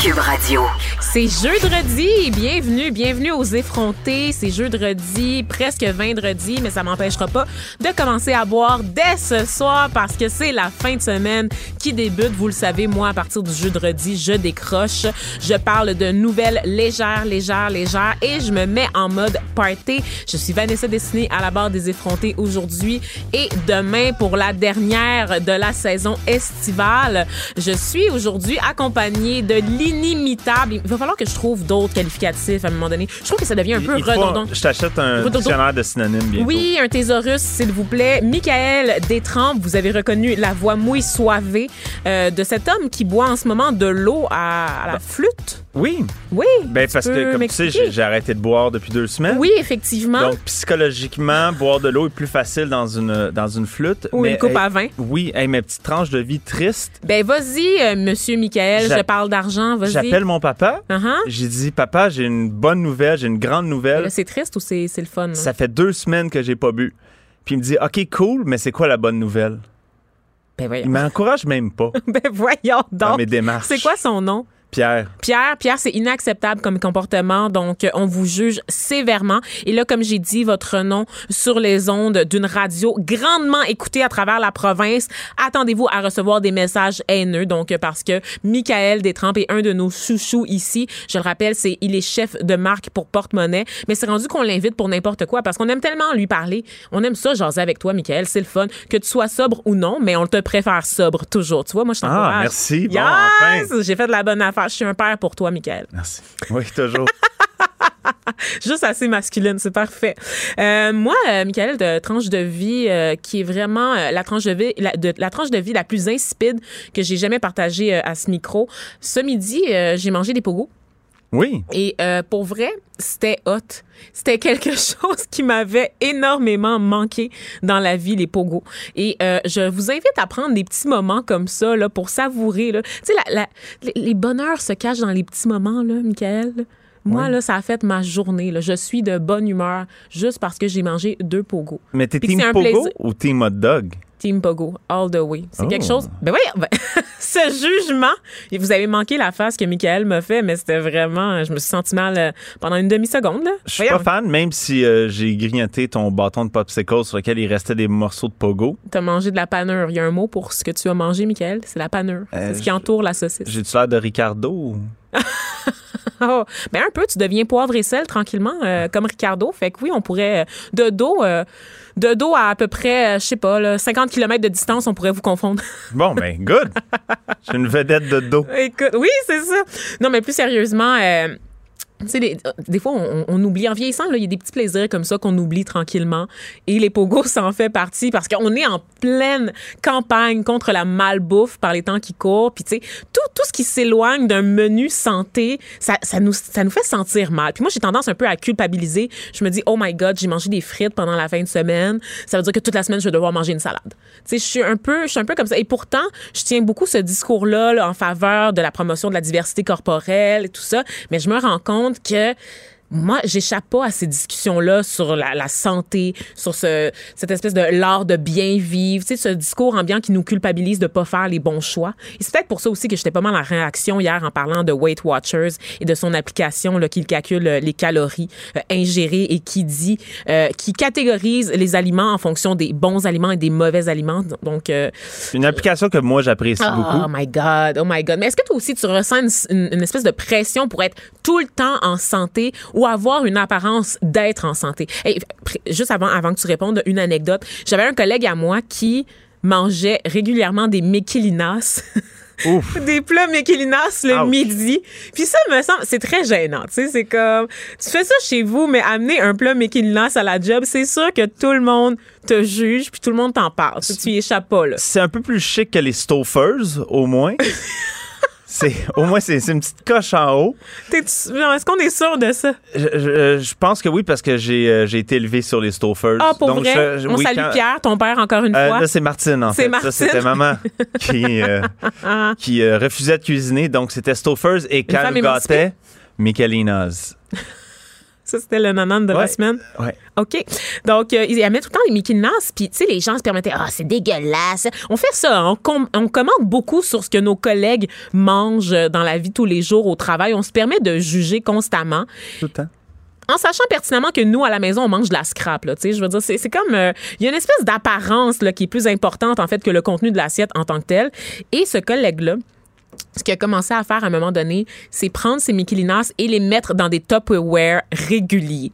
Cube Radio. C'est jeudi, bienvenue, bienvenue aux effrontés. C'est jeudi, presque vendredi, mais ça m'empêchera pas de commencer à boire dès ce soir parce que c'est la fin de semaine qui débute. Vous le savez, moi, à partir du jeudi, je décroche. Je parle de nouvelles légères, légères, légères et je me mets en mode party. Je suis Vanessa Destinée à la barre des effrontés aujourd'hui et demain pour la dernière de la saison estivale. Je suis aujourd'hui accompagnée de l'inimitable. Il va falloir que je trouve d'autres qualificatifs à un moment donné. Je trouve que ça devient un peu Il faut- redondant. Je t'achète un Redondant. dictionnaire de synonymes bientôt. Oui, un thésaurus, s'il vous plaît. Michael Détrempe, vous avez reconnu la voix mouille soivée euh, de cet homme qui boit en ce moment de l'eau à, à la flûte. Oui. Oui. Ben, parce que, comme tu sais, j'ai j'ai arrêté de boire depuis deux semaines. Oui, effectivement. Donc, psychologiquement, boire de l'eau est plus facile dans une, dans une flûte. Ou une coupe hey, à vin. Oui, hey, mes petites tranches de vie tristes. Ben, vas-y, euh, monsieur Michael, J'a- je parle d'argent, vas-y. J'appelle mon papa. Uh-huh. J'ai dit, papa, j'ai une bonne nouvelle, j'ai une grande nouvelle. Là, C'est triste ou c'est c'est le fun? là? Ça fait deux semaines que j'ai pas bu. Puis il me dit, OK, cool, mais c'est quoi la bonne nouvelle? Ben, voyons. Il m'encourage même pas ben, voyons dans donc. mes démarches. C'est quoi son nom? Pierre. Pierre, Pierre, c'est inacceptable comme comportement, donc euh, on vous juge sévèrement. Et là, comme j'ai dit, votre nom sur les ondes d'une radio grandement écoutée à travers la province. Attendez-vous à recevoir des messages haineux, donc euh, parce que Michael Détrempe est un de nos chouchous ici. Je le rappelle, c'est il est chef de marque pour porte-monnaie, mais c'est rendu qu'on l'invite pour n'importe quoi parce qu'on aime tellement lui parler. On aime ça jaser avec toi, Michael, c'est le fun. Que tu sois sobre ou non, mais on te préfère sobre toujours. Tu vois, moi je t'encourage. Ah, merci. Bon, Yes! enfin. J'ai fait de la bonne affaire. Je suis un père pour toi, Michael. Merci. Oui, toujours. Juste assez masculine, c'est parfait. Euh, moi, euh, Michael, de tranche de vie euh, qui est vraiment la tranche de vie, la, de, la tranche de vie la plus insipide que j'ai jamais partagée à ce micro. Ce midi, j'ai mangé des pogos. Oui. Et euh, pour vrai, c'était hot. C'était quelque chose qui m'avait énormément manqué dans la vie, les pogos. Et euh, je vous invite à prendre des petits moments comme ça là, pour savourer. là. Tu sais, la- la- les, bonheurs se cachent dans les petits moments, là, Michael. Moi, Oui. là, ça a fait ma journée. Là. Je suis de bonne humeur juste parce que j'ai mangé deux pogos. Mais t'es team Pogo plaisir. ou team hot dog? Team Pogo, all the way. C'est Oh. quelque chose. Ben oui, ben, ce jugement. Et vous avez manqué la face que Michael m'a fait, mais c'était vraiment. Je me suis senti mal euh, pendant une demi-seconde. Je suis pas fan, même si euh, j'ai grignoté ton bâton de popsicle sur lequel il restait des morceaux de pogo. T'as mangé de la panure. Il y a un mot pour ce que tu as mangé, Michael. C'est la panure. Euh, c'est ce qui entoure la saucisse. J'ai-tu l'air de Ricardo? Oh, ben un peu, tu deviens poivre et sel tranquillement, euh, comme Ricardo. Fait que oui, on pourrait, euh, de dos, euh, de dos à à peu près, je sais pas, là, 50 km de distance, on pourrait vous confondre. Bon, ben, good. J'ai une vedette de dos. Écoute, oui, c'est ça. Non, mais plus sérieusement, euh, tu sais, des, fois, on, oublie. En vieillissant, il y a des petits plaisirs comme ça qu'on oublie tranquillement. Et les pogos, ça en fait partie parce qu'on est en pleine campagne contre la malbouffe par les temps qui courent. Puis, tu sais, tout, tout ce qui s'éloigne d'un menu santé, ça, nous, ça nous fait sentir mal. Puis moi, j'ai tendance un peu à culpabiliser. Je me dis, oh my God, j'ai mangé des frites pendant la fin de semaine. Ça veut dire que toute la semaine, je vais devoir manger une salade. Tu sais, je suis un peu, un peu comme ça. Et pourtant, je tiens beaucoup ce discours-là là, en faveur de la promotion de la diversité corporelle et tout ça. Mais je me rends compte que moi, j'échappe pas à ces discussions-là sur la, la santé, sur ce, cette espèce de l'art de bien vivre, tu sais, ce discours ambiant qui nous culpabilise de pas faire les bons choix. Et c'est peut-être pour ça aussi que j'étais pas mal en réaction hier en parlant de Weight Watchers et de son application là, qui calcule euh, les calories euh, ingérées et qui dit, euh, qui catégorise les aliments en fonction des bons aliments et des mauvais aliments. Donc, euh, Une application que moi, j'apprécie Oh beaucoup. my God, oh my God. Mais est-ce que toi aussi, tu ressens une, une- une espèce de pression pour être tout le temps en santé ou avoir une apparence d'être en santé? Pr- juste avant, avant que tu répondes, une anecdote. J'avais un collègue à moi qui mangeait régulièrement des méquilinas. Ouf. des plats méquilinas le Ouch. midi. Puis ça me semble, c'est très gênant, tu sais, c'est comme, tu fais ça chez vous, mais amener un plat méquilinas à la job, c'est sûr que tout le monde te juge, puis tout le monde t'en parle. Tu, y échappes pas, là. C'est un peu plus chic que les Stoufers, au moins. C'est, au moins, c'est, c'est une petite coche en haut. Est-ce qu'on est sûr de ça? Je, je- je pense que oui, parce que j'ai, euh, j'ai été élevé sur les Stoufers. Ah, pour Donc, vrai? je- je- On oui, salue quand- Pierre, ton père, encore une Euh, fois. là, c'est Martine, en C'est fait. Martine. Ça, c'était maman qui, euh, qui euh, refusait de cuisiner. Donc, c'était Stoufers et quand gâtait, Michelinas. Ça, c'était le nanan de la semaine. Ouais. OK. Donc, euh, ils mettent tout le temps les Mickey Nas, puis, tu sais, les gens se permettaient, ah, c'est dégueulasse. On fait ça, on, com- on commande beaucoup sur ce que nos collègues mangent dans la vie tous les jours au travail. On se permet de juger constamment. Tout le temps. En sachant pertinemment que nous, à la maison, on mange de la scrap, là, tu sais, je veux dire, c'est c'est comme, euh, il y a une espèce d'apparence, là, qui est plus importante, en fait, que le contenu de l'assiette en tant que tel. Et ce collègue-là, ce qu'il a commencé à faire à un moment donné, c'est prendre ses Michelinas et les mettre dans des Tupperware réguliers.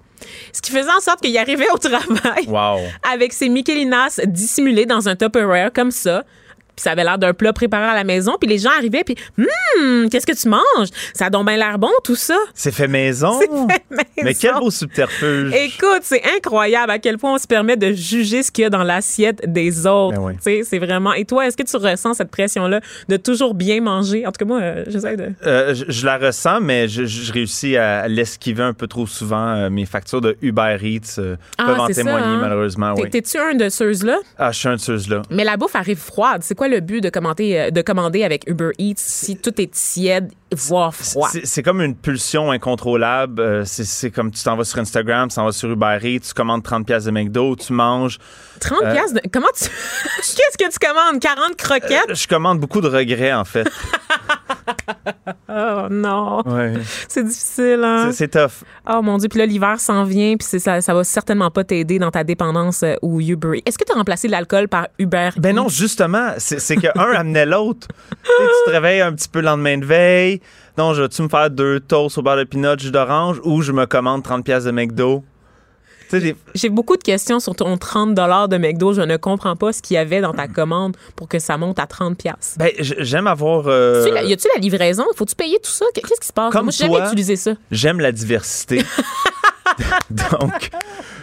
Ce qui faisait en sorte qu'il arrivait au travail Wow. avec ses Michelinas dissimulés dans un Tupperware comme ça. Puis ça avait l'air d'un plat préparé à la maison. Puis les gens arrivaient, puis Hum, qu'est-ce que tu manges? Ça a donc bien l'air bon, tout ça. C'est fait maison. Mais maison. quel beau subterfuge. Écoute, c'est incroyable à quel point on se permet de juger ce qu'il y a dans l'assiette des autres. Ben oui. C'est vraiment. Et toi, est-ce que tu ressens cette pression-là de toujours bien manger? En tout cas, moi, euh, j'essaie de. Euh, je, je la ressens, mais je, je réussis à l'esquiver un peu trop souvent. euh, mes factures de Uber Eats Ah, peuvent en c'est ça, témoigner, hein? malheureusement. T'es- Oui. T'es-tu un de ceux-là? Ah, je suis un de ceux-là. Mais la bouffe arrive froide. C'est quoi le but de commander, euh, de commander avec Uber Eats si tout est tiède, voire froid? C'est comme une pulsion incontrôlable. Euh, c'est comme tu t'en vas sur Instagram, tu t'en vas sur Uber Eats, tu commandes 30 pièces de McDo, tu manges. 30 Euh, piastres de... Comment tu... Qu'est-ce que tu commandes? 40 croquettes? Je commande beaucoup de regrets, en fait. Oh non. Ouais. C'est difficile, hein? C'est- tough. Oh mon Dieu, puis là, l'hiver s'en vient, puis ça, ça va certainement pas t'aider dans ta dépendance euh, au Uber. Est-ce que tu as remplacé l'alcool par Uber? Ben non, justement, c'est que un amenait l'autre. Tu te réveilles un petit peu le lendemain de veille. Non, je vais-tu me faire deux toasts au beurre de pinot, jus d'orange, ou je me commande 30 pièces de McDo? J'ai beaucoup de questions sur ton 30 de McDo. Je ne comprends pas ce qu'il y avait dans ta commande pour que ça monte à 30 pièces. ben, j'aime avoir... euh, Y a-tu la livraison? Faut-tu payer tout ça? Qu'est-ce qui se passe? Comme Moi, j'ai jamais utilisé ça. J'aime la diversité. donc,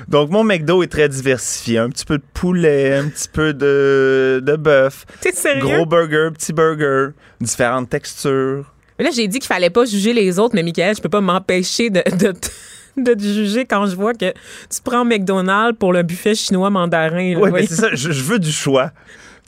donc, mon McDo est très diversifié. Un petit peu de poulet, un petit peu de, de bœuf, T'es sérieux? gros burger, petit burger, différentes textures. Mais Là, j'ai dit qu'il fallait pas juger les autres, mais Michael, je peux pas m'empêcher de, de, de te juger quand je vois que tu prends McDonald's pour le buffet chinois mandarin. Oui, mais c'est ça. Je, je veux du choix.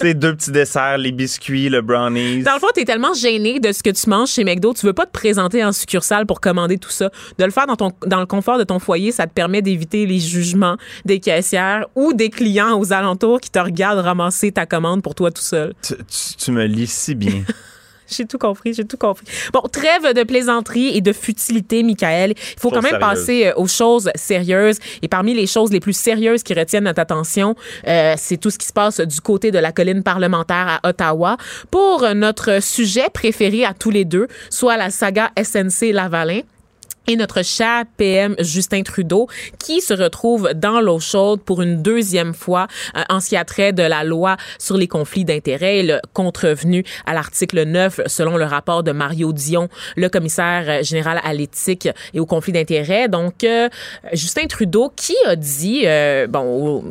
Sais, deux petits desserts, les biscuits, le brownies. Dans le fond, t'es tellement gêné de ce que tu manges chez McDo, tu veux pas te présenter en succursale pour commander tout ça. De le faire dans, ton, dans le confort de ton foyer, ça te permet d'éviter les jugements des caissières ou des clients aux alentours qui te regardent ramasser ta commande pour toi tout seul. Tu, tu- tu me lis si bien. J'ai tout compris, j'ai tout compris. Bon, trêve de plaisanterie et de futilité, Michael. Il faut quand même passer euh, aux choses sérieuses. Et parmi les choses les plus sérieuses qui retiennent notre attention, euh, c'est tout ce qui se passe du côté de la colline parlementaire à Ottawa pour euh, notre sujet préféré à tous les deux, soit la saga SNC Lavalin et notre cher PM Justin Trudeau qui se retrouve dans l'eau chaude pour une deuxième fois euh, en ce qui a trait de la loi sur les conflits d'intérêts, le contrevenu à l'article 9 selon le rapport de Mario Dion, le commissaire euh, général à l'éthique et aux conflits d'intérêts. Donc euh, Justin Trudeau qui a dit euh, bon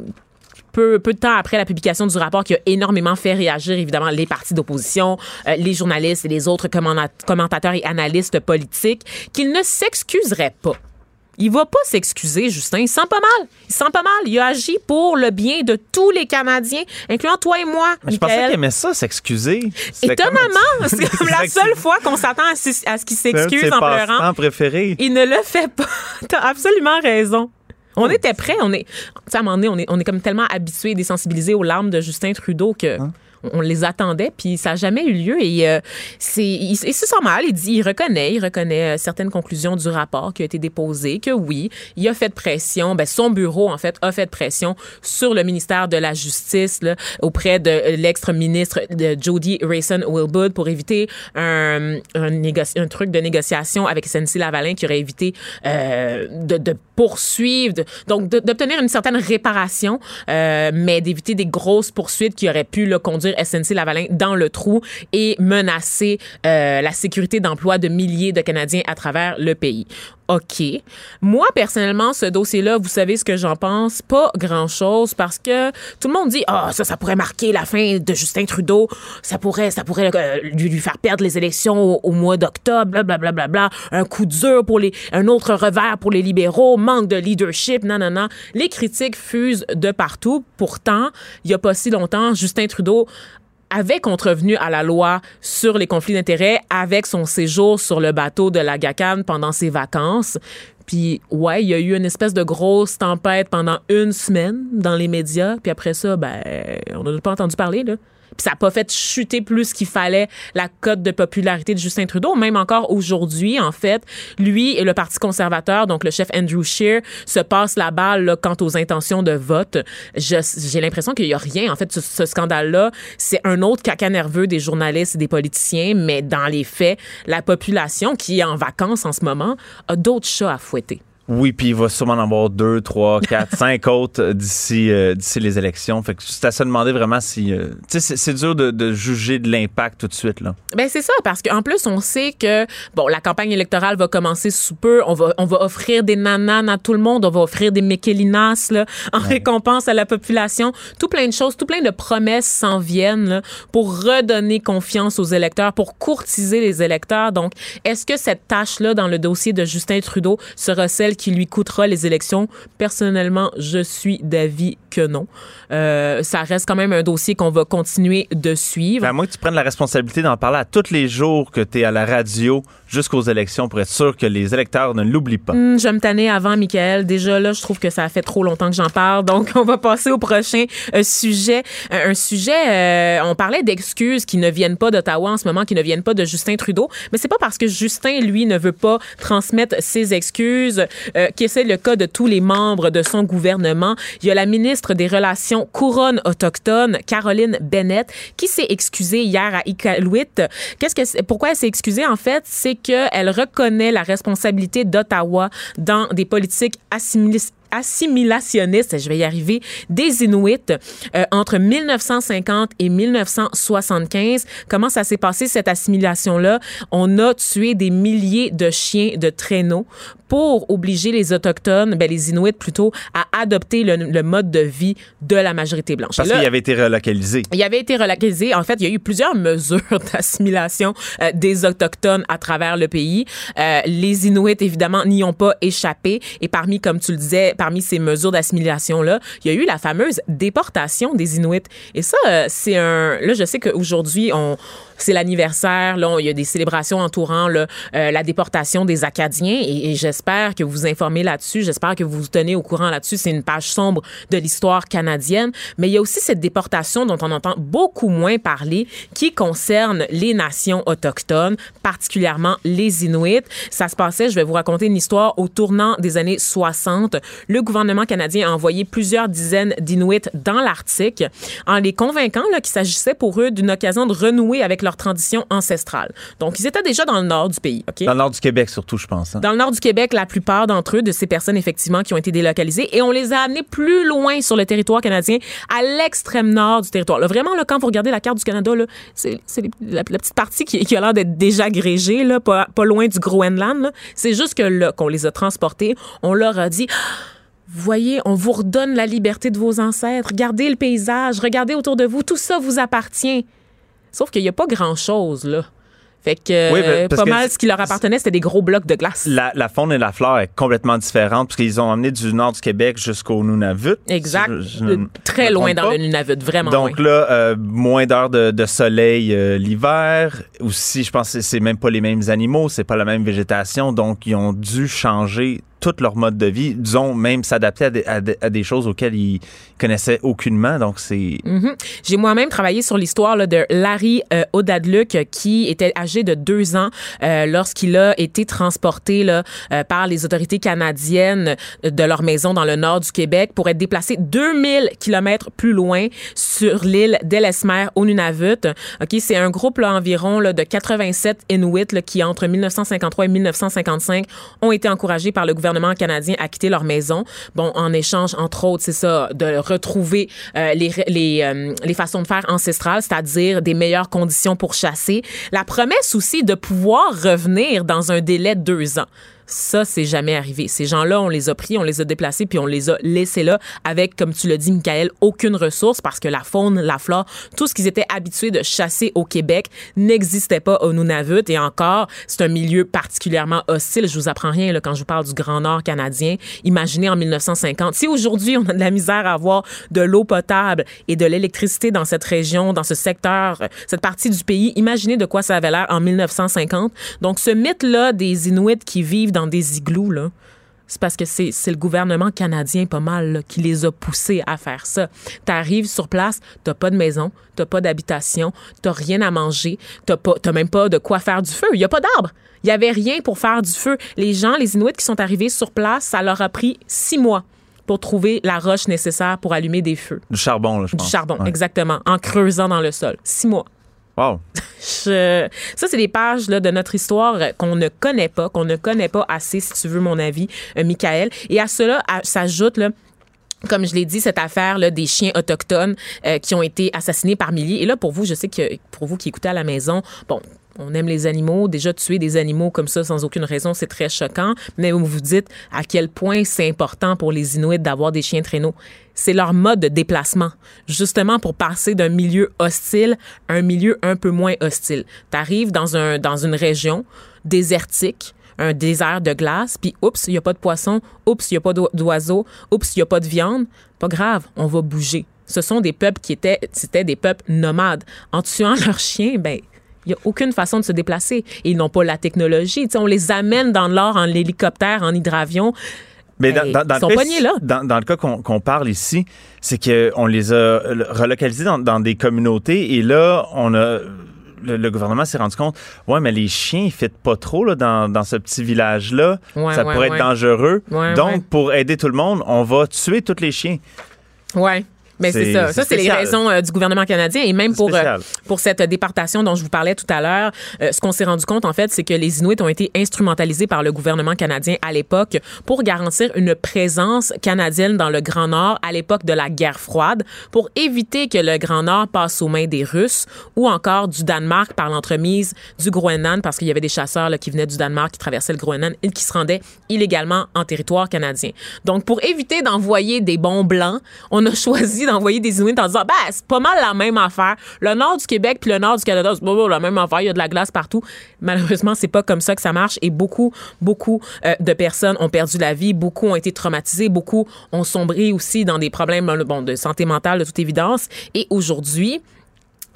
peu, peu de temps après la publication du rapport qui a énormément fait réagir, évidemment, les partis d'opposition, euh, les journalistes et les autres commentateurs et analystes politiques, qu'il ne s'excuserait pas. Il va pas s'excuser, Justin. Il sent pas mal. Il sent pas mal. Il a agi pour le bien de tous les Canadiens, incluant toi et moi, Mais je pensais qu'il aimait ça, s'excuser. Étonnamment, c'est comme la seule fois qu'on s'attend à, à ce qu'il s'excuse en pleurant. préférés. Il ne le fait pas. T'as absolument raison. On était prêts. On est, tu sais, à un moment donné, on est, on est comme tellement habitués et désensibilisés aux larmes de Justin Trudeau que Hein? On les attendait, puis ça n'a jamais eu lieu. Et euh, c'est, il, il se sent mal. Il dit, il reconnaît, il reconnaît euh, certaines conclusions du rapport qui a été déposé, que oui, il a fait pression. Ben, son bureau, en fait, a fait pression sur le ministère de la Justice là, auprès de euh, l'ex-ministre de Jody Rayson Wilbur pour éviter un, un, un truc de négociation avec SNC Lavalin qui aurait évité euh, de, de poursuivre, de- donc d'obtenir une certaine réparation, euh, mais d'éviter des grosses poursuites qui auraient pu là, conduire SNC Lavalin dans le trou et menacer euh, la sécurité d'emploi de milliers de Canadiens à travers le pays. OK. Moi, personnellement, ce dossier-là, vous savez ce que j'en pense? Pas grand-chose parce que tout le monde dit Ah, ça, ça pourrait marquer la fin de Justin Trudeau. Ça pourrait, ça pourrait euh, lui, faire perdre les élections au, au mois d'octobre, blablabla. Bla, bla, bla, un coup dur pour les. un autre revers pour les libéraux, manque de leadership, non, non, non. Les critiques fusent de partout. Pourtant, il y a pas si longtemps, Justin Trudeau avait contrevenu à la loi sur les conflits d'intérêts avec son séjour sur le bateau de la GACAN pendant ses vacances. Puis, ouais, il y a eu une espèce de grosse tempête pendant une semaine dans les médias. Puis après ça, ben, on n'a pas entendu parler, là. Puis ça n'a pas fait chuter plus qu'il fallait la cote de popularité de Justin Trudeau. Même encore aujourd'hui, en fait, lui et le Parti conservateur, donc le chef Andrew Scheer, se passent la balle là, quant aux intentions de vote. J'ai l'impression qu'il n'y a rien. En fait, ce, ce scandale-là, c'est un autre caca nerveux des journalistes et des politiciens, mais dans les faits, la population qui est en vacances en ce moment a d'autres chats à fouetter. Oui, puis il va sûrement en avoir deux, trois, quatre, cinq autres d'ici euh, d'ici les élections. Fait que c'est à se demander vraiment si. Euh, tu sais, c'est dur de, de, juger de l'impact tout de suite, là. Ben c'est ça, parce qu'en plus, on sait que, bon, la campagne électorale va commencer sous peu. On va, on va offrir des nananes à tout le monde. On va offrir des mékélinas, là, en ouais. récompense à la population. Tout plein de choses, tout plein de promesses s'en viennent, là, pour redonner confiance aux électeurs, pour courtiser les électeurs. Donc, est-ce que cette tâche-là, dans le dossier de Justin Trudeau, sera celle qui lui coûtera les élections. Personnellement, je suis d'avis que non. Euh, ça reste quand même un dossier qu'on va continuer de suivre. Ben, à moins que tu prennes la responsabilité d'en parler à tous les jours que tu es à la radio jusqu'aux élections pour être sûr que les électeurs ne l'oublient pas. Mmh, je me tannais avant, Michael. Déjà là, je trouve que ça fait trop longtemps que j'en parle. Donc, on va passer au prochain euh, sujet. Un, un sujet, euh, on parlait d'excuses qui ne viennent pas d'Ottawa en ce moment, qui ne viennent pas de Justin Trudeau. Mais c'est pas parce que Justin, lui, ne veut pas transmettre ses excuses euh, qui c'est le cas de tous les membres de son gouvernement. Il y a la ministre des Relations couronne autochtone, Caroline Bennett, qui s'est excusée hier à Iqaluit. Qu'est-ce que pourquoi elle s'est excusée en fait, c'est qu'elle reconnaît la responsabilité d'Ottawa dans des politiques assimilées assimilationniste, je vais y arriver, des Inuits euh, entre 1950 et 1975. Comment ça s'est passé, cette assimilation-là? On a tué des milliers de chiens de traîneau pour obliger les Autochtones, ben les Inuits plutôt, à adopter le, le mode de vie de la majorité blanche. Parce qu'il avait été relocalisé. Il avait été relocalisé. En fait, il y a eu plusieurs mesures d'assimilation euh, des Autochtones à travers le pays. Euh, les Inuits, évidemment, n'y ont pas échappé. Et parmi, comme tu le disais, parmi ces mesures d'assimilation-là, il y a eu la fameuse déportation des Inuits. Et ça, euh, c'est un... Là, je sais qu'aujourd'hui, on c'est l'anniversaire. Là, il y a des célébrations entourant là, euh, la déportation des Acadiens et, et j'espère que vous vous informez là-dessus. J'espère que vous vous tenez au courant là-dessus. C'est une page sombre de l'histoire canadienne. Mais il y a aussi cette déportation dont on entend beaucoup moins parler qui concerne les nations autochtones, particulièrement les Inuits. Ça se passait, je vais vous raconter une histoire, au tournant des années 60. Le gouvernement canadien a envoyé plusieurs dizaines d'Inuits dans l'Arctique en les convainquant qu'il s'agissait pour eux d'une occasion de renouer avec leur tradition ancestrale. Donc, ils étaient déjà dans le nord du pays. Okay? Dans le nord du Québec, surtout, je pense. Hein? Dans le nord du Québec, la plupart d'entre eux, de ces personnes, effectivement, qui ont été délocalisées, et on les a amenés plus loin sur le territoire canadien, à l'extrême nord du territoire. Là, vraiment, là, quand vous regardez la carte du Canada, c'est la, la, petite partie qui, qui a l'air d'être déjà agrégée, là, pas, pas loin du Groenland. C'est juste que là, qu'on les a transportés, on leur a dit... Voyez, on vous redonne la liberté de vos ancêtres. Regardez le paysage, regardez autour de vous, tout ça vous appartient. Sauf qu'il n'y a pas grand-chose, là. Fait que oui, ben, pas mal, ce qui leur appartenait, c'était des gros blocs de glace. La, la, faune et la flore est complètement différente parce qu'ils ont emmené du nord du Québec jusqu'au Nunavut. Exact. Je, je Très loin dans pas. le Nunavut, vraiment Donc loin. là, euh, moins d'heures de, de, soleil euh, l'hiver. Aussi, je pense que c'est même pas les mêmes animaux, c'est pas la même végétation. Donc, ils ont dû changer tout leur mode de vie, disons même s'adapter à, des, choses auxquelles ils connaissaient aucunement. Donc c'est. -hmm. J'ai moi-même travaillé sur l'histoire de Larry euh, Odadluc qui était âgé de deux ans euh, lorsqu'il a été transporté là, euh, par les autorités canadiennes de leur maison dans le nord du Québec pour être déplacé 2000 kilomètres plus loin sur l'île d'Ellesmer au Nunavut. Ok, c'est un groupe là environ là, de 87 Inuits qui entre 1953 et 1955 ont été encouragés par le gouvernement gouvernement canadien à quitter leur maison. Bon, en échange, entre autres, c'est ça, de retrouver euh, les, les, euh, les façons de faire ancestrales, c'est-à-dire des meilleures conditions pour chasser. La promesse aussi de pouvoir revenir dans un délai de deux ans. Ça, c'est jamais arrivé. Ces gens-là, on les a pris, on les a déplacés, puis on les a laissés là avec, comme tu l'as dit, Michael, aucune ressource parce que la faune, la flore, tout ce qu'ils étaient habitués de chasser au Québec n'existait pas au Nunavut. Et encore, c'est un milieu particulièrement hostile. Je vous apprends rien là, quand je vous parle du Grand Nord canadien. Imaginez en 1950. Si aujourd'hui, on a de la misère à avoir de l'eau potable et de l'électricité dans cette région, dans ce secteur, cette partie du pays, imaginez de quoi ça avait l'air en 1950. Donc, ce mythe-là des Inuits qui vivent dans des igloos, là, c'est parce que c'est le gouvernement canadien pas mal là, qui les a poussés à faire ça. Tu arrives sur place, t'as pas de maison, t'as pas d'habitation, t'as rien à manger, t'as même pas de quoi faire du feu. Il y a pas d'arbre. Il y avait rien pour faire du feu. Les gens, les Inuits qui sont arrivés sur place, ça leur a pris six mois pour trouver la roche nécessaire pour allumer des feux. Du charbon, là, je pense. Du charbon, Ouais. exactement, en creusant dans le sol. Six mois. Wow. Ça, c'est des pages là, de notre histoire qu'on ne connaît pas, qu'on ne connaît pas assez, si tu veux mon avis, euh, Michael. Et à cela s'ajoute comme je l'ai dit, cette affaire là, des chiens autochtones euh, qui ont été assassinés par milliers. Et là, pour vous, je sais que pour vous qui écoutez à la maison, bon, on aime les animaux. Déjà, tuer des animaux comme ça sans aucune raison, c'est très choquant. Mais vous vous dites à quel point c'est important pour les Inuits d'avoir des chiens traîneaux. C'est leur mode de déplacement, justement pour passer d'un milieu hostile à un milieu un peu moins hostile. Tu arrives dans, un, dans une région désertique, un désert de glace, puis oups, il n'y a pas de poisson, oups, il n'y a pas d'o- d'oiseaux, oups, il n'y a pas de viande. Pas grave, on va bouger. Ce sont des peuples qui étaient, c'était des peuples nomades. En tuant leurs chiens, ben, il n'y a aucune façon de se déplacer. Et ils n'ont pas la technologie. Tu sais, on les amène dans l'or en hélicoptère, en hydravion. Mais dans, dans- dans le cas, là. Dans, le cas qu'on parle ici, c'est qu'on les a relocalisés dans, des communautés et là, on a. Le, le gouvernement s'est rendu compte, ouais, mais les chiens, ils ne fitent pas trop là, dans, ce petit village-là. Ouais, ça ouais, pourrait ouais. être dangereux. Donc, pour aider tout le monde, on va tuer tous les chiens. Ouais. Mais c'est C'est- ça. c'est Ça, c'est les raisons euh, du gouvernement canadien. Et même pour, euh, pour cette déportation dont je vous parlais tout à l'heure, euh, ce qu'on s'est rendu compte, en fait, c'est que les Inuits ont été instrumentalisés par le gouvernement canadien à l'époque pour garantir une présence canadienne dans le Grand Nord à l'époque de la guerre froide, pour éviter que le Grand Nord passe aux mains des Russes ou encore du Danemark par l'entremise du Groenland, parce qu'il y avait des chasseurs là, qui venaient du Danemark, qui traversaient le Groenland et qui se rendaient illégalement en territoire canadien. Donc, pour éviter d'envoyer des bons blancs, on a choisi d'envoyer des Inuits en disant, bah, c'est pas mal la même affaire. Le nord du Québec puis le nord du Canada, c'est pas mal la même affaire. Il y a de la glace partout. Malheureusement, c'est pas comme ça que ça marche et beaucoup, beaucoup euh, de personnes ont perdu la vie. Beaucoup ont été traumatisés. Beaucoup ont sombré aussi dans des problèmes, bon, de santé mentale, de toute évidence. Et aujourd'hui,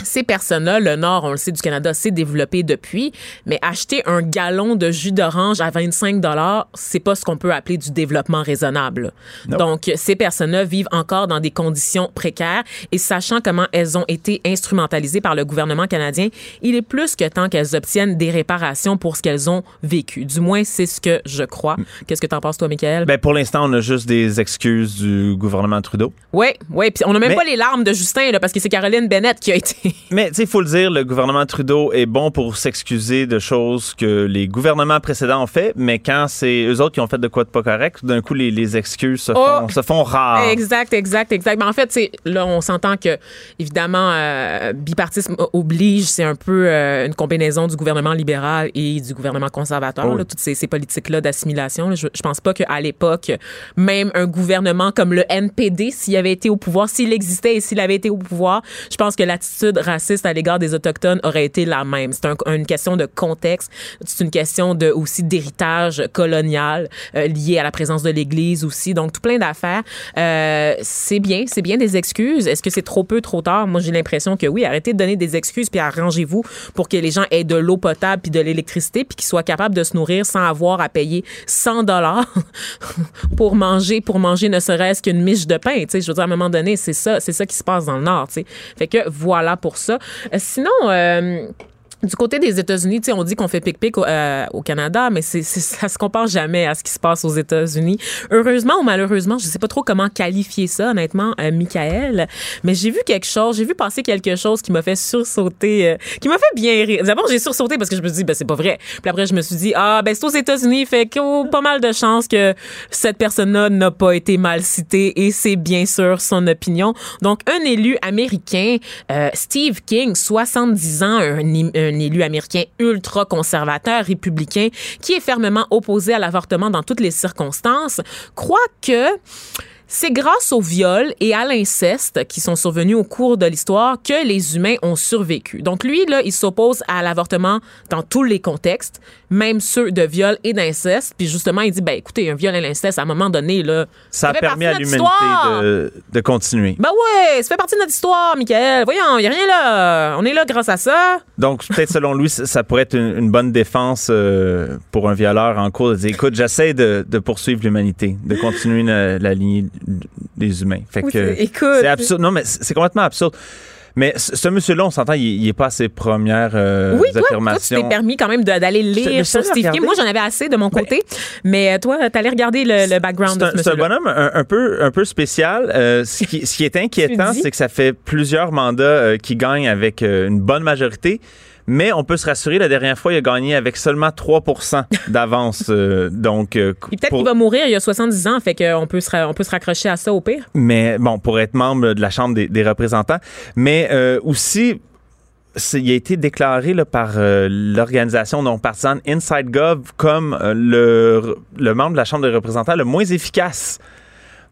ces personnes-là, le nord, on le sait, du Canada, s'est développé depuis, mais acheter un gallon de jus d'orange à 25 dollars, c'est pas ce qu'on peut appeler du développement raisonnable. Donc, ces personnes-là vivent encore dans des conditions précaires et sachant comment elles ont été instrumentalisées par le gouvernement canadien, il est plus que temps qu'elles obtiennent des réparations pour ce qu'elles ont vécu. Du moins, c'est ce que je crois. Qu'est-ce que t'en penses, toi, Michael? Ben, pour l'instant, on a juste des excuses du gouvernement Trudeau. oui, oui. Puis on n'a même Mais- pas les larmes de Justin, là, parce que c'est Caroline Bennett qui a été Mais, tu sais, il faut le dire, le gouvernement Trudeau est bon pour s'excuser de choses que les gouvernements précédents ont fait, mais quand c'est eux autres qui ont fait de quoi de pas correct, d'un coup, les, les excuses se Oh! font, se font rares. Exact, exact, exact. Ben, en fait, là, on s'entend que évidemment, euh, bipartisme oblige, c'est un peu euh, une combinaison du gouvernement libéral et du gouvernement conservateur. Oh là, toutes ces, ces politiques-là d'assimilation. Je, je pense pas qu'à l'époque, même un gouvernement comme le NPD, s'il avait été au pouvoir, s'il existait et s'il avait été au pouvoir, je pense que l'attitude raciste à l'égard des autochtones aurait été la même. C'est un- une question de contexte, c'est une question de aussi d'héritage colonial euh, lié à la présence de l'Église aussi. Donc tout plein d'affaires. Euh, c'est bien, c'est bien des excuses. Est-ce que c'est trop peu, trop tard? Moi j'ai l'impression que oui. Arrêtez de donner des excuses puis arrangez-vous pour que les gens aient de l'eau potable puis de l'électricité puis qu'ils soient capables de se nourrir sans avoir à payer 100 dollars pour manger, pour manger ne serait-ce qu'une miche de pain. Tu sais, je veux dire à un moment donné, c'est ça, c'est ça qui se passe dans le Nord. Tu sais, fait que voilà pour ça. Euh, sinon. Du côté des États-Unis, on dit qu'on fait pic-pic au, euh, au Canada, mais c'est, c'est- ça se compare jamais à ce qui se passe aux États-Unis. Heureusement ou malheureusement, je sais pas trop comment qualifier ça, honnêtement, euh, Michael, mais j'ai vu quelque chose, j'ai vu passer quelque chose qui m'a fait sursauter, euh, qui m'a fait bien rire. D'abord, j'ai sursauté parce que je me suis dit, ben, c'est pas vrai. Puis après, je me suis dit, ah, ben, c'est aux États-Unis, fait qu'il y a pas mal de chances que cette personne-là n'a pas été mal citée et c'est bien sûr son opinion. Donc, un élu américain, euh, Steve King, 70 ans, un, un élu américain ultra-conservateur, républicain, qui est fermement opposé à l'avortement dans toutes les circonstances, croit que c'est grâce au viol et à l'inceste qui sont survenus au cours de l'histoire que les humains ont survécu. Donc lui, là, il s'oppose à l'avortement dans tous les contextes, même ceux de viol et d'inceste. Puis justement, il dit, ben écoutez, un viol et l'inceste, à un moment donné, là, Ça a fait permis à l'humanité de, de continuer. Ben ouais, ça fait partie de notre histoire, Michael. Voyons, il y a rien là. On est là grâce à ça. Donc, peut-être selon lui, ça ça pourrait être une, une bonne défense euh, pour un violeur en cours de dire écoute, j'essaie de, de poursuivre l'humanité, de continuer la, la lignée des humains. Fait Oui, que c'est- écoute. c'est absurde. Non, mais c'est complètement absurde. Mais ce monsieur-là, on s'entend, il, il est pas à ses premières euh, Oui, toi, toi, tu affirmations. t'es permis quand même d'aller lire sur Steve. Moi, j'en avais assez de mon côté. Mais euh, toi, t'allais regarder le, le background C'est de un, ce c'est un bonhomme un, un peu, un peu spécial. Euh, ce, qui, ce qui est inquiétant, c'est que ça fait plusieurs mandats euh, qu'il gagne avec une bonne majorité. Mais on peut se rassurer, la dernière fois, il a gagné avec seulement 3 d'avance. euh, donc, euh, peut-être pour- qu'il va mourir il y a 70 ans, fait qu'on peut, se on peut se raccrocher à ça au pire. mais bon, pour être membre de la Chambre des, des représentants. Mais euh, aussi, il a été déclaré là, par euh, l'organisation non partisane Inside Gov comme euh, le, le membre de la Chambre des représentants le moins efficace.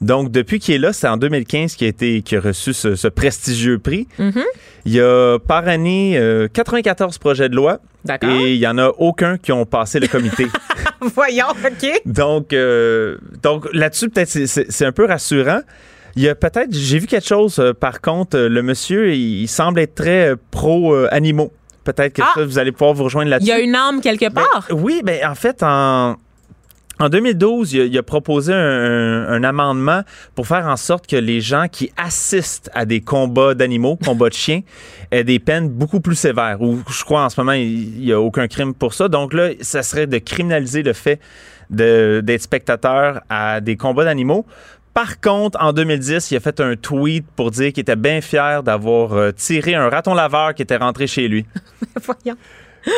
Donc, depuis qu'il est là, c'est en 2015 qu'il a, été, qu'il a reçu ce, ce prestigieux prix. Mhm. Il y a par année euh, 94 projets de loi D'accord. et il y en a aucun qui ont passé le comité. Voyons, OK. Donc, euh, donc là-dessus, peut-être c'est- un peu rassurant. Il y a peut-être, j'ai vu quelque chose, euh, par contre, euh, le monsieur, il, il semble être très euh, pro-animaux. peut-être que Ah! ça, vous allez pouvoir vous rejoindre Il là-dessus. y a une âme quelque Ben, part? oui, ben en fait, en, en 2012, il a, proposé un, amendement pour faire en sorte que les gens qui assistent à des combats d'animaux, combats de chiens, aient des peines beaucoup plus sévères. Ou je crois en ce moment, il n'y a aucun crime pour ça. Donc là, ça serait de criminaliser le fait d'être spectateur à des combats d'animaux. Par contre, en 2010, il a fait un tweet pour dire qu'il était bien fier d'avoir euh, tiré un raton laveur qui était rentré chez lui. Voyons.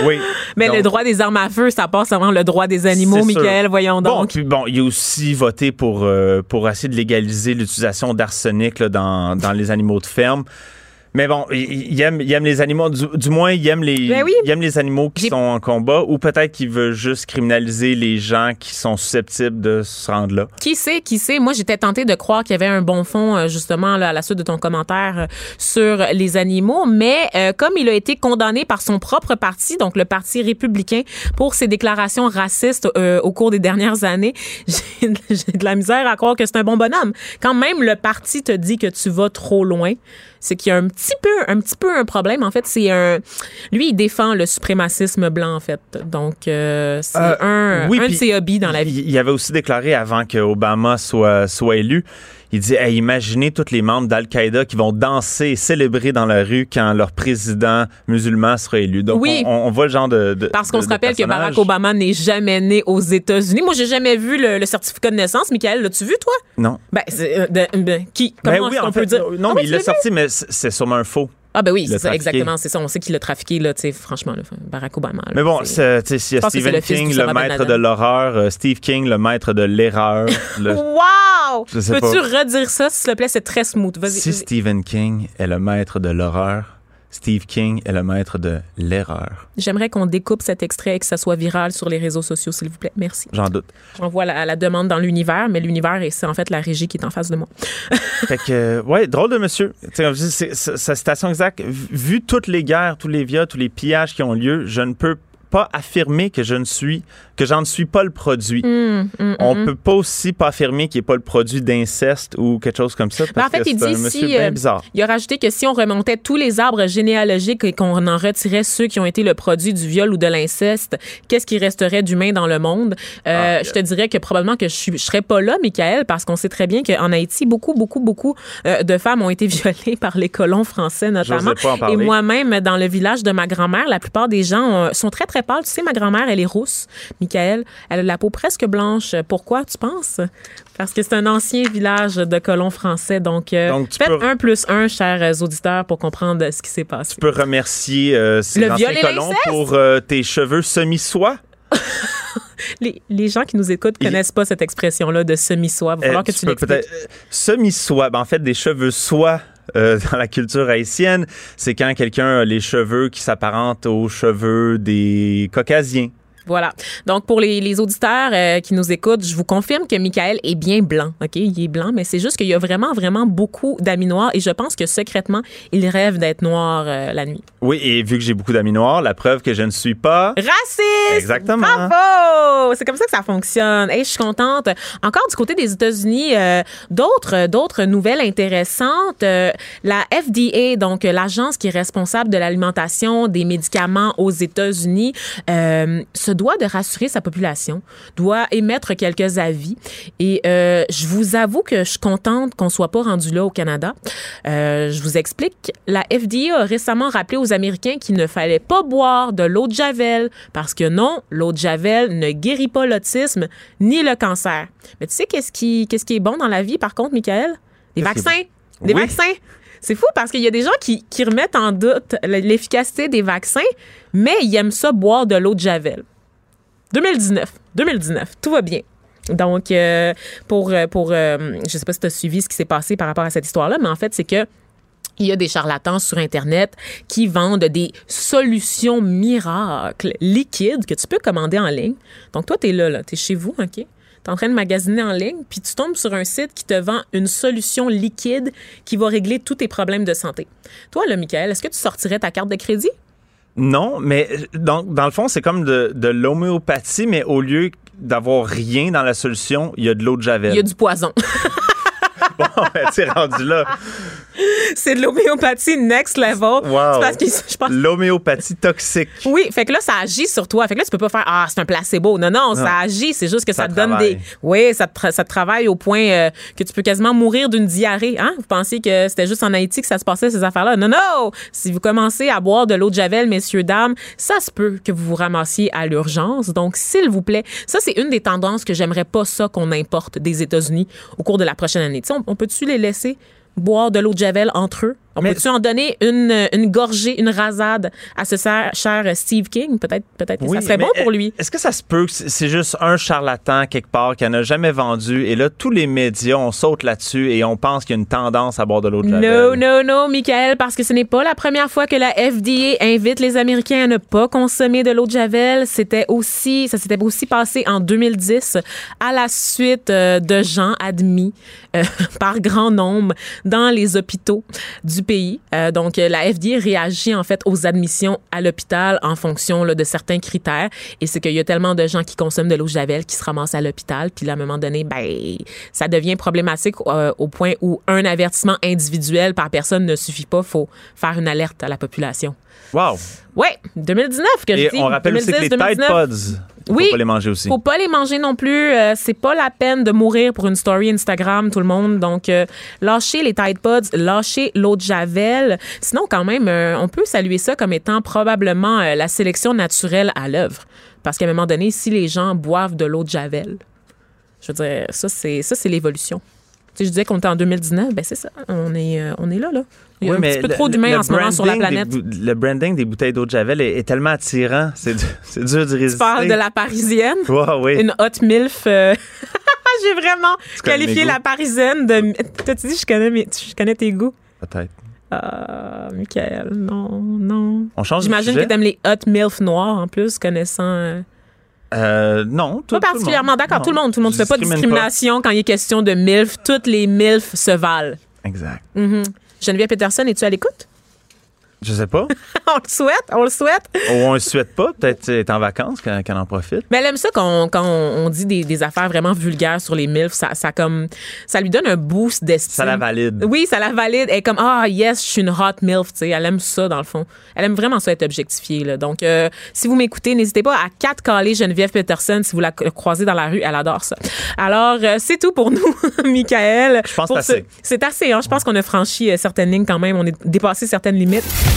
Oui. Mais Donc- le droit des armes à feu, ça passe avant le droit des animaux, sûr. Michael. Voyons Bon, donc. puis bon, il a aussi voté pour, euh, pour essayer de légaliser l'utilisation d'arsenic dans, dans les animaux de ferme. Mais bon, il, il aime, il aime les animaux, du, du moins, il aime les, Ben oui. il aime les animaux qui sont en combat, ou peut-être qu'il veut juste criminaliser les gens qui sont susceptibles de se rendre là. Qui sait, qui sait? Moi, j'étais tentée de croire qu'il y avait un bon fond, euh, justement, là, à la suite de ton commentaire euh, sur les animaux. Mais euh, comme il a été condamné par son propre parti, donc le Parti républicain, pour ses déclarations racistes euh, au cours des dernières années, j'ai de la misère à croire que c'est un bon bonhomme. Quand même le parti te dit que tu vas trop loin, c'est qu'il y a un petit peu, un petit peu un problème. En fait, c'est un... Lui, il défend le suprémacisme blanc, en fait. Donc, euh, c'est Euh, un, oui, un de ses hobbies dans la vie. Il, il avait aussi déclaré avant que Obama soit, soit élu, il dit hey, imaginez tous les membres d'Al-Qaïda qui vont danser et célébrer dans la rue quand leur président musulman sera élu. Donc, Oui. on, on voit le genre de. de- Parce qu'on se rappelle que. Barack Obama n'est jamais né aux États-Unis. Moi, j'ai jamais vu le, le certificat de naissance. Michael, l'as-tu vu, toi? Non. Ben, c'est, euh, de- de- qui? Comment Ben oui, qu'on en peut fait, dire? non, Ah mais oui, il l'a sorti, mais c'est sûrement un faux. Ah, ben oui, c'est ça, exactement. C'est ça. On sait qu'il l'a trafiqué, là, franchement, là, Barack Obama. là, Mais bon, c'est- y a Stephen King, le maître de l'horreur, euh, Steve King, le maître de l'erreur. le- Wow! Peux-tu redire ça, s'il te plaît? C'est très smooth. Vas-y. Si. Stephen King est le maître de l'horreur, Steve King est le maître de l'erreur. J'aimerais qu'on découpe cet extrait et que ça soit viral sur les réseaux sociaux, s'il vous plaît. Merci. J'en doute. J'envoie la, la demande dans l'univers, mais l'univers, c'est en fait la régie qui est en face de moi. Fait que, euh, ouais, drôle de monsieur. Tu sais, comme je dis, c'est- c'est- Sa citation exacte, vu vu toutes les guerres, tous les viols, tous les pillages qui ont lieu, je ne peux pas affirmer que je ne suis, que j'en ne suis pas le produit. Hum, hum, On hum. peut pas aussi pas affirmer qu'il n'est pas le produit d'inceste ou quelque chose comme ça. Parce Ben, en fait, que il un dit monsieur si, bien euh, bizarre. Il a rajouté que si on remontait tous les arbres généalogiques et qu'on en retirait ceux qui ont été le produit du viol ou de l'inceste, qu'est-ce qui resterait d'humain dans le monde? Euh, Ah, je te dirais que probablement que je, je serais pas là, Michael, parce qu'on sait très bien qu'en Haïti, beaucoup, beaucoup, beaucoup euh, de femmes ont été violées par les colons français notamment. Pas en Et moi-même, dans le village de ma grand-mère, la plupart des gens sont très, très pâles. Tu sais, ma grand-mère, elle est rousse. Michael, elle a la peau presque blanche. Pourquoi, tu penses? Parce que c'est un ancien village de colons français. Donc, euh, Donc, tu faites peux- un plus un, chers euh, auditeurs, pour comprendre euh, ce qui s'est passé. Tu peux remercier euh, ces Le anciens colons pour euh, tes cheveux semi-soie. Les, les gens qui nous écoutent connaissent pas cette expression-là de semi-soie. Il va falloir Euh, que tu l'expliques. euh, Semi-soie, ben, en fait, des cheveux soie euh, dans la culture haïtienne. C'est quand quelqu'un a les cheveux qui s'apparentent aux cheveux des caucasiens. Voilà. Donc, pour les, les auditeurs euh, qui nous écoutent, je vous confirme que Michael est bien blanc. OK? Il est blanc, mais c'est juste qu'il y a vraiment, vraiment beaucoup d'amis noirs et je pense que secrètement, il rêve d'être noir euh, la nuit. Oui, et vu que j'ai beaucoup d'amis noirs, la preuve que je ne suis pas. Raciste! Exactement. Bravo! C'est comme ça que ça fonctionne. Hey, je suis contente. Encore du côté des États-Unis, euh, d'autres, d'autres nouvelles intéressantes. La FDA, donc l'agence qui est responsable de l'alimentation des médicaments aux États-Unis, se doit de rassurer sa population, doit émettre quelques avis. Et euh, je vous avoue que je suis contente qu'on soit pas rendu là au Canada. Euh, je vous explique. La FDA a récemment rappelé aux Américains qu'il ne fallait pas boire de l'eau de Javel parce que non, l'eau de Javel ne guérit pas l'autisme ni le cancer. Mais tu sais qu'est-ce qui, qu'est-ce qui est bon dans la vie, par contre, Michael? Des vaccins. Des Oui. vaccins. C'est fou parce qu'il y a des gens qui, qui remettent en doute l'efficacité des vaccins, mais ils aiment ça boire de l'eau de Javel. 2019. 2019. Tout va bien. Donc, euh, pour, euh, pour euh, je sais pas si tu as suivi ce qui s'est passé par rapport à cette histoire-là, mais en fait, c'est que il y a des charlatans sur Internet qui vendent des solutions miracles liquides que tu peux commander en ligne. Donc, toi, tu es là, là tu es chez vous, OK? Tu es en train de magasiner en ligne, puis tu tombes sur un site qui te vend une solution liquide qui va régler tous tes problèmes de santé. Toi, là, Michael, est-ce que tu sortirais ta carte de crédit? Non, mais donc, dans le fond, c'est comme de, de l'homéopathie, mais au lieu d'avoir rien dans la solution, il y a de l'eau de Javel. Il y a du poison. Bon, ben, tu es rendu là. c'est de l'homéopathie next level. Wow. Parce que je pense L'homéopathie toxique. Oui, fait que là, ça agit sur toi. Fait que là, tu peux pas faire Ah, c'est un placebo. Non, non, ça agit. C'est juste que ça, Ça te donne des. Oui, ça te, ça te travaille au point euh, que tu peux quasiment mourir d'une diarrhée. Hein? Vous pensiez que c'était juste en Haïti que ça se passait, ces affaires-là? Non, non! Si vous commencez à boire de l'eau de Javel, messieurs, dames, ça se peut que vous vous ramassiez à l'urgence. Donc, s'il vous plaît, ça, c'est une des tendances que j'aimerais pas ça qu'on importe des États-Unis au cours de la prochaine année. Tu sais, on, on peut-tu les laisser boire de l'eau de Javel entre eux? On Mais- peut-tu en donner une, une gorgée, une rasade à ce cher, Steve King? Peut-être peut-être que ça serait bon pour lui. Est-ce que ça se peut que c'est juste un charlatan quelque part qui n'a jamais vendu et là, tous les médias, on saute là-dessus et on pense qu'il y a une tendance à boire de l'eau de Javel? Non, non, non, Michael, parce que ce n'est pas la première fois que la FDA invite les Américains à ne pas consommer de l'eau de Javel. C'était aussi, ça s'était aussi passé en 2010 à la suite euh, de gens admis euh, par grand nombre dans les hôpitaux du Euh, donc, euh, la FDA réagit en fait aux admissions à l'hôpital en fonction de certains critères. Et c'est qu'il y a tellement de gens qui consomment de l'eau Javel qui se ramassent à l'hôpital. Puis à un moment donné, ben, ça devient problématique euh, au point où un avertissement individuel par personne ne suffit pas. faut faire une alerte à la population. Wow. Ouais, 2019 que je dis. on rappelle aussi que 2010, les Tide 2019. Pods, faut Oui. pas les manger aussi. Faut pas les manger non plus. Euh, c'est pas la peine de mourir pour une story Instagram, tout le monde. Donc, euh, lâchez les Tide Pods, lâchez l'eau de Javel. Sinon, quand même, euh, on peut saluer ça comme étant probablement euh, la sélection naturelle à l'œuvre. Parce qu'à un moment donné, si les gens boivent de l'eau de Javel, je veux dire, ça, c'est ça, c'est l'évolution. Tu sais, je disais qu'on était en 2019, ben c'est ça. On est, euh, on est là, là. Il y a Oui, un mais petit peu le- trop d'humains en ce moment sur la branding planète. des le branding des bouteilles d'eau de Javel est, est tellement attirant. C'est du- c'est dur d'y résister. Tu parles de la parisienne? Ouais, oui. Une hot milf. euh, J'ai vraiment qualifié la parisienne de. T'as-tu dit je connais, mes- je connais tes goûts? Peut-être. Ah, Michael, non, non. On change de J'imagine que t'aimes les hot milf noirs en plus, connaissant. euh, Euh, non. tout- pas particulièrement d'accord. Tout le monde, tout le monde. Je Tu fais pas de discrimination quand il est question de milf. Toutes les milf se valent. Exact. Mhm. Geneviève Peterson, es-tu à l'écoute? Je sais pas. on le souhaite, on le souhaite. Ou on ne souhaite pas. Peut-être qu'elle est en vacances, qu'elle en profite. Mais elle aime ça quand, quand on, dit des, des affaires vraiment vulgaires sur les MILF. Ça, ça, comme, ça lui donne un boost d'estime. Ça la valide. Oui, ça la valide. Elle est comme, ah, yes, je suis une hot MILF. tu sais. Elle aime ça, dans le fond. Elle aime vraiment ça être objectifiée. Là. Donc, euh, si vous m'écoutez, n'hésitez pas à quatre caler Geneviève Peterson si vous la croisez dans la rue. Elle adore ça. Alors, euh, c'est tout pour nous, Michael. Je pense que c'est ce- assez. C'est assez. Hein? Je pense qu'on a franchi euh, certaines lignes quand même. On a dépassé certaines limites.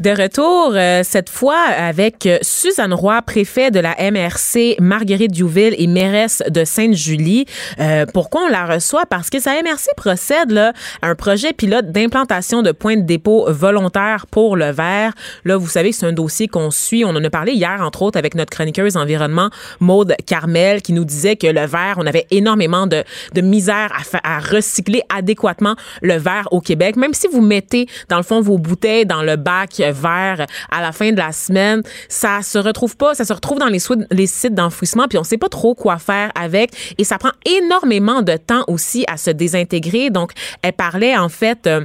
De retour, euh, cette fois avec euh, Suzanne Roy, préfet de la MRC, Marguerite Diouville et mairesse de Sainte-Julie. Euh, pourquoi on la reçoit? Parce que sa MRC procède là, à un projet pilote d'implantation de points de dépôt volontaires pour le verre. Là, vous savez, c'est un dossier qu'on suit. On en a parlé hier, entre autres, avec notre chroniqueuse environnement, Maude Carmel, qui nous disait que le verre, on avait énormément de, de misère à, à recycler adéquatement le verre au Québec. Même si vous mettez, dans le fond, vos bouteilles dans le bac vert à la fin de la semaine, ça se retrouve pas, ça se retrouve dans les, les sites d'enfouissement, puis on sait pas trop quoi faire avec, et ça prend énormément de temps aussi à se désintégrer. Donc, elle parlait en fait euh,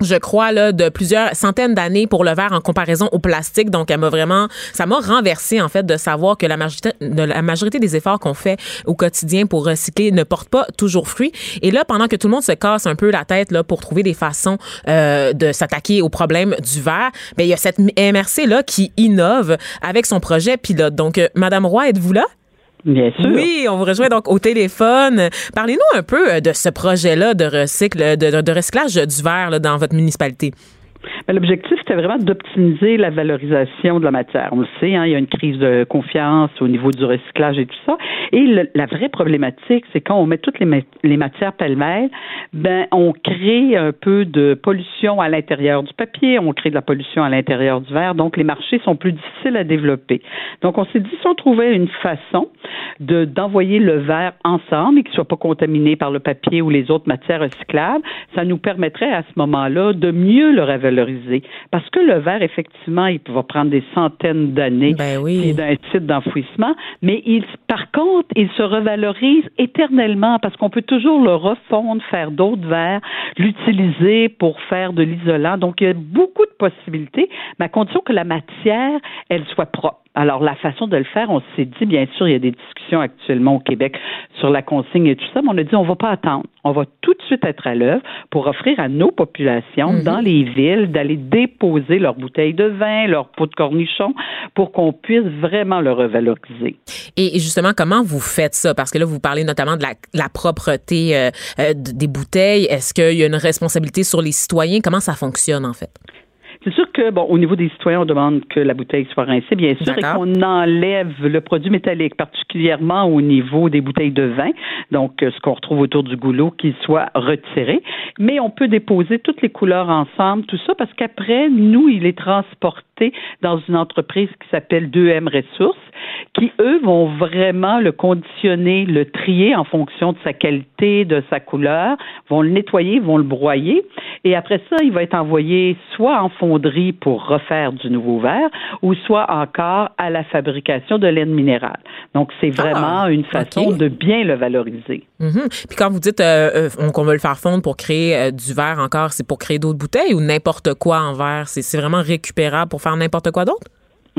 je crois, là, de plusieurs centaines d'années pour le verre en comparaison au plastique. Donc, elle m'a vraiment, ça m'a renversé, en fait, de savoir que la majorité, des efforts qu'on fait au quotidien pour recycler ne portent pas toujours fruit. Et là, pendant que tout le monde se casse un peu la tête, là, pour trouver des façons euh, de s'attaquer au problème du verre, ben, il y a cette MRC, là, qui innove avec son projet pilote. Donc, euh, Madame Roy, êtes-vous là? Bien sûr. Oui, on vous rejoint donc au téléphone. Parlez-nous un peu euh, de ce projet-là de recycle, de, de recyclage du verre là, dans votre municipalité. L'objectif, c'était vraiment d'optimiser la valorisation de la matière. On le sait, hein, il y a une crise de confiance au niveau du recyclage et tout ça. Et la vraie problématique, c'est quand on met toutes les, matières pêle-mêle, ben, on crée un peu de pollution à l'intérieur du papier, on crée de la pollution à l'intérieur du verre, donc les marchés sont plus difficiles à développer. Donc, on s'est dit, si on trouvait une façon de d'envoyer le verre ensemble et qu'il ne soit pas contaminé par le papier ou les autres matières recyclables, ça nous permettrait à ce moment-là de mieux le revaloriser. Parce que le verre, effectivement, il va prendre des centaines d'années ben oui. d'un site d'enfouissement, mais il, par contre, il se revalorise éternellement parce qu'on peut toujours le refondre, faire d'autres verres, l'utiliser pour faire de l'isolant. Donc, il y a beaucoup de possibilités, mais à condition que la matière, elle soit propre. Alors, la façon de le faire, on s'est dit, bien sûr, il y a des discussions actuellement au Québec sur la consigne et tout ça, mais on a dit, on va pas attendre. On va tout de suite être à l'œuvre pour offrir à nos populations Mhm. dans les villes d'aller déposer leurs bouteilles de vin, leurs pots de cornichons pour qu'on puisse vraiment le revaloriser. Et justement, comment vous faites ça? Parce que là, vous parlez notamment de la, la propreté euh, euh, des bouteilles. Est-ce qu'il y a une responsabilité sur les citoyens? Comment ça fonctionne, en fait? Que, bon, au niveau des citoyens, on demande que la bouteille soit rincée, bien sûr, et qu'on enlève le produit métallique, particulièrement au niveau des bouteilles de vin, donc euh, ce qu'on retrouve autour du goulot, qu'il soit retiré. Mais on peut déposer toutes les couleurs ensemble, tout ça, parce qu'après, nous, il est transporté dans une entreprise qui s'appelle 2M Ressources, qui, eux, vont vraiment le conditionner, le trier en fonction de sa qualité, de sa couleur, vont le nettoyer, vont le broyer, et après ça, il va être envoyé soit en fonderie pour refaire du nouveau verre, ou soit encore à la fabrication de laine minérale. Donc, c'est vraiment Ah, une façon de bien le valoriser. Mhm. Puis quand vous dites euh, euh, on- qu'on veut le faire fondre pour créer euh, du verre encore, c'est pour créer d'autres bouteilles ou n'importe quoi en verre? C'est vraiment récupérable pour faire n'importe quoi d'autre?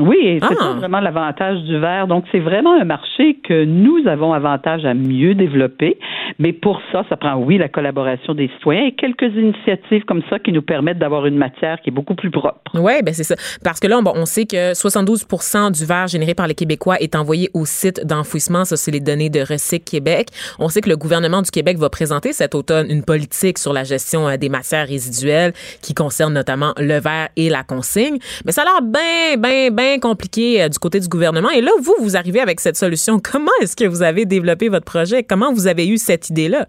Oui, c'est Ah. vraiment l'avantage du verre. Donc, c'est vraiment un marché que nous avons avantage à mieux développer. Mais pour ça, ça prend, oui, la collaboration des citoyens et quelques initiatives comme ça qui nous permettent d'avoir une matière qui est beaucoup plus propre. Oui, ben c'est ça. Parce que là, bon, on sait que 72 du verre généré par les Québécois est envoyé au site d'enfouissement. Ça, c'est les données de Recyc Québec. On sait que le gouvernement du Québec va présenter cet automne une politique sur la gestion euh, des matières résiduelles qui concerne notamment le verre et la consigne. Mais ça a l'air bien, bien, bien compliqué euh, du côté du gouvernement. Et là, vous, vous arrivez avec cette solution. Comment est-ce que vous avez développé votre projet? Comment vous avez eu cette idée-là?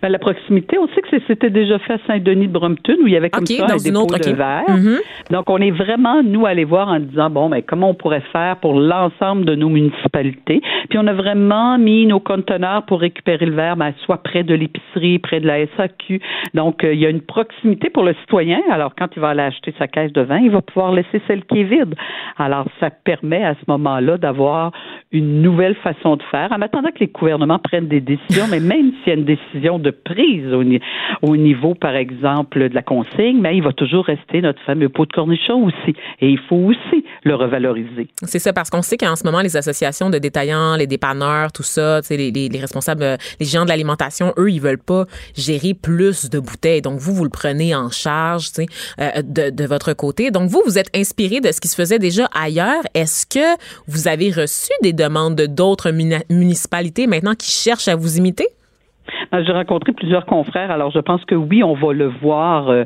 Ben, la proximité, on sait que c'était déjà fait à Saint-Denis de Brompton où il y avait comme ça un dépôt autre, de verre. Mhm. Donc, on est vraiment, nous, allés voir en disant, bon, ben, comment on pourrait faire pour l'ensemble de nos municipalités. Puis, on a vraiment mis nos conteneurs pour récupérer le verre, ben, soit près de l'épicerie, près de la SAQ. Donc, euh, il y a une proximité pour le citoyen. Alors, quand il va aller acheter sa caisse de vin, il va pouvoir laisser celle qui est vide. Alors, ça permet à ce moment-là d'avoir une nouvelle façon de faire, en attendant que les gouvernements prennent des décisions, mais même s'il y a une décision de prise au, ni- au niveau, par exemple, de la consigne, mais il va toujours rester notre fameux pot de cornichon aussi. Et il faut aussi le revaloriser. C'est ça, parce qu'on sait qu'en ce moment, les associations de détaillants, les dépanneurs, tout ça, les, les, les responsables, euh, les géants de l'alimentation, eux, ils veulent pas gérer plus de bouteilles. Donc, vous, vous le prenez en charge, euh, de, de votre côté. Donc, vous, vous êtes inspiré de ce qui se faisait déjà ailleurs. Est-ce que vous avez reçu des demandes de d'autres muni- municipalités maintenant qui cherchent à vous imiter? Euh, J'ai rencontré plusieurs confrères, alors je pense que oui, on va le voir. euh,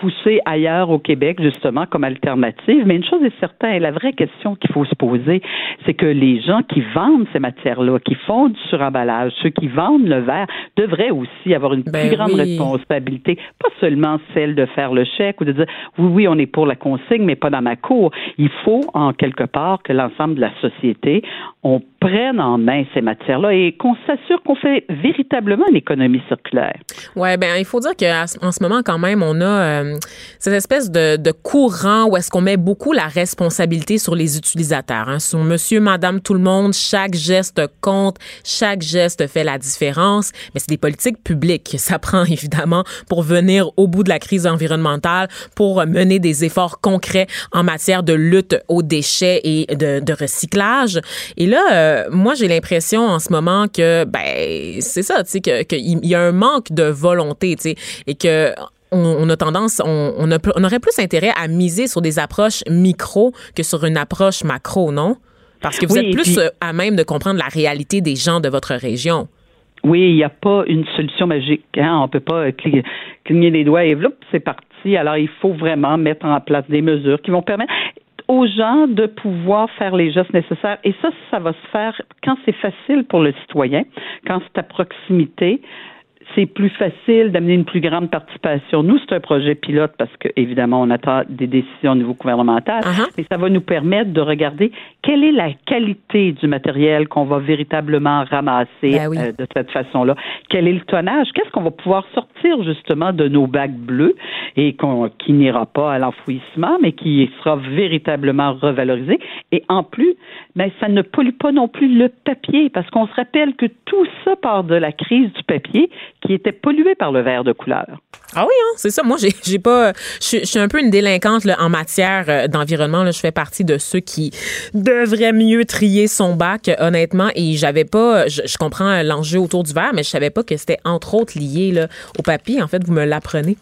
poussé ailleurs au Québec, justement, comme alternative. Mais une chose est certaine, la vraie question qu'il faut se poser, c'est que les gens qui vendent ces matières-là, qui font du suremballage, ceux qui vendent le verre, devraient aussi avoir une Ben plus grande oui. responsabilité, pas seulement celle de faire le chèque ou de dire oui, oui, on est pour la consigne, mais pas dans ma cour. Il faut, en quelque part, que l'ensemble de la société, on prenne en main ces matières-là et qu'on s'assure qu'on fait véritablement une circulaire. Ouais, ben il faut dire qu'en ce moment quand même on a euh, cette espèce de, de courant où est-ce qu'on met beaucoup la responsabilité sur les utilisateurs, hein, sur Monsieur, Madame, tout le monde. Chaque geste compte, chaque geste fait la différence. Mais c'est des politiques publiques que ça prend évidemment pour venir au bout de la crise environnementale, pour mener des efforts concrets en matière de lutte aux déchets et de, de recyclage. Et là, euh, moi j'ai l'impression en ce moment que ben c'est ça, tu sais que qu'il y a un manque de volonté, tu sais, et que on, a tendance, on, on, a, on aurait plus intérêt à miser sur des approches micro que sur une approche macro, non? Parce que vous Oui, êtes plus puis- euh, à même de comprendre la réalité des gens de votre région. Oui, il n'y a pas une solution magique. Hein? On ne peut pas euh, cli- cligner les doigts et c'est parti. Alors, il faut vraiment mettre en place des mesures qui vont permettre aux gens de pouvoir faire les gestes nécessaires. Et ça, ça va se faire quand c'est facile pour le citoyen, quand c'est à proximité. C'est plus facile d'amener une plus grande participation. Nous, c'est un projet pilote parce que, évidemment, on attend des décisions au niveau gouvernemental, Uh-huh. mais ça va nous permettre de regarder quelle est la qualité du matériel qu'on va véritablement ramasser Ben oui. euh, de cette façon-là. Quel est le tonnage? Qu'est-ce qu'on va pouvoir sortir justement de nos bacs bleus et qui n'ira pas à l'enfouissement, mais qui sera véritablement revalorisé? Et en plus, ben, ça ne pollue pas non plus le papier parce qu'on se rappelle que tout ça part de la crise du papier qui était pollué par le verre de couleur. Ah oui, hein, c'est ça. Moi, j'ai, pas. Je suis- un peu une délinquante en matière euh, d'environnement. Je fais partie de ceux qui devraient mieux trier son bac, honnêtement. Et j'avais pas. Je, comprends l'enjeu autour du verre, mais je savais pas que c'était entre autres lié au papier. En fait, vous me l'apprenez.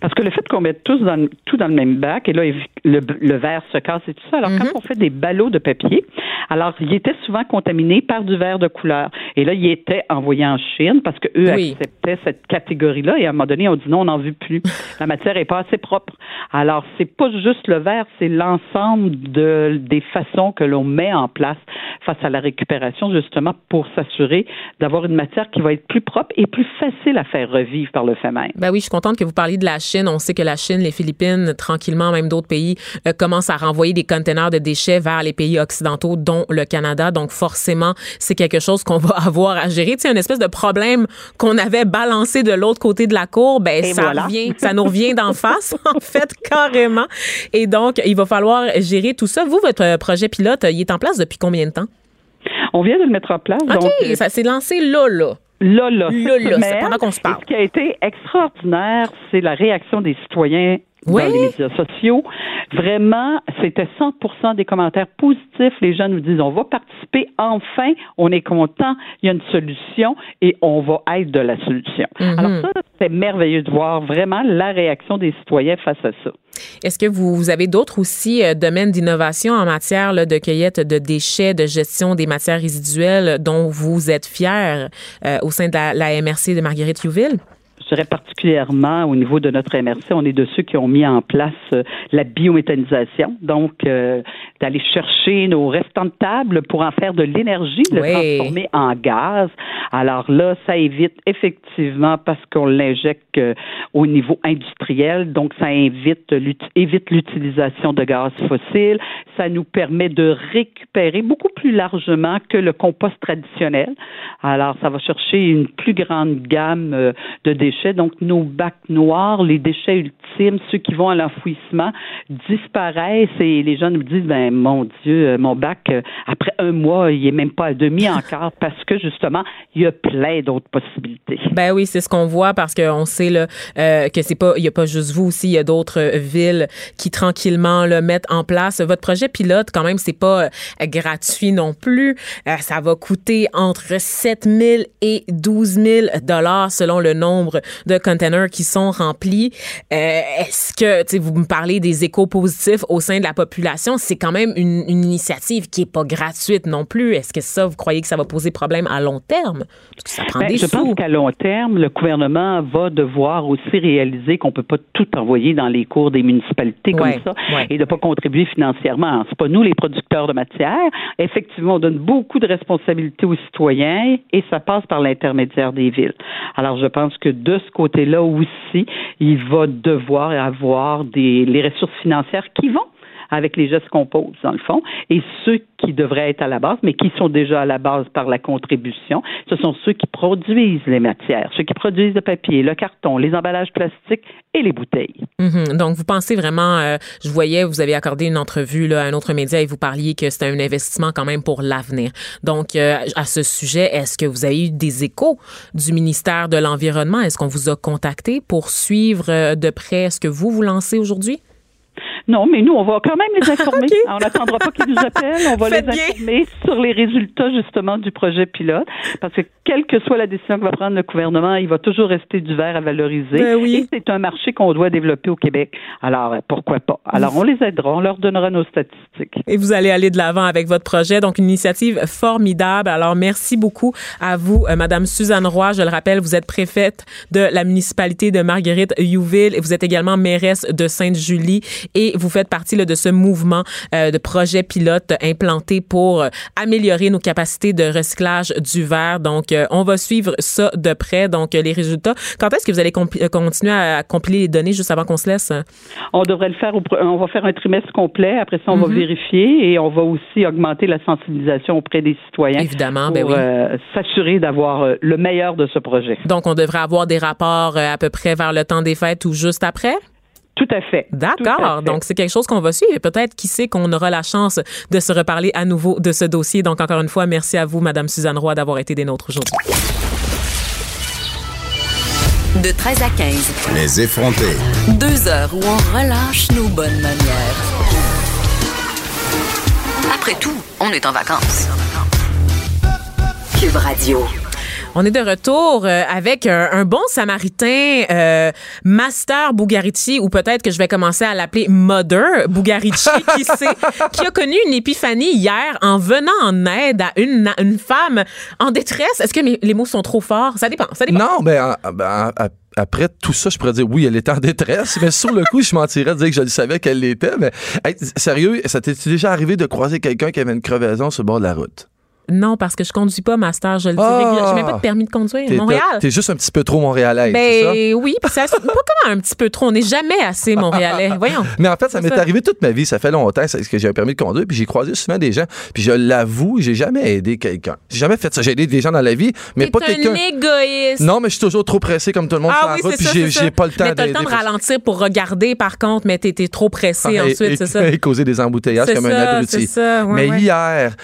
Parce que le fait qu'on mette tous dans, tout dans le même bac, et là, le, le verre se casse et tout ça, alors quand on fait des ballots de papier, alors il était souvent contaminé par du verre de couleur. Et là, il était envoyé en Chine parce que eux Oui. acceptaient cette catégorie-là et à un moment donné, on dit non, on n'en veut plus. La matière est pas assez propre. Alors, c'est pas juste le verre, c'est l'ensemble de, des façons que l'on met en place face à la récupération, justement, pour s'assurer d'avoir une matière qui va être plus propre et plus facile à faire revivre par le fait même. Ben oui, je suis contente que vous parliez de la Chine. On sait que la Chine, les Philippines, tranquillement, même d'autres pays, euh, commencent à renvoyer des conteneurs de déchets vers les pays occidentaux, dont le Canada. Donc, forcément, c'est quelque chose qu'on va avoir à gérer. Sais, une espèce de problème qu'on avait balancé de l'autre côté de la cour, ben, Et ça voilà. revient, ça nous revient d'en face, en fait, carrément. Et donc, il va falloir gérer tout ça. Vous, votre projet pilote, il est en place depuis combien de temps? On vient de le mettre en place. OK, donc, euh, ça s'est lancé là, là. Là, là. Là, là, Mais, c'est pendant qu'on se parle. et Ce qui a été extraordinaire, c'est la réaction des citoyens Oui. dans les médias sociaux. Vraiment, c'était 100 des commentaires positifs. Les gens nous disent, on va participer. Enfin, on est content. Il y a une solution et on va être de la solution. Mhm. Alors ça, c'est merveilleux de voir vraiment la réaction des citoyens face à ça. Est-ce que vous, vous avez d'autres aussi euh, domaines d'innovation en matière là, de cueillette de déchets, de gestion des matières résiduelles dont vous êtes fiers euh, au sein de la, la MRC de Marguerite Youville? Je dirais particulièrement au niveau de notre MRC, on est de ceux qui ont mis en place euh, la biométhanisation, donc euh, d'aller chercher nos restants de table pour en faire de l'énergie, le Oui. transformer en gaz. Alors là, ça évite effectivement parce qu'on l'injecte euh, au niveau industriel, donc ça l'ut- évite l'utilisation de gaz fossiles, ça nous permet de récupérer beaucoup plus largement que le compost traditionnel. Alors ça va chercher une plus grande gamme euh, de déchets. Donc, nos bacs noirs, les déchets ultimes, ceux qui vont à l'enfouissement, disparaissent et les gens nous disent, ben, mon Dieu, euh, mon bac, euh, après un mois, il est même pas à demi encore parce que, justement, il y a plein d'autres possibilités. Ben oui, c'est ce qu'on voit parce qu'on sait là, euh, que c'est pas, il y a pas juste vous aussi, il y a d'autres villes qui tranquillement le mettent en place. Votre projet pilote, quand même, c'est pas gratuit non plus. Euh, ça va coûter entre 7 000 et 12 000 dollars selon le nombre de containers qui sont remplis. Euh, Est-ce que, tu sais, vous me parlez des échos positifs au sein de la population, c'est quand même une, une initiative qui est pas gratuite non plus. Est-ce que ça, vous croyez que ça va poser problème à long terme? Parce que ça prend Ben, des je sous. pense qu'à long terme, le gouvernement va devoir aussi réaliser qu'on peut pas tout envoyer dans les cours des municipalités Ouais, comme ça ouais. et de pas contribuer financièrement. C'est pas nous les producteurs de matière. Effectivement, on donne beaucoup de responsabilités aux citoyens et ça passe par l'intermédiaire des villes. Alors, je pense que de ce côté-là aussi, il va devoir avoir des les ressources financières qui vont avec les gestes qu'on pose, dans le fond, et ceux qui devraient être à la base, mais qui sont déjà à la base par la contribution, ce sont ceux qui produisent les matières, ceux qui produisent le papier, le carton, les emballages plastiques et les bouteilles. Mhm. Donc, vous pensez vraiment, euh, je voyais, vous avez accordé une entrevue à un autre média et vous parliez que c'était un investissement quand même pour l'avenir. Donc, euh, à ce sujet, est-ce que vous avez eu des échos du ministère de l'Environnement? Est-ce qu'on vous a contacté pour suivre euh, de près ce que vous vous lancez aujourd'hui? Non, mais nous, on va quand même les informer. On n'attendra pas qu'ils nous appellent. On va Faites les bien. informer sur les résultats, justement, du projet pilote. Parce que quelle que soit la décision que va prendre le gouvernement, il va toujours rester du verre à valoriser. Ben oui. Et c'est un marché qu'on doit développer au Québec. Alors, euh, pourquoi pas? Alors, on les aidera. On leur donnera nos statistiques. Et vous allez aller de l'avant avec votre projet. Donc, une initiative formidable. Alors, merci beaucoup à vous, euh, Madame Suzanne Roy. Je le rappelle, vous êtes préfète de la municipalité de Marguerite-Youville et vous êtes également mairesse de Sainte-Julie et vous faites partie là, de ce mouvement euh, de projet pilote implanté pour euh, améliorer nos capacités de recyclage du verre. Donc, euh, on va suivre ça de près. Donc, les résultats. Quand est-ce que vous allez continuer à compiler les données juste avant qu'on se laisse? On devrait le faire, au on va faire un trimestre complet. Après ça, on va vérifier et on va aussi augmenter la sensibilisation auprès des citoyens. Évidemment, pour ben oui. euh, s'assurer d'avoir le meilleur de ce projet. Donc, on devrait avoir des rapports à peu près vers le temps des fêtes ou juste après? Tout à fait. D'accord. Donc, c'est quelque chose qu'on va suivre et peut-être, qui sait, qu'on aura la chance de se reparler à nouveau de ce dossier. Donc, encore une fois, merci à vous, Madame Suzanne Roy, d'avoir été des nôtres aujourd'hui. De 13 à 15. Les effrontés. Deux heures où on relâche nos bonnes manières. Après tout, on est en vacances. Cube Radio. On est de retour euh, avec un, un bon samaritain, euh, Master Bugarici, ou peut-être que je vais commencer à l'appeler Mother Bugarici, qui, sait, qui a connu une épiphanie hier en venant en aide à une, une femme en détresse. Est-ce que mes- les mots sont trop forts? Ça dépend, ça dépend. Non, ben, en- ben, en- après tout ça, je pourrais dire oui, elle était en détresse, mais sur le coup, je mentirais de dire que je le savais qu'elle l'était. Mais hey, sérieux, ça t'est déjà arrivé de croiser quelqu'un qui avait une crevaison sur le bord de la route? Non, parce que je conduis pas, Master, je le dis Ah! J'ai même pas de permis de conduire. T'es- Montréal. T'es juste un petit peu trop montréalais, c'est ça? Ben oui, puis c'est assez- pas comment un petit peu trop. On n'est jamais assez montréalais. Voyons. Mais en fait, ça m'est ça. arrivé toute ma vie. Ça fait longtemps c'est- que j'ai un permis de conduire, puis j'ai croisé souvent des gens. Puis je l'avoue, j'ai jamais aidé quelqu'un. J'ai jamais fait ça. J'ai aidé des gens dans la vie, mais pas T'es quelqu'un. un égoïste. Non, mais je suis toujours trop pressé comme tout le monde sur Ah la oui, route, c'est puis ça, j'ai ça. j'ai pas le temps Mais t'as le temps de ralentir pour regarder, par contre, mais t'es trop pressé Ah, ensuite, c'est ça. Et causer des embouteillages comme un ça, abruti. ça, Mais hier,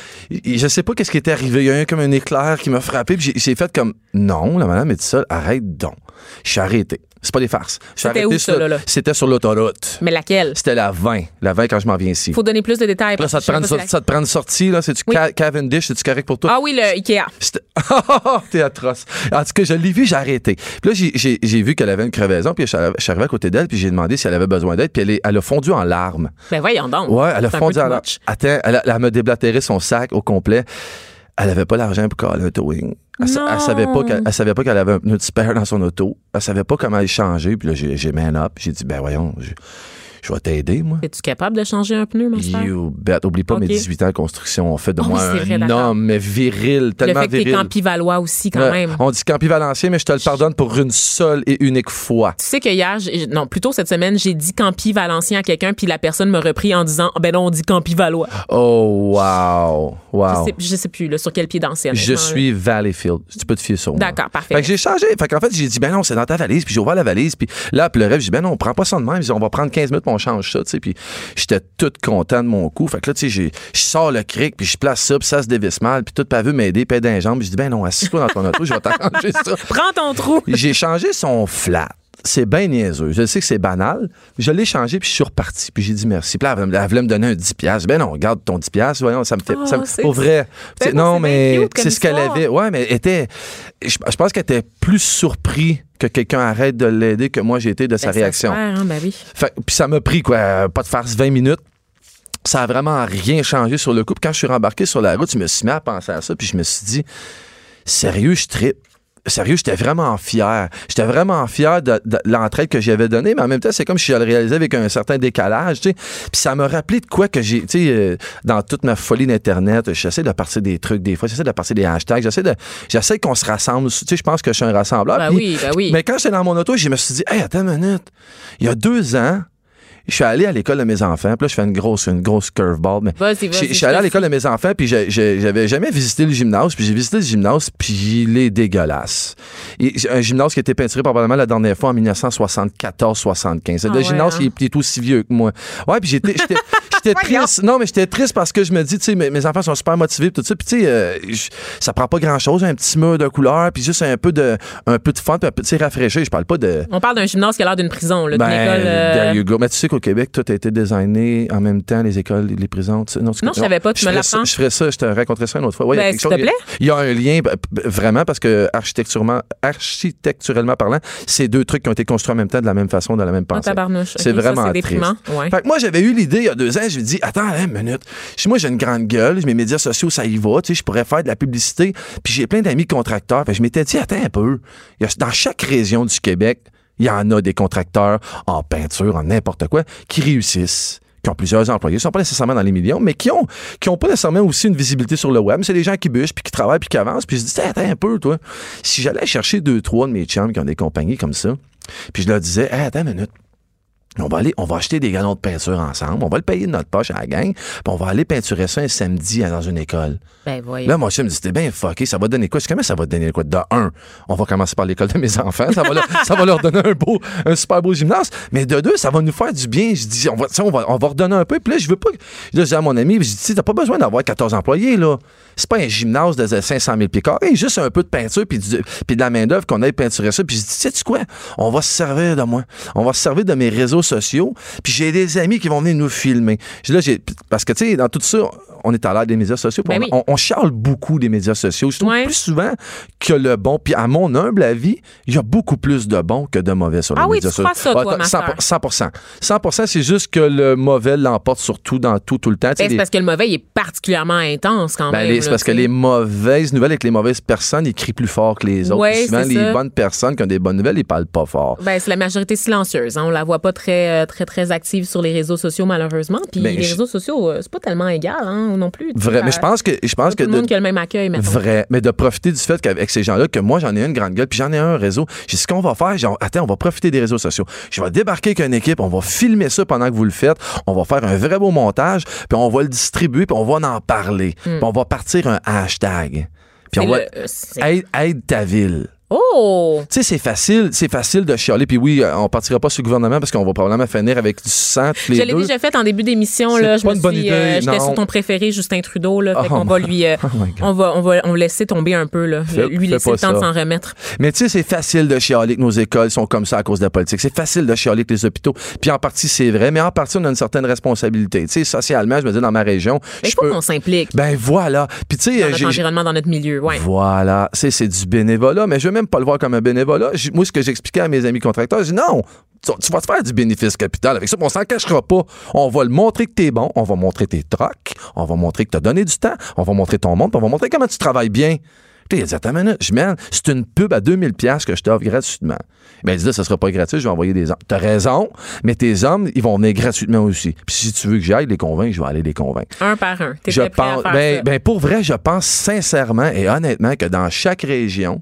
je sais pas qu'est-ce qui était arrivé. Il y a eu comme un éclair qui m'a frappé. puis J'ai fait comme non, la madame est ça, arrête donc. Je arrêté. C'est pas des farces. C'était où, ça, sur- là, là? C'était sur l'autoroute. Mais laquelle? C'était la 20. La 20 quand je m'en viens ici. Faut donner plus de détails. Là, ça te, prend une, sorti- ça te prend une sortie, là. C'est-tu Oui. Ca- Cavendish? C'est-tu correct pour toi? Ah oui, le Ikea. T'es atroce. En tout cas, je l'ai vu, j'ai arrêté. Puis là, j'ai- vu qu'elle avait une crevaison, puis je suis arrivé- à côté d'elle, puis j'ai demandé si elle avait besoin d'aide, puis elle, est- elle a fondu en larmes. Ben voyons donc. Ouais, elle a fondu en larmes. Attends, elle, a- elle m'a déblatéré son sac au complet. Elle avait pas l'argent pour caler un towing. Elle, elle savait pas qu'elle avait un pneu de spare dans son auto. Elle savait pas comment le changer. Puis là, j'ai j'ai man up. J'ai dit, ben voyons, je, je vais t'aider, moi. Es-tu capable de changer un pneu, Master? You bet. Oublie pas mes 18 ans de construction. On fait de Oh, moi vrai, un d'accord. homme mais viril, Le tellement fait que t'es viril. Campi-Valois aussi, quand même. On dit Campi Valencien, mais je te le pardonne pour une seule et unique fois. Tu sais que hier, non, plutôt cette semaine, j'ai dit Campi Valencien à quelqu'un, puis la personne me repris en disant, Ah, ben non, on dit Campi Valois. Oh, wow. Wow. Je, sais, je sais plus, là, sur quel pied danser. Je suis Valleyfield. Tu peux te fier sur moi. D'accord, parfait. Fait que j'ai changé. Fait qu'en fait, j'ai dit, ben non, c'est dans ta valise. Puis j'ai ouvert la valise. Puis là, elle pleurait. Puis j'ai dit, ben non, on prend pas ça de même. On va prendre 15 minutes, change ça, tu sais. Puis j'étais tout content de mon coup. Fait que là, tu sais, je sors le cric, puis je place ça, puis ça se dévisse mal. Puis tout pas vu m'aider, puis d'un jambe. Puis je dis, ben non, assis-toi dans ton auto, je vais t'arranger ça. Prends ton trou. J'ai changé son flat. C'est bien niaiseux. Je sais que c'est banal. Je l'ai changé, puis je suis reparti. Puis j'ai dit merci. Puis là, elle, voulait me donner un 10$. piastres. Ben non, garde ton 10$. piastres. Voyons, ça me fait. Oh, ça me- c'est- pour vrai. beau, non, mais c'est ce qu'elle avait. Ouais, mais elle était. Je, je pense qu'elle était plus surpris que quelqu'un arrête de l'aider que moi j'ai été de sa Ben, réaction. hein, ben oui. Fait- puis ça m'a pris, quoi, pas de farce, 20 minutes. Ça a vraiment rien changé sur le coup. Puis quand je suis rembarqué sur la route, je me suis mis à penser à ça, puis je me suis dit, sérieux, je tripe. Sérieux, j'étais vraiment fier. J'étais vraiment fier de, de l'entraide que j'avais donnée, mais en même temps, c'est comme si je le réalisais avec un certain décalage, tu sais. Puis ça m'a rappelé de quoi que j'ai, tu sais, euh, dans toute ma folie d'Internet, j'essaie de partir des trucs des fois, j'essaie de partir des hashtags, j'essaie de, j'essaie qu'on se rassemble. Tu sais, je pense que je suis un rassembleur. Ben oui, ben oui. Mais quand j'étais dans mon auto, je me suis dit, hey, attends une minute. Il y a deux ans, je suis allé à l'école de mes enfants. Puis là, je fais une grosse, une grosse curveball. Mais Vas-y, vas-y, je je suis allé à l'école de mes enfants, puis j'avais jamais visité le gymnase. Puis j'ai visité le gymnase, puis il est dégueulasse. Et un gymnase qui a été peinturé probablement la dernière fois en 1974-75. Ah le ouais, gymnase hein? il est- il est aussi vieux que moi. Ouais, puis j'étais j'étais- j'étais triste. Non, mais j'étais triste parce que je me dis, tu sais, mes, mes enfants sont super motivés, tout ça. Puis tu sais, euh, ça prend pas grand-chose, un petit mur de couleur, puis juste un peu de, un peu de fun, puis un sais, rafraîchir. Je parle pas de... On parle d'un gymnase qui a l'air d'une prison, là, d'une Ben, école. euh, there you go. Mais tu sais qu'au Québec, tout a été designé en même temps, les écoles, les prisons. tu sais. Non, tu- Non, je savais pas, tu je me ça- l'apprends. Je ferais ça, je te raconterai ça une autre fois. Ouais, il y a Ben, s'il te plaît. Il y a un lien, ben, p- vraiment, parce que architecturellement, architecturellement parlant, c'est deux trucs qui ont été construits en même temps, de la même façon, de la même en pensée. tabarnouche. C'est Ok, ça, vraiment C'est déprimant. triste. Ouais. Fait que moi, j'avais eu l'idée il y a deux ans. Je me dis, attends, hein, une minute. Je- Moi, j'ai une grande gueule. Mes médias sociaux, ça y va. Tu sais, je pourrais faire de la publicité. Puis j'ai plein d'amis contracteurs. Fait je m'étais dit, attends un peu. Dans chaque région du Québec, il y en a des contracteurs en peinture, en n'importe quoi, qui réussissent qui ont plusieurs employés, qui sont pas nécessairement dans les millions, mais qui ont qui ont pas nécessairement aussi une visibilité sur le web. C'est des gens qui bûchent, puis qui travaillent, puis qui avancent. Puis je dis, attends un peu, toi. Si j'allais chercher deux, trois de mes chums qui ont des compagnies comme ça, puis je leur disais, attends une minute. On va aller, on va acheter des galons de peinture ensemble, on va le payer de notre poche à la gang, puis on va aller peinturer ça un samedi à- dans une école. Ben, voyons. Là, mon chum me dit, c'était bien fucké, ça va donner quoi? Je dis, comment ça va donner quoi? De un, on va commencer par l'école de mes enfants, ça va, leur, ça va leur donner un beau, un super beau gymnase. Mais de deux, ça va nous faire du bien. Je dis, on va, on va, on va redonner un peu. Puis là, je veux pas. Là, je dis à mon ami, je dis, t'as pas besoin d'avoir 14 employés, là. C'est pas un gymnase de 500 000 pieds carrés, juste un peu de peinture puis, du- puis de la main-d'œuvre qu'on aille peinturer ça. Puis je dis, sais-tu quoi? On va se servir de moi. On va se servir de mes réseaux sociaux. Puis j'ai des amis qui vont venir nous filmer. Là, parce que, tu sais, dans tout ça, on est à l'ère des médias sociaux. Ben on, oui. on, on charle beaucoup des médias sociaux. Je trouve Ouais. plus souvent que le bon. Puis à mon humble avis, il y a beaucoup plus de bons que de mauvais sur Ah les oui, médias tu sociaux. ça, toi, Ouais, ma 100, sœur? 100%. 100%, c'est juste que le mauvais l'emporte surtout dans tout, tout le temps. Ben, c'est les- parce que le mauvais, il est particulièrement intense quand ben, même. les- c'est parce que les mauvaises nouvelles avec les mauvaises personnes, ils crient plus fort que les autres. Ouais, souvent, les ça. bonnes personnes qui ont des bonnes nouvelles, ils parlent pas fort. Ben, c'est la majorité silencieuse. Hein. On la voit pas très, euh, très, très active sur les réseaux sociaux, malheureusement. Puis Ben, les je- réseaux sociaux, euh, c'est pas tellement égal, hein, non plus. Vrai, mais je pense que je pense que tout le de- monde qui a le même accueil, mettons. Vrai. Mais de profiter du fait qu'avec ces gens-là, que moi, j'en ai une grande gueule, puis j'en ai un réseau. J'ai ce qu'on va faire, genre, attends, on va profiter des réseaux sociaux. Je vais débarquer avec une équipe, on va filmer ça pendant que vous le faites. On va faire un vrai beau montage, puis on va le distribuer, puis on va en parler. Puis on va partir un hashtag. Puis on va. le- euh, Aide, aide ta ville. Oh! Tu sais, c'est facile, c'est facile de chialer. Puis oui, euh, on partira pas sur le gouvernement parce qu'on va probablement finir avec du sang les Je l'ai déjà fait en début d'émission. Là. Je pas me une bonne suis, idée, euh, J'étais non. sur ton préféré, Justin Trudeau. Là, fait Oh qu'on va lui, euh, Oh on va, on va, on laisser tomber un peu. Là. Lui laisser le temps de s'en remettre. Mais tu sais, c'est facile de chialer que nos écoles sont comme ça à cause de la politique. C'est facile de chialer que les hôpitaux. Puis en partie, c'est vrai, mais en partie, on a une certaine responsabilité. Tu sais, socialement, je me dis, dans ma région, Mais je faut peux... qu'on s'implique Ben voilà. Puis tu sais, dans notre environnement, dans notre milieu. Ouais. Voilà, c'est c'est du bénévolat, mais je veux même pas le voir comme un bénévolat. Moi, ce que j'expliquais à mes amis contracteurs, je dis non, tu, tu vas te faire du bénéfice capital avec ça, puis on s'en cachera pas. On va le montrer que t'es bon, on va montrer tes trocs, on va montrer que t'as donné du temps, on va montrer ton monde, on va montrer comment tu travailles bien. Puis il a dit, attends minute, je mène, c'est une pub à 2000 pièces que je t'offre gratuitement. Ben, il dit, là, ça sera pas gratuit, je vais envoyer des hommes. T'as raison, mais tes hommes, ils vont venir gratuitement aussi. Puis si tu veux que j'aille les convaincre, je vais aller les convaincre. Un par un. T'étais Je prêt pense, à faire ben, ça? ben, pour vrai, je pense sincèrement et honnêtement que dans chaque région,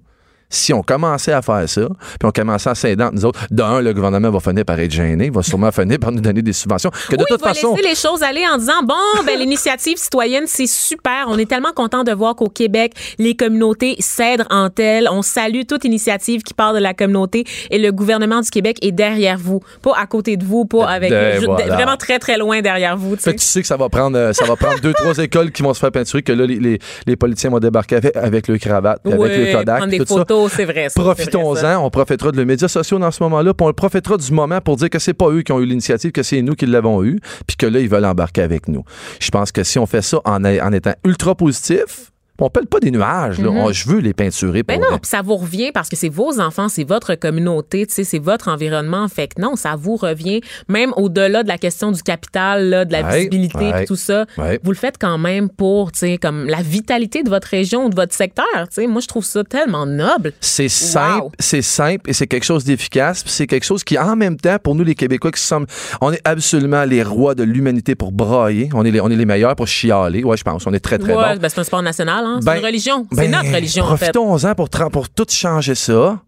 si on commençait à faire ça, puis on commençait à s'aider entre nous autres, d'un, le gouvernement va finir par être gêné, va sûrement finir par nous donner des subventions. Que de oui, toute il va façon, laisser les choses aller en disant bon, ben l'initiative citoyenne c'est super. On est tellement content de voir qu'au Québec les communautés s'aident entre elles. On salue toute initiative qui part de la communauté et le gouvernement du Québec est derrière vous, pas à côté de vous, pas avec Ben, voilà. vraiment très très loin derrière vous. tu Fait sais. que tu sais que ça va prendre, euh, ça va prendre deux, trois écoles qui vont se faire peinturer, que là, les, les, les politiciens vont débarquer avec, avec le cravate, avec le Kodak, des tout ça. photos, ça, c'est vrai. Profitons-en, on profitera de les médias sociaux dans ce moment-là, puis on profitera du moment pour dire que c'est pas eux qui ont eu l'initiative, que c'est nous qui l'avons eu, puis que là, ils veulent embarquer avec nous. Je pense que si on fait ça en, en étant ultra positif, On pèle pas des nuages, là. On- je veux les peinturer pour Ben non, puis ça vous revient parce que c'est vos enfants, c'est votre communauté, tu sais, c'est votre environnement. Fait que non, ça vous revient, même au-delà de la question du capital, là, de la Ouais, visibilité, ouais, tout ça. ouais. Vous le faites quand même pour, tu sais, comme la vitalité de votre région ou de votre secteur. Moi, je trouve ça tellement noble. C'est simple, Wow. c'est simple et c'est quelque chose d'efficace. C'est quelque chose qui, en même temps, pour nous les Québécois, qui sommes, on est absolument les rois de l'humanité pour brailler. On est les, on est les meilleurs pour chialer. Ouais, je pense. On est très très Ouais, bons. ben, c'est un sport national, hein. C'est Ben, une religion. c'est Ben, notre religion, en fait. Profitons-en pour, pour tout changer ça.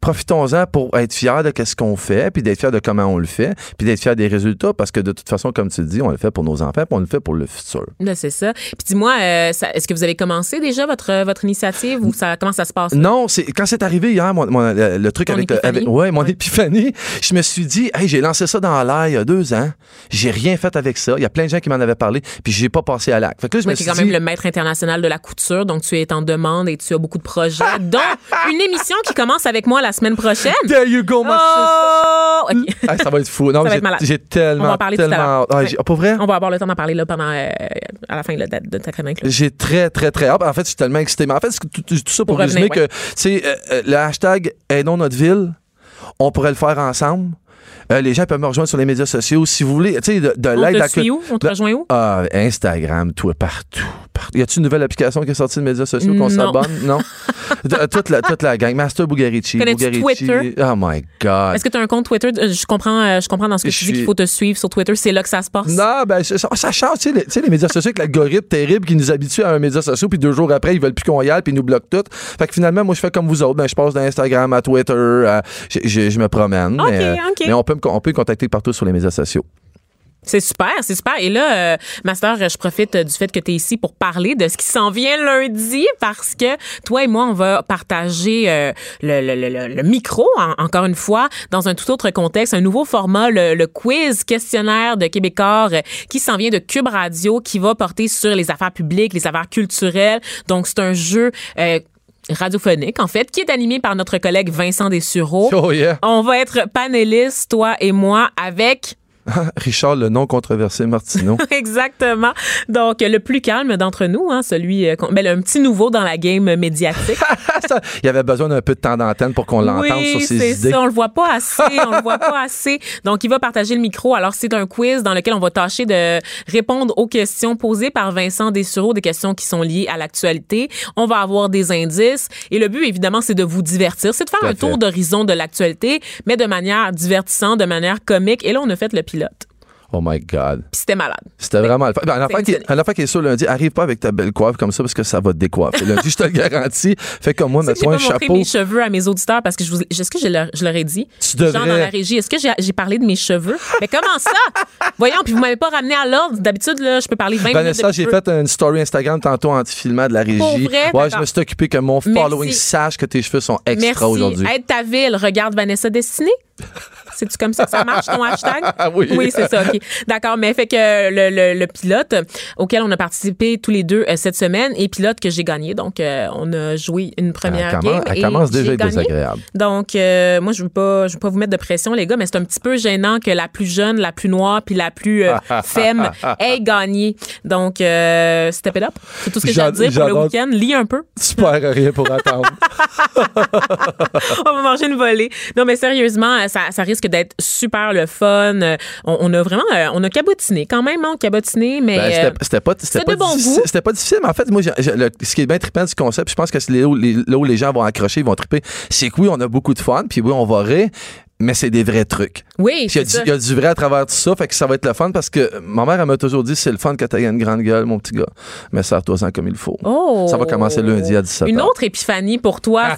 Profitons-en pour être fiers de ce qu'on fait, puis d'être fiers de comment on le fait, puis d'être fiers des résultats, parce que de toute façon, comme tu le dis, on le fait pour nos enfants, puis on le fait pour le futur. Ben, c'est ça. Puis dis-moi, euh, est-ce que vous avez commencé déjà votre, votre initiative ou ça, comment ça se passe? Non, c'est quand c'est arrivé hier, mon- mon- le, le truc avec, avec- ouais, mon Ouais. épiphanie, je me suis dit, hey, j'ai lancé ça dans l'air il y a deux ans, j'ai rien fait avec ça. Il y a plein de gens qui m'en avaient parlé, puis j'ai pas passé à l'acte. Fait que là, je Moi me qui suis est quand dit, même le maître international de la couture, donc tu es en demande et tu as beaucoup de projets, dont une émission qui commence avec moi la semaine prochaine. There you go, my Oh! Hey, ça va être fou. Non, j'ai- tellement, On va en parler tout à tellement. l'heure. Ah, Ouais. ah, pour vrai? On va avoir le temps d'en parler là, pendant, euh, à la fin là, de, de ta chronique. J'ai très, très, très hâte. En fait, je suis tellement excité. Mais en fait, tout, ça pour, Pour revenir, résumer que, tu sais, euh, euh, le hashtag Aidons notre ville, on pourrait le faire ensemble. Euh, les gens peuvent me rejoindre sur les médias sociaux. Si vous voulez, tu sais, de, de l'aide à... suit où? On te de- rejoint où? Ah, Instagram, tout, partout, partout. Y a-t-il une nouvelle application qui est sortie de médias sociaux qu'on s'abonne? Non? De- toute, la, toute la gang. Master Bugarici. Twitter? Oh my God. Est-ce que tu as un compte Twitter? Euh, Je comprends, euh, je comprends dans ce que Je tu dis qu'il faut te suivre sur Twitter. C'est là que ça se passe. Non, ben, ça, ça change. Tu sais, les, médias sociaux avec l'algorithme terrible qui nous habitue à un média social, puis deux jours après, ils veulent plus qu'on y aille, puis ils nous bloquent tout. Fait que finalement, moi, je fais comme vous autres. Ben, je passe d'Instagram à Twitter, à- je, me promène. Ok, mais, euh, ok. mais on peut, on peut contacter partout sur les médias sociaux. C'est super, c'est super. Et là, euh, Master, je profite euh, du fait que tu es ici pour parler de ce qui s'en vient lundi parce que toi et moi, on va partager euh, le, micro, en- encore une fois, dans un tout autre contexte, un nouveau format, le, le quiz questionnaire de Québécois euh, qui s'en vient de Cube Radio, qui va porter sur les affaires publiques, les affaires culturelles. Donc, c'est un jeu... radiophonique, en fait, qui est animé par notre collègue Vincent Dessureau. Oh yeah. On va être panélistes, toi et moi, avec Richard, le non controversé Martineau. Exactement. Donc, le plus calme d'entre nous, hein, celui, euh, ben, un petit nouveau dans la game médiatique. Ça, Il y avait besoin d'un peu de temps d'antenne pour qu'on l'entende oui, sur ses idées. ça. On le voit pas assez. On le voit pas assez. Donc, il va partager le micro. Alors, c'est un quiz dans lequel on va tâcher de répondre aux questions posées par Vincent Dessureau, des questions qui sont liées à l'actualité. On va avoir des indices. Et le but, évidemment, c'est de vous divertir. C'est de faire un tour d'horizon de l'actualité, mais de manière divertissante, de manière comique. Et là, on a fait le pilote. Oh my God. Puis c'était malade. C'était vraiment le. Ben, l'affaire qui, émotionné. l'affaire qui est sûre lundi, arrive pas avec ta belle coiffe comme ça parce que ça va te décoiffer. Lundi, je te le garantis. Fais comme moi, mets-toi un chapeau. mes cheveux à mes auditeurs parce que je vous, est-ce que je leur, je leur ai dit? Tu Genre devrais. dans la régie, est-ce que j'ai, parlé de mes cheveux? Mais comment ça? Voyons, puis vous m'avez pas ramené à l'ordre. D'habitude, là, je peux parler 20 minutes Vanessa, j'ai fait une story Instagram tantôt anti-filmant de la régie. Pour vrai? Ouais, je me suis occupé que mon following sache que tes cheveux sont extra Merci. aujourd'hui. Aide ta ville. Regarde Vanessa Destinée. C'est-tu comme ça que ça marche, ton hashtag? Ah oui. Oui, c'est ça, OK. D'accord, mais fait que le, le- le pilote auquel on a participé tous les deux euh, cette semaine et pilote que j'ai gagné. Donc, euh, on a joué une première Elle game. elle et commence déjà à être désagréable. Donc, euh, moi, je veux pas, je veux pas vous mettre de pression, les gars, mais c'est un petit peu gênant que la plus jeune, la plus noire, puis la plus femme ait gagné. Donc, step it up. C'est tout ce que j'ai à dire pour le week-end. Lis un peu. Tu perds rien pour attendre. on va manger une volée. Non, mais sérieusement, ça, ça risque d'être super le fun. Euh, On, on a vraiment, euh, on a cabotiné quand même, hein, cabotiné, mais Ben, euh, c'était- pas, c'était pas bon difficile. C'était pas difficile, mais en fait, moi, le- ce qui est bien trippant du concept, je pense que c'est là où, les, là où les gens vont accrocher, ils vont tripper, c'est que oui, on a beaucoup de fun, puis oui, on va rire, mais c'est des vrais trucs. oui, c'est ça. il y a du vrai à travers tout ça, fait que ça va être le fun parce que ma mère, elle m'a toujours dit c'est le fun que tu une grande gueule, mon petit gars. Mais sers-toi-en comme il faut. Oh. Ça va commencer lundi à 17h. Une autre épiphanie pour toi.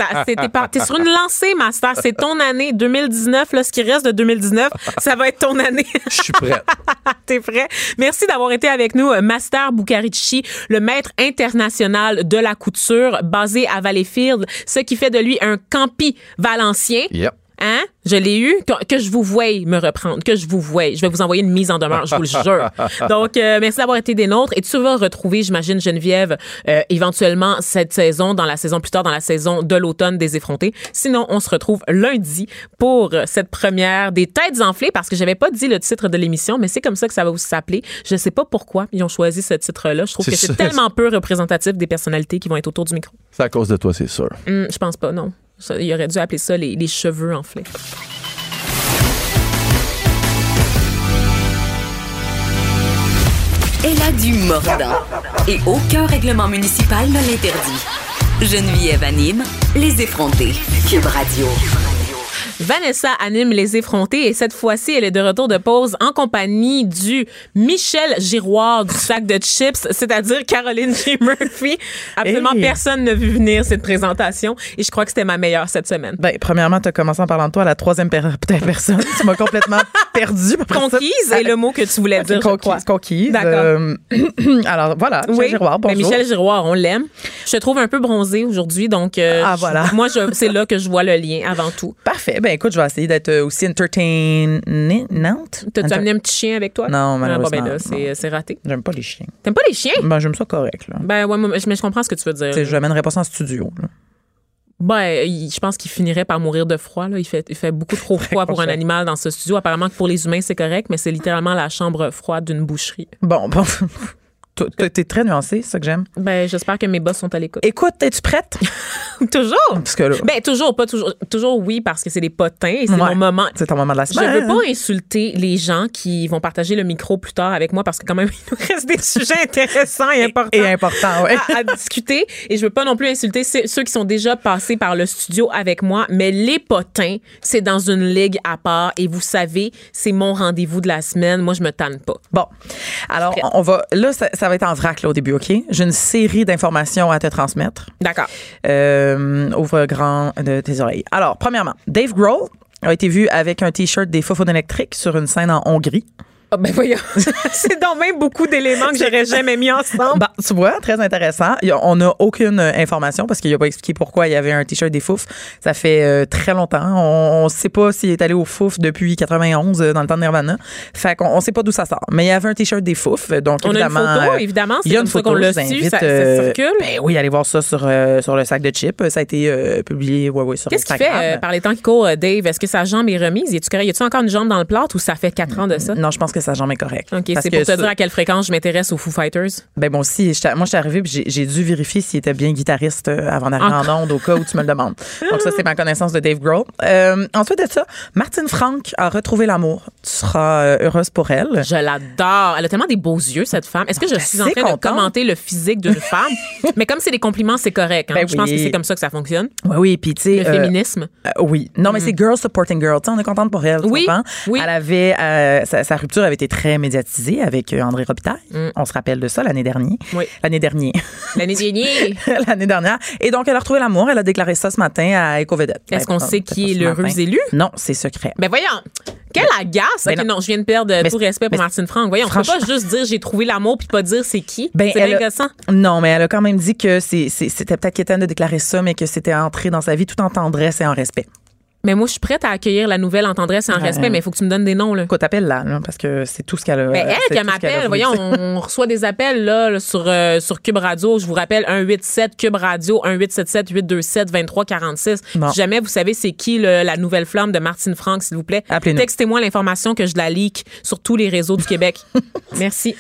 T'es sur une lancée, Master. C'est ton année 2019. Là, ce qui reste de 2019, ça va être ton année. Je suis prêt. T'es prêt? Merci d'avoir été avec nous, euh, Master Bucarici, le maître international de la couture basé à Valleyfield, ce qui fait de lui un campi valencien. yep. Hein? Je l'ai eu. Que, que je vous voie me reprendre. Que je vous voie. Je vais vous envoyer une mise en demeure, je vous le jure. Donc, euh, merci d'avoir été des nôtres. Et tu vas retrouver, j'imagine, Geneviève, euh, éventuellement cette saison, dans la saison plus tard, dans la saison de l'automne des effrontés. Sinon, on se retrouve lundi pour cette première des têtes enflées parce que j'avais pas dit le titre de l'émission, mais c'est comme ça que ça va aussi s'appeler. Je sais pas pourquoi ils ont choisi ce titre-là. Je trouve que c'est tellement peu représentatif des personnalités qui vont être autour du micro. C'est à cause de toi, c'est sûr. Hum, je pense pas, non. Il aurait dû appeler ça les, les cheveux enflés. Elle a du mordant. Et aucun règlement municipal ne l'interdit. Geneviève anime Les effrontés. Cube Radio. Vanessa anime les effrontés et cette fois-ci, elle est de retour de pause en compagnie du Michel Giroir du sac de chips, c'est-à-dire Caroline J. Murphy. Absolument Hey. personne n'a vu venir cette présentation et je crois que c'était ma meilleure cette semaine. Ben, premièrement, tu as commencé en parlant de toi à la troisième per- personne. tu m'as complètement perdue. Ça- Conquise est le mot que tu voulais dire. Conquise. conquise. D'accord. Euh, alors, voilà. Michel Giroir, Ben, bonjour. Michel Giroir, on l'aime. Je te trouve un peu bronzé aujourd'hui, donc euh, Ah, je- voilà. moi, c'est là que je vois le lien avant tout. Parfait. Ben, écoute, je vais essayer d'être euh, aussi entertainante. T'as-tu amené un petit chien avec toi? Non, Ah, bon, malheureusement, ben là, non. c'est, raté. J'aime pas les chiens. T'aimes pas les chiens? Ben, j'aime ça correct, là. Ben, ouais, mais je comprends ce que tu veux dire. Tu sais, je l'amènerais pas ça en studio. là. Ben, il- je pense qu'il finirait par mourir de froid. Là. Il, fait, il fait beaucoup trop froid pour un animal dans ce studio. Apparemment que pour les humains, c'est correct, mais c'est littéralement la chambre froide d'une boucherie. Bon, bon. T'es très nuancé, c'est ça que j'aime. Ben, j'espère que mes boss sont à l'écoute. Écoute, es-tu prête? toujours! Parce que là, Ben, toujours, pas toujours. Toujours oui, parce que c'est des potins et c'est Ouais. mon moment. c'est ton moment de la Je semaine. veux pas insulter les gens qui vont partager le micro plus tard avec moi parce que quand même, il nous reste des sujets intéressants et importants. Et important, ouais. à, à discuter et je veux pas non plus insulter ceux qui sont déjà passés par le studio avec moi mais les potins c'est dans une ligue à part et vous savez c'est mon rendez-vous de la semaine moi je me tanne pas Bon, alors on va là ça, ça va être en vrac là au début, ok? J'ai une série d'informations à te transmettre. d'accord Euh, ouvre grand de tes oreilles. Alors, premièrement, Dave Grohl a été vu avec un t-shirt des Fofon électriques sur une scène en Hongrie. Ah, ben voyons c'est donc même beaucoup d'éléments que j'aurais jamais mis ensemble Bah, tu vois, très intéressant. On n'a aucune euh, information parce qu'il n'a pas expliqué pourquoi il y avait un t-shirt des Fouf. Ça fait euh, très longtemps. On ne sait pas s'il est allé au Fouf depuis 91 euh, dans le temps de Nirvana. Fait qu'on on sait pas d'où ça sort. Mais il y avait un t-shirt des Fouf. Donc, on a une évidemment. photo évidemment il y a une photo, qu'on l'a su ça, ça circule Ben oui, allez voir ça sur, sur le sac de chips. Ça a été publié ouais, ouais, sur Qu'est-ce qu'il fait par les temps qui courent, Dave? Est-ce que sa jambe est remise? Y a-tu encore une jambe dans le plâtre ou ça fait quatre ans de ça? Non, je pense que sa jambe est correcte. OK, c'est pour te ça- dire à quelle fréquence je m'intéresse aux Foo Fighters? Ben aussi, j'étais- moi, je suis arrivée puis j'ai- dû vérifier s'il était bien guitariste euh, avant d'arriver Ah. en onde au cas où tu me le demandes. Donc ça, c'est ma connaissance de Dave Grohl. Euh, ensuite de ça, Martine Frank a retrouvé l'amour. Tu seras euh, heureuse pour elle. Je l'adore. Elle a tellement des beaux yeux, cette femme. Est-ce que je suis en train de commenter le physique d'une femme? Mais comme c'est des compliments, c'est correct. hein. Ben je pense que c'est comme ça que ça fonctionne. Oui, oui, puis tu sais... Le euh, féminisme. euh, oui. Non, mais c'est Girl Supporting Girl. On est contente pour elle. Oui, oui. Elle avait... sa, sa rupture avait été très médiatisée avec euh, André Robitaille. On se rappelle de ça l'année dernière. Mm. Oui. L'année dernière. L'année dernière. l'année dernière. Et donc, elle a retrouvé l'amour. Elle a déclaré ça ce matin à Éco-Vedette. Est-ce Ben, qu'on sait peut-être qui est ce l'heureux élu? Non, c'est secret. Ben voyons. Quelle agace. Ben non. non. je viens de perdre Mais tout respect pour Martine Franck. Voyons, on peut pas juste dire j'ai trouvé l'amour puis pas dire c'est qui. Ben, c'est agaçant. Non, mais elle a quand même dit que c'était peut-être quétaine de déclarer ça, mais que c'était entré dans sa vie tout en tendresse et en respect. Mais moi, je suis prête à accueillir la nouvelle en tendresse et en Ouais. respect, mais il faut que tu me donnes des noms, là. Écoute, appelle-là, là, parce que c'est tout ce qu'elle a. C'est elle qu'elle m'appelle, voyons, on reçoit des appels là, là, sur, euh, sur Cube Radio. Je vous rappelle 187 Cube Radio, 1877 827 2346. Bon. Si jamais vous savez c'est qui le- la nouvelle flamme de Martine Franck, s'il vous plaît, Appelez-nous. textez-moi l'information que je la leak sur tous les réseaux du Québec. Merci.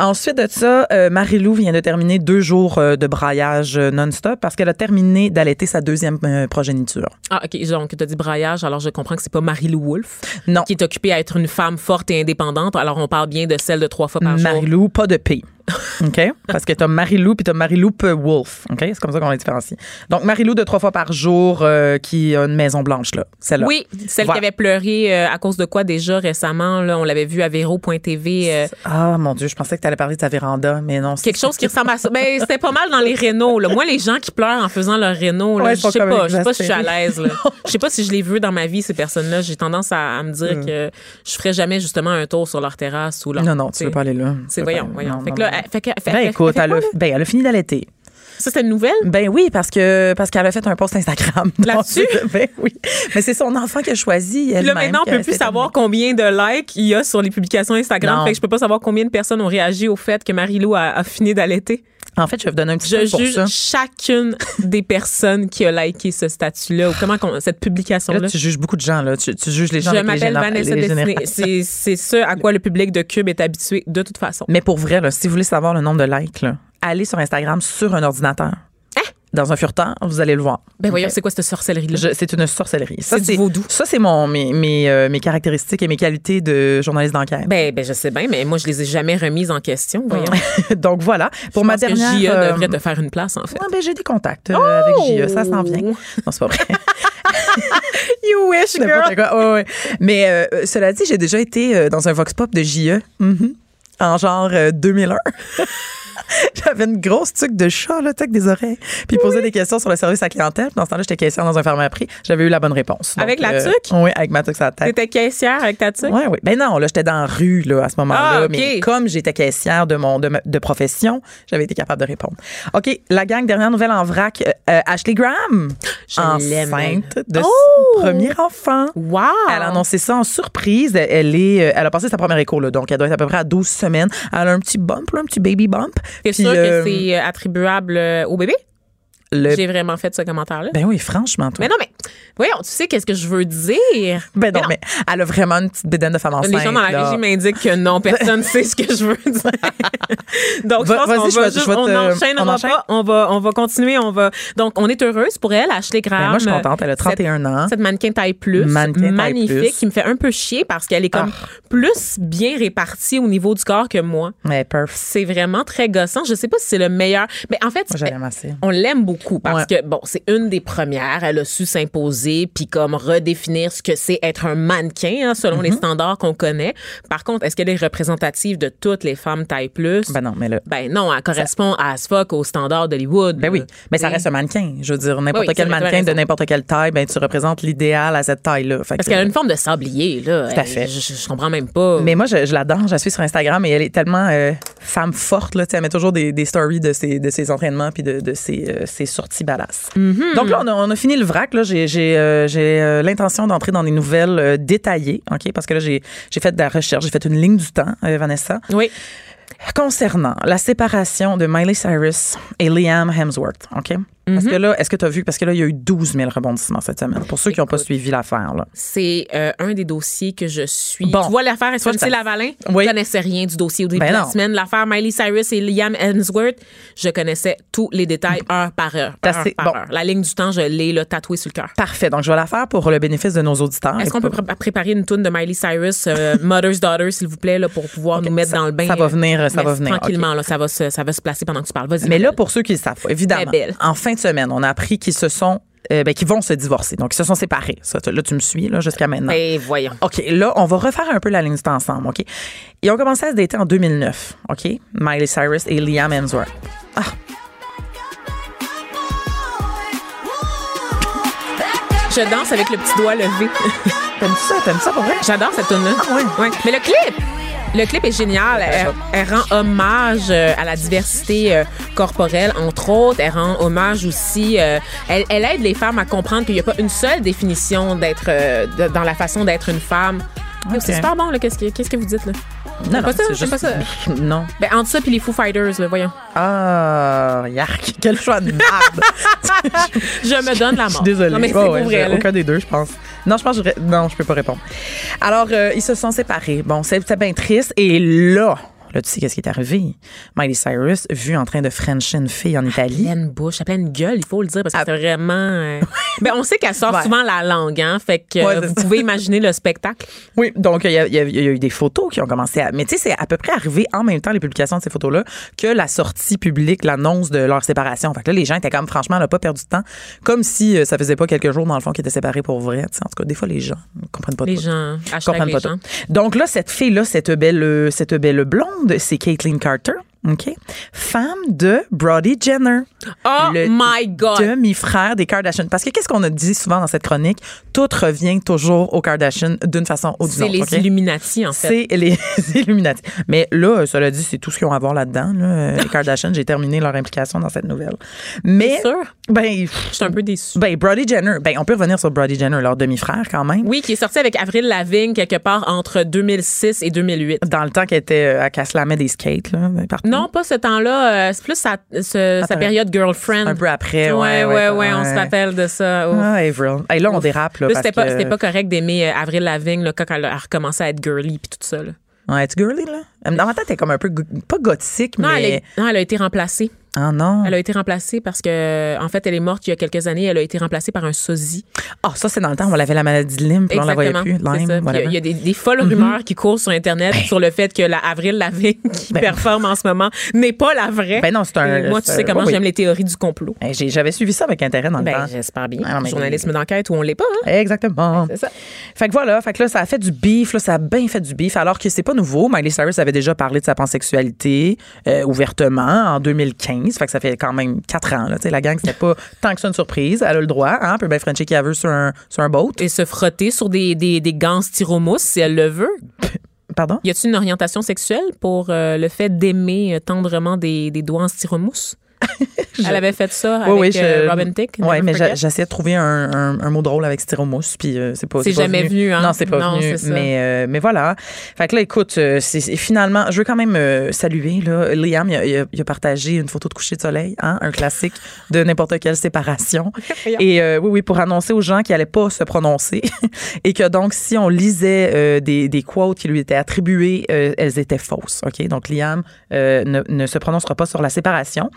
Ensuite de ça, euh, Marie-Lou vient de terminer deux jours euh, de braillage non-stop parce qu'elle a terminé d'allaiter sa deuxième euh, progéniture. Ah, OK. Donc, tu as dit braillage, alors je comprends que c'est pas Marie-Lou Wolfe Non. qui est occupée à être une femme forte et indépendante. Alors, on parle bien de celle de trois fois par jour. Marie-Lou, pas de P. OK? Parce que t'as Marie-Lou puis t'as Marie-Lou Wolf. OK? C'est comme ça qu'on les différencie. Donc, Marie-Lou de trois fois par jour euh, qui a une maison blanche, là. Celle-là. Oui, celle Voilà. qui avait pleuré euh, à cause de quoi déjà récemment. Là, on l'avait vu à Véro.tv. euh, Ah, mon Dieu, je pensais que t'allais parler de sa véranda, mais non. c'est- quelque chose qui ressemble à ça. Ben, c'était pas mal dans les rénaux. Là. Moi, les gens qui pleurent en faisant leur réno, là, Ouais, je sais pas. Je sais pas si je suis à l'aise. là. Je sais pas si je l'ai vu dans ma vie, ces personnes-là. J'ai tendance à, à me dire que je ferais jamais justement un tour sur leur terrasse ou leur. Non, non, tu veux pas aller là. C'est voyons, voyons. non, fait non, que là, fait que- fait- Ben écoute, fait elle quoi, a, ben, elle a fini d'allaiter. Ça, c'est une nouvelle? Ben oui, parce que parce qu'elle a fait un post Instagram. Là-dessus? Ben oui. Mais c'est son enfant qui a choisi. Là, maintenant, on qui peut plus savoir combien de likes il y a sur les publications Instagram. Non. Fait que je peux pas savoir combien de personnes ont réagi au fait que Marie-Lou a, a fini d'allaiter. En fait, je vais vous donner un petit Je pour juge ça. chacune des personnes qui a liké ce statut-là ou comment cette publication-là. Là, tu juges beaucoup de gens. Là. Tu, tu juges les gens Je avec les m'appelle Vanessa. C'est c'est ce à quoi le public de Cube est habitué de toute façon. Mais pour vrai, là, si vous voulez savoir le nombre de likes, là, allez sur Instagram sur un ordinateur. Dans un furteur, vous allez le voir. Ben voyons, c'est quoi cette sorcellerie-là? C'est une sorcellerie. Ça, C'est vaudou. Ça, c'est mon, mes, mes, euh, mes caractéristiques et mes qualités de journaliste d'enquête. Ben, ben, je sais bien, mais moi, je les ai jamais remises en question, voyons. Donc voilà. Pour Je ma pense que dernière. JE euh, devrait te faire une place, en fait. ouais, ben, j'ai des contacts euh, avec JE, ça s'en vient. Non, c'est pas vrai. You wish, N'importe quoi. Ouais. Mais euh, cela dit, j'ai déjà été dans un vox pop de JE. Mhm. En genre euh, 2001. J'avais une grosse tuque de chat, là, avec des oreilles. Puis il posait des questions sur le service à clientèle. Dans ce temps-là, j'étais caissière dans un ferme à prix. J'avais eu la bonne réponse. Avec la euh, tuque? Oui, avec ma tuque sur la tête. T'étais caissière avec ta tuque? Oui, oui. Ben non, là, j'étais dans la rue, là, à ce moment-là. Ah, OK. Mais comme j'étais caissière de mon de, ma- de profession, j'avais été capable de répondre. OK, la gang, dernière nouvelle en vrac. euh, euh, Ashley Graham, Je enceinte de Oh! son premier enfant. Wow! Elle a annoncé ça en surprise. Elle est, elle a passé sa première écho, là, donc elle doit être à peu près à 12 semaines. Elle a un petit bump, là, un petit baby bump. T'es Puis, sûr euh, que c'est euh, attribuable euh, au bébé? Le- J'ai vraiment fait ce commentaire-là. Ben oui, franchement, toi. mais non, mais voyons, tu sais qu'est-ce que je veux dire? Ben non, non. mais elle a vraiment une petite bédaine de femme enceinte. Les gens dans la là. régie m'indiquent que non, personne ne sait ce que je veux dire. Donc, je Va- pense vas-y, qu'on je va vais- juste, je on n'enchaînera on enchaîne? pas. On va, on va continuer. On va. Donc, on est heureuse pour elle, Ashley Graham. Ben, moi, je suis contente. Elle a 31 ans. Cette mannequin taille plus, Mannequin taille magnifique, plus. qui me fait un peu chier parce qu'elle est comme Ah. plus bien répartie au niveau du corps que moi. Mais perf. C'est vraiment très gossant. Je sais pas si c'est le meilleur, mais en fait, Moi, on l'aime beaucoup parce Ouais. que bon, c'est une des premières. Elle a su s'imposer puis comme redéfinir ce que c'est être un mannequin hein, selon les Mm-hmm. standards qu'on connaît. Par contre, est-ce qu'elle est représentative de toutes les femmes taille plus? Ben non, mais là. Ben non, elle correspond à as fuck aux standards d'Hollywood. Ben oui, mais ça reste un mannequin. Je veux dire, n'importe Oui, quel mannequin de n'importe quelle taille, ben tu représentes l'idéal à cette taille-là. Parce que- qu'elle a une forme de sablier là. Tout à fait. Je, je- comprends même pas. Mais moi, je, je l'adore. Je la suis sur Instagram et elle est tellement euh, femme forte. Là, elle met toujours des, des stories de ses, de ses entraînements puis de, de ses, euh, ses sorties badass. Mm-hmm. Donc là, on a, on a fini le vrac. Là. J'ai, j'ai, euh, j'ai euh, l'intention d'entrer dans des nouvelles euh, détaillées. OK? Parce que là, j'ai, j'ai fait de la recherche. J'ai fait une ligne du temps, Vanessa. oui. Concernant la séparation de Miley Cyrus et Liam Hemsworth, OK? Parce que là, est-ce que tu as vu? Parce que là, il y a eu 12 000 rebondissements cette semaine. Pour ceux qui n'ont pas suivi l'affaire. C'est euh, un des dossiers que je suis. Bon. Tu vois l'affaire Toi, SNC ça- Lavalin? Oui. Je connaissais rien du dossier au début Ben de la non. semaine. L'affaire Miley Cyrus et Liam Hemsworth, je connaissais tous les détails heure par heure. Par bon. heure. La ligne du temps, je l'ai tatouée sur le cœur. Parfait. Donc, je vais la faire pour le bénéfice de nos auditeurs. Est-ce qu'on peut pré- préparer une toune de Miley Cyrus, euh, Mother's Daughter, s'il vous plaît, là, pour pouvoir nous mettre ça- dans le bain? ça va venir, ça Mais va venir, Tranquillement, là, ça va, se, ça va se placer pendant que tu parles. Vas-y. Mais là, pour ceux qui le savent, évidemment, en fin de semaine, on a appris qu'ils se sont, euh, ben, qu'ils vont se divorcer. Donc, ils se sont séparés. Ça, là, tu me suis, là, jusqu'à maintenant. Ben, voyons. OK, là, on va refaire un peu la ligne du temps ensemble, OK? Ils ont commencé à se dater en 2009, OK? Miley Cyrus et Liam Hemsworth. Je danse avec le petit doigt levé. T'aimes ça? T'aimes ça pour vrai? J'adore cette tune là Ah ouais? Mais le clip, le clip est génial. Elle, elle rend hommage euh, à la diversité euh, corporelle, entre autres. Elle rend hommage aussi. euh, elle, elle aide les femmes à comprendre qu'il n'y a pas une seule définition d'être euh, dans la façon d'être une femme. Yo, C'est super bon là. Qu'est-ce que qu'est-ce que vous dites là? Non, pas ça, c'est pas ça. Non. Ben entre ça puis les Foo Fighters, là, voyons. Ah, yark. Quel choix de merde. Je me donne la mort. Je suis désolée. Non mais c'est Ouais, vrai. Aucun des deux, je pense. Non, je pense que je... Non, je peux pas répondre. Alors, euh, ils se sont séparés. Bon, c'est c'est bien triste. Et là, là, tu sais qu'est-ce qui est arrivé? Miley Cyrus, vu en train de frencher une fille en Italie. pleine bouche, à pleine gueule, il faut le dire, parce que Ah. c'est vraiment. euh, Ben, on sait qu'elle sort Ouais. souvent la langue, hein. Fait que euh, vous pouvez imaginer le spectacle. Oui, donc il y, a- y y eu des photos qui ont commencé à. Mais tu sais, c'est à peu près arrivé en même temps, les publications de ces photos-là, que la sortie publique, l'annonce de leur séparation. Fait que là, les gens étaient comme, franchement, n'a pas perdu de temps. Comme si euh, ça faisait pas quelques jours, dans le fond, qu'ils étaient séparés pour vrai. En tout cas, des fois, les gens ne comprennent pas Les tout. gens, comprennent les pas gens. tout. Donc là, cette fille-là, cette belle, cette belle blonde, c'est Caitlyn Carter. OK? Femme de Brody Jenner. Oh le my God! Demi-frère des Kardashians. Parce que qu'est-ce qu'on a dit souvent dans cette chronique? Tout revient toujours aux Kardashians d'une façon ou d'une C'est autre. les OK? Illuminati, en fait. C'est les Illuminati. Mais là, cela dit, c'est tout ce qu'ils ont à voir là-dedans. là. Les Kardashians, j'ai terminé leur implication dans cette nouvelle. Mais, C'est sûr? ben, Je suis un peu déçue. ben, Brody Jenner, ben, on peut revenir sur Brody Jenner, leur demi-frère quand même. Oui, qui est sorti avec Avril Lavigne quelque part entre 2006 et 2008. Dans le temps qu'elle était euh, à qu'elle se la met des skates, là, ben, partout. Non, pas ce temps-là. euh, c'est plus sa, ce- sa Attends. période girlfriend. Un peu après, Ouais, ouais, ouais, ouais, ouais, on se rappelle de ça. Ouf. Ah, Avril. Hey, là, on dérape, là. C'était pas, que- c'était pas correct d'aimer euh, Avril Lavigne là, quand elle a recommencé à être girly puis tout ça. Là. Ouais, girly, là? Dans ma tête, elle est comme un peu, pas gothique, Non, mais. elle, est- non, elle a été remplacée. Ah non. Elle a été remplacée parce que, en fait, elle est morte il y a quelques années. Elle a été remplacée par un sosie. Ah, ça, c'est dans le temps où elle avait la maladie de Lyme, puis on la voyait plus. Lyme, Il y a- whatever. il y a des, des folles rumeurs qui courent sur Internet sur le fait que la Avril Lavigne qui Ben- performe en ce moment n'est pas la vraie. Ben non, c'est un- Et Moi, tu sais comment oui. j'aime les théories du complot. J'ai- J'avais suivi ça avec intérêt dans le Ben, temps. j'espère bien. Ah, non, Journalisme d'enquête où on l'est pas, hein? Exactement. C'est ça. Fait que voilà, fait que là, ça a fait du beef, là, ça a bien fait du beef, alors que c'est pas nouveau. Miley Cyrus avait déjà parlé de sa pansexualité euh, ouvertement en 2015. Fait que ça fait quand même quatre ans, là. La gang, c'était pas tant que ça une surprise. Elle a le droit, hein. Peut bien Frenchie qui a veut sur un, sur un boat. Et se frotter sur des, des, des gants styromousse si elle le veut. Pardon? Y a-t-il une orientation sexuelle pour euh, le fait d'aimer euh, tendrement des, des doigts en styromousse? Elle avait fait ça avec Oui, oui, je- euh, Robin Thicke. Oui, mais j'essayais de trouver un, un- un mot drôle avec styromousse, puis euh, c'est pas. C'est jamais venu, hein? Non, c'est pas Non, venu. Mais, euh, mais voilà. Fait que là, écoute, finalement, je veux quand même saluer, là, Liam, il a, il a- il a partagé une photo de coucher de soleil, hein, un classique de n'importe quelle séparation. Et euh, oui, oui, pour annoncer aux gens qui allaient pas se prononcer et que donc, si on lisait des, des quotes qui lui étaient attribuées, elles étaient fausses. OK? Donc, Liam ne, ne se prononcera pas sur la séparation.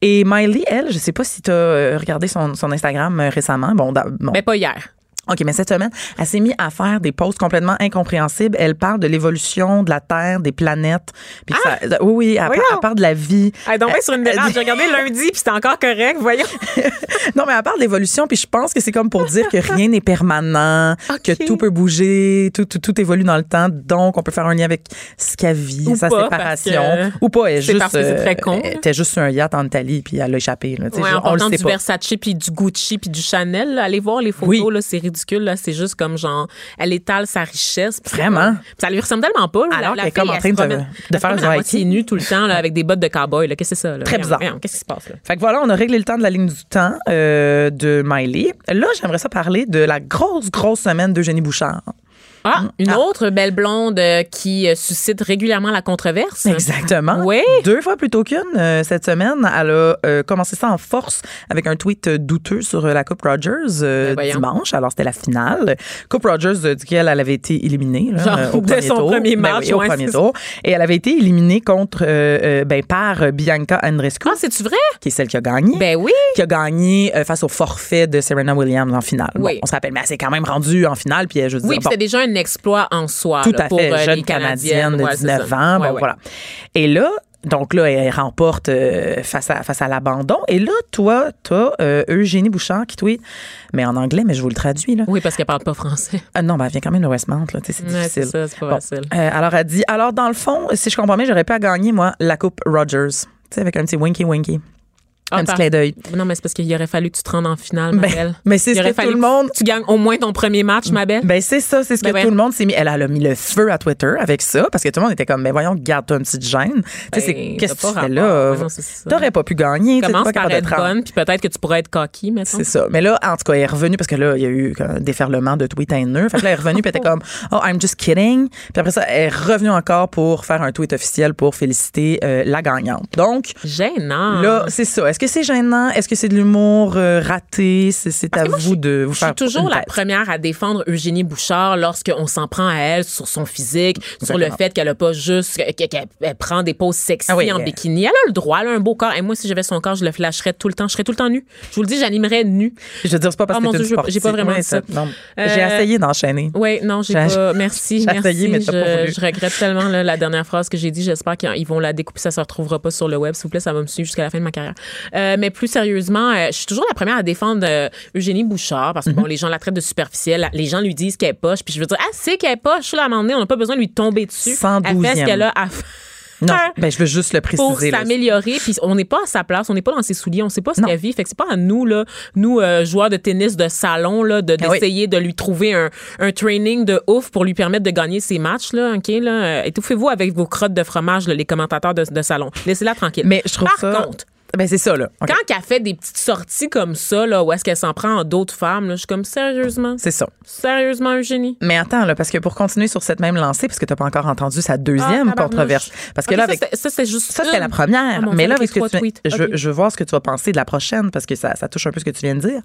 Et Miley, elle, je sais pas si tu as regardé son, Instagram euh, récemment. Bon. Mais pas hier. OK, mais cette semaine, elle s'est mise à faire des posts complètement incompréhensibles. Elle parle de l'évolution de la Terre, des planètes. Puis ça- oui, oui, elle, parle de la vie. Elle est bien sur une. J'ai regardé lundi, puis c'était encore correct. Voyons. Non, mais elle parle d'évolution, puis je pense que c'est comme pour dire que rien n'est permanent, que tout peut bouger, tout, tout, tout évolue dans le temps. Donc, on peut faire un lien avec ce qu'elle vit, Ou sa pas, séparation. Ou pas, elle est c'est juste. parce que c'est très euh, con, Elle là. était juste sur un yacht en Italie, puis elle a échappé. Là, Ouais, en on le sait du pas. Versace, puis du Gucci, puis du Chanel. là, allez voir les photos, Oui. là, c'est ridicule. Là, c'est juste comme genre, elle étale sa richesse. Vraiment? puis ça lui ressemble tellement pas. là. Alors qu'elle est comme en train de- promène- de faire du hiking. nue tout le temps là, avec des bottes de cowboy. là. Qu'est-ce que c'est ça? Là? Très bizarre. Qu'est-ce qui se passe là? Fait que voilà, on a réglé le temps de la ligne du temps euh, de Miley. Là, j'aimerais ça parler de la grosse, grosse semaine d'Eugénie Bouchard. Ah, une Ah. autre belle blonde euh, qui euh, suscite régulièrement la controverse. Exactement. Oui. Deux fois plutôt qu'une euh, cette semaine. Elle a commencé ça en force avec un tweet douteux sur la Coupe Rogers Ben dimanche. Alors, c'était la finale. Coupe Rogers, duquel elle avait été éliminée là, Genre, au dès premier son tour. premier Ben match, oui, au ouais, premier tour. Et elle avait été éliminée contre, euh, ben, par Bianca Andreescu, Ah, c'est-tu vrai? qui est celle qui a gagné. Ben oui. qui a gagné face au forfait de Serena Williams en finale. Bon, Oui. on se rappelle, mais elle s'est quand même rendue en finale, puis je veux Oui, dire, puis bon, c'était déjà un exploit en soi tout là, à pour fait, euh, jeune canadienne de Ouais, c'est 19 ça. ans, bon ouais. voilà. Et là, donc là, elle remporte euh, face à face à l'abandon. Et là, toi, t'as euh, Eugénie Bouchard qui tweet, mais en anglais, mais je vous le traduis là. Oui, parce qu'elle parle pas français. Ah non, ben, elle vient quand même de Westmount, là, c'est Ouais, difficile. c'est ça, c'est pas Bon. facile. Alors, elle dit, alors dans le fond, si je comprends bien, j'aurais pas gagné, moi, la Coupe Rogers. Tu sais, avec un petit winky winky. Ah, un petit clin d'œil. Non, mais c'est parce qu'il aurait fallu que tu te rendes en finale, ma Ben, belle. mais c'est ce que tout le monde Tu gagnes au moins ton premier match, ma belle. Ben c'est ça, c'est ce que Ben tout voyons. le monde s'est mis. Elle, elle a mis le feu à Twitter avec ça parce que tout le monde était comme, ben voyons, garde-toi une petite gêne. tu sais, c'est- Ben, qu'est-ce que tu fais là? Ben. T'aurais pas pu gagner. Commence par être bonne, puis peut-être que tu pourrais être coquille, maintenant. C'est ça. Mais là, en tout cas, elle est revenue parce que là, il y a eu un déferlement de tweets haineux. Fait que là, elle est revenue puis elle était comme, oh, I'm just kidding. Puis après ça, elle est revenue encore pour faire un tweet officiel pour féliciter euh, la gagnante. Donc, Gênant. là, c'est ça. Est-ce que c'est gênant? Est-ce que c'est de l'humour euh, raté? C'est, à moi, vous de vous Je faire suis toujours la première à défendre Eugénie Bouchard lorsqu'on s'en prend à elle sur son physique, sur le fait qu'elle a pas juste qu'elle prend des poses sexy Ah oui, en elle- bikini. Elle a le droit, elle a un beau corps. Et moi, si j'avais son corps, je le flasherais tout le temps. Je serais tout le temps nue. Je vous le dis, j'animerais nue. Je veux dire, c'est pas parce Oh que Dieu, j'ai- pas vraiment ça. Euh, J'ai essayé d'enchaîner. Oui, non, j'ai pas. Merci, j'ai merci. essayé, mais pas je, je regrette tellement là, la dernière phrase que j'ai dit. J'espère qu'ils vont la découper, ça se retrouvera pas sur le web. S'il vous plaît, ça va me suivre jusqu'à la fin de ma carrière. Euh, mais plus sérieusement, euh, je suis toujours la première à défendre euh, Eugénie Bouchard parce que Mhm. bon, les gens la traitent de superficielle. Les gens lui disent qu'elle est poche. Puis je veux dire, ah, c'est qu'elle est poche. Là, à un moment donné, on n'a pas besoin de lui tomber dessus. Elle fait ce 112e. qu'elle a à faire. Non, ben, je veux juste le préciser. pour s'améliorer. Puis on n'est pas à sa place, on n'est pas dans ses souliers, on sait pas ce qu'elle vit. Fait que c'est pas à nous, là, nous, euh, joueurs de tennis de salon, là, de- Ah oui. d'essayer de lui trouver un, un training de ouf pour lui permettre de gagner ses matchs, là. OK, là. Euh, Étouffez-vous avec vos crottes de fromage, là, les commentateurs de, de salon. Laissez-la tranquille. Mais je trouve Par ça. contre, Ben, c'est ça, là. Quand elle fait des petites sorties comme ça, là, où est-ce qu'elle s'en prend à d'autres femmes, là, je suis comme, sérieusement? C'est ça. Sérieusement, Eugénie? Mais attends, là, parce que pour continuer sur cette même lancée, parce que t'as pas encore entendu sa deuxième Ah, controverse. Parce que Ok, là, avec. ça, c'est juste Ça, c'était la première. Ah, mais là, avec avec ce que trois tu tweets. je, veux, Ok. je veux voir ce que tu vas penser de la prochaine parce que ça, ça touche un peu ce que tu viens de dire.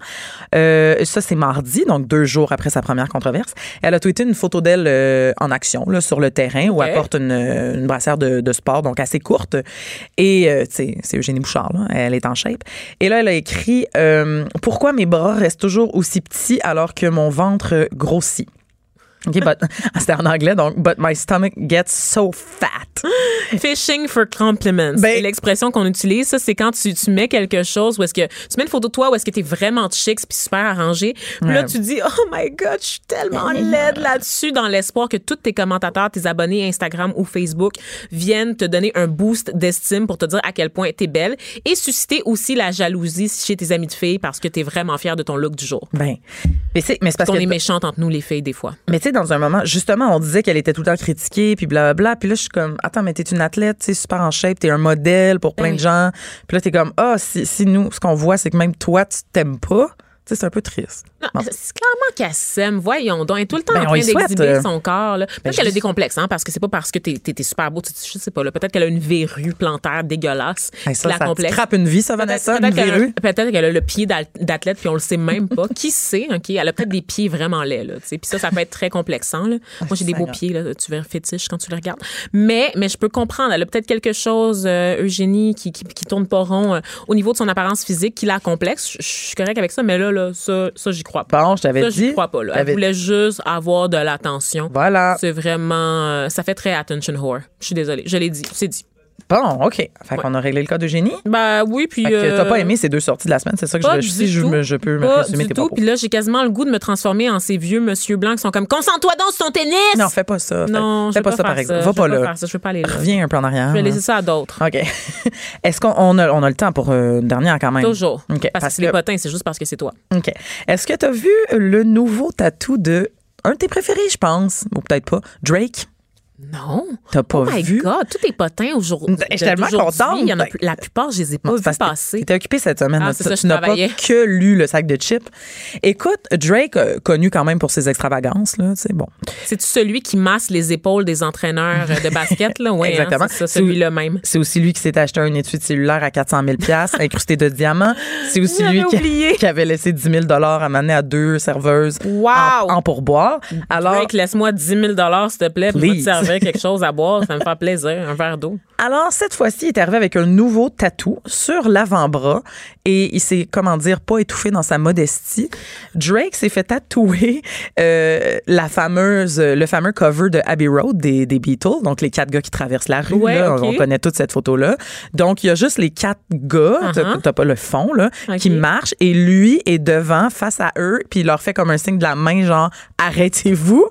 Euh, ça, c'est mardi, donc deux jours après sa première controverse. Elle a tweeté une photo d'elle euh, en action là, sur le terrain où elle porte une, une brassière de, de sport, donc assez courte. Et euh, tu sais, c'est Eugénie Bouchard, là. Elle est en shape. Et là, elle a écrit euh, Pourquoi mes bras restent toujours aussi petits alors que mon ventre grossit? OK, but, c'était en anglais, donc, but my stomach gets so fat. Fishing for compliments. Ben- l'expression qu'on utilise, ça, c'est quand tu, tu mets quelque chose où est-ce que tu mets une photo de toi où est-ce que t'es vraiment chic puis super arrangé. Puis là, tu dis, oh my God, je suis tellement laide là-dessus dans l'espoir que tous tes commentateurs, tes abonnés Instagram ou Facebook viennent te donner un boost d'estime pour te dire à quel point t'es belle et susciter aussi la jalousie chez tes amis de filles parce que t'es vraiment fière de ton look du jour. Ben, mais c'est, mais c'est parce Qu'on est méchante entre nous, les filles, des fois. Mais tu sais, dans un moment, justement, on disait qu'elle était tout le temps critiquée, puis blablabla. Puis là, je suis comme, attends, mais t'es une athlète, sais, super en shape, t'es un modèle pour plein Ben de gens. Puis là, t'es comme, ah, si, si nous, ce qu'on voit, c'est que même toi, tu t'aimes pas. C'est un peu triste. Bon. C'est clairement qu'elle s'aime. Voyons donc. Elle est tout le temps Ben, en train d'exhiber euh, son corps. là. Peut-être ben, qu'elle a je- des complexes, hein, parce que c'est pas parce que t'es es, super beau. tu- Je sais pas. là. Peut-être qu'elle a une verrue plantaire dégueulasse Hey, qui ça, la ça complexe. une vie, ça, Peut-être Vanessa, peut-être une qu'elle a- verrue. peut-être qu'elle a le pied d'athlète puis on le sait même pas. Qui sait, OK? Elle a peut-être des pieds vraiment laids, là. Puis ça, ça peut être très complexant, là. Moi, j'ai des beaux pieds, là. Tu verras fétiche quand tu les regardes. Mais, mais je peux comprendre. Elle a peut-être quelque chose, euh, Eugénie, qui, qui, qui tourne pas rond euh, au niveau de son apparence physique, qui la complexe. Je je suis correcte avec ça, mais là, là, ça, ça j'y crois pas. Bon, je t'avais Ça, dit. je crois pas. Là. Elle voulait juste avoir de l'attention. Voilà. C'est vraiment. euh, ça fait très attention whore. Je suis désolée. Je l'ai dit. C'est dit. Bon, OK. Fait qu'on a réglé le cas d'Eugénie. Bah oui, puis. Fait que t'as euh, pas aimé ces deux sorties de la semaine, c'est ça que pas je, si je, me- je peux me Pas résumer du tes tout. Puis là, j'ai quasiment le goût de me transformer en ces vieux monsieur blancs qui sont comme concentre-toi dans sur ton tennis. Non, fais pas ça. Fais- non, je fais veux pas, ça, par exemple. Je Va pas là. faire ça. Je veux pas aller là. Reviens un peu en arrière. Je vais laisser ça à d'autres. OK. Est-ce qu'on on a, on a le temps pour euh, une dernière quand même? Toujours. OK. Parce, que c'est les potins, c'est juste parce que c'est toi. OK. Est-ce que tu as vu le nouveau tatou de un de tes préférés, je pense, ou peut-être pas, Drake? Non. T'as pas oh my vu? God, tous tes potins aujourd'hui. Ben, je suis tellement contente. Il y en a plus- la plupart, je les ai pas vus passer. T'étais occupé cette semaine. Ah, ça, tu n'as pas que lu le sac de chips. Écoute, Drake, connu quand même pour ses extravagances, là, c'est bon. C'est-tu celui qui masse les épaules des entraîneurs euh, de basket? Là? Ouais, hein, Exactement. c'est celui-là même. C'est aussi lui qui s'est acheté un étui de cellulaire à 400 000 incrusté de diamants. C'est aussi lui qui, avait laissé 10 000 à maner à deux serveuses Wow! en, en pourboire. Alors, Drake, laisse-moi 10 000 s'il te plaît, pour me Please. Quelque chose à boire. Ça me fait plaisir. Un verre d'eau. Alors, cette fois-ci, il est arrivé avec un nouveau tatou sur l'avant-bras et il s'est, comment dire, pas étouffé dans sa modestie. Drake s'est fait tatouer euh, la fameuse, le fameux cover de Abbey Road des, des Beatles, donc les quatre gars qui traversent la rue. Ouais, là, ok. On connaît toute cette photo-là. Donc, il y a juste les quatre gars, t'as- Uh-huh. t'as pas le fond, là, qui marchent et lui est devant, face à eux, puis il leur fait comme un signe de la main, genre, arrêtez-vous.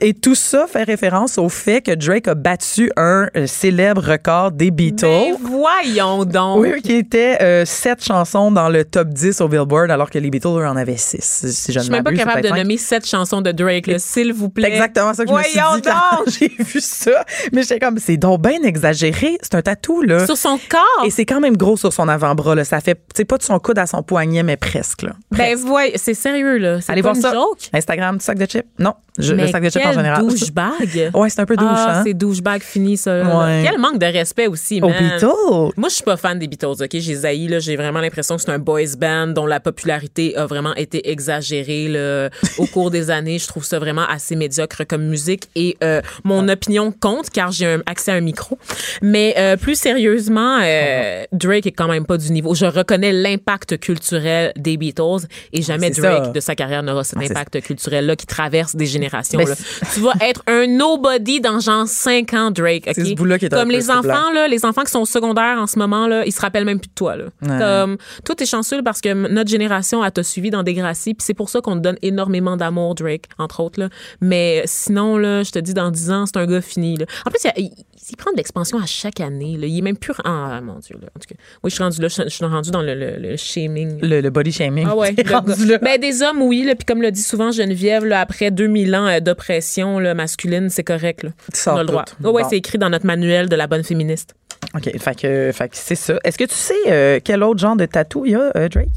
Et tout ça fait référence au fait que Drake a battu un euh, célèbre record des Beatles. Mais voyons donc. Oui, qui était euh, sept chansons dans le top 10 au Billboard, alors que les Beatles, eux, en avaient six. Si je Je ne suis même pas c'est capable de cinq. nommer sept chansons de Drake, s'il vous C'est plaît. exactement ça que je me Voyons suis dit quand donc! j'ai vu ça. Mais j'étais comme, c'est donc bien exagéré. C'est un tatou, là. Sur son corps. Et c'est quand même gros sur son avant-bras, là. Ça fait, tu sais, pas de son coude à son poignet, mais presque, là. Ben, voyez, c'est sérieux, là. C'est Allez pas voir une ça. joke? Instagram, du sac de chips? Non, je- le sac de chips en général. douchebag. Ouais, c'est un peu douche, Ah, hein? c'est douchebag fini, ça. Ouais. Quel manque de respect aussi, Au man. Beatles? Moi, je suis pas fan des Beatles, OK? J'ai zaï, là. J'ai vraiment l'impression que c'est un boys band dont la popularité a vraiment été exagérée, là, au cours des années. Je trouve ça vraiment assez médiocre comme musique et euh, mon opinion compte car j'ai accès à un micro. Mais euh, plus sérieusement, euh, Drake est quand même pas du niveau. Je reconnais l'impact culturel des Beatles et jamais C'est Drake ça. de sa carrière n'aura cet Ah, impact culturel-là qui traverse des générations. Là. Tu vas être un nobody dans genre 5 ans, Drake. C'est ce bout-là qui est Comme les enfants, là, les enfants qui sont au secondaire en ce moment, là, ils se rappellent même plus de toi. Là. Ouais. Comme, toi, t'es chanceux parce que notre génération, elle t'a suivi dans Degrassi, puis c'est pour ça qu'on te donne énormément d'amour, Drake, entre autres. Là. Mais sinon, là, je te dis, dans 10 ans, c'est un gars fini. Là. En plus, il, prend de l'expansion à chaque année. Là. Il est même plus... Ah, mon Dieu. Là. En tout cas, oui, je suis rendu là. Je, je suis rendu dans le, le- le shaming. Le, le body shaming. Ah ouais. Ben, des hommes, oui. Là, puis comme le dit souvent Geneviève, là, après 2000 ans euh, d'oppression masculine, c'est correct. Là. Tu sors On a le droit. tout. Ouais, ouais, Bon. c'est écrit dans notre manuel de la bonne féministe. OK, fait que, fait que c'est ça. Est-ce que tu sais euh, quel autre genre de tatou il y a, euh, Drake?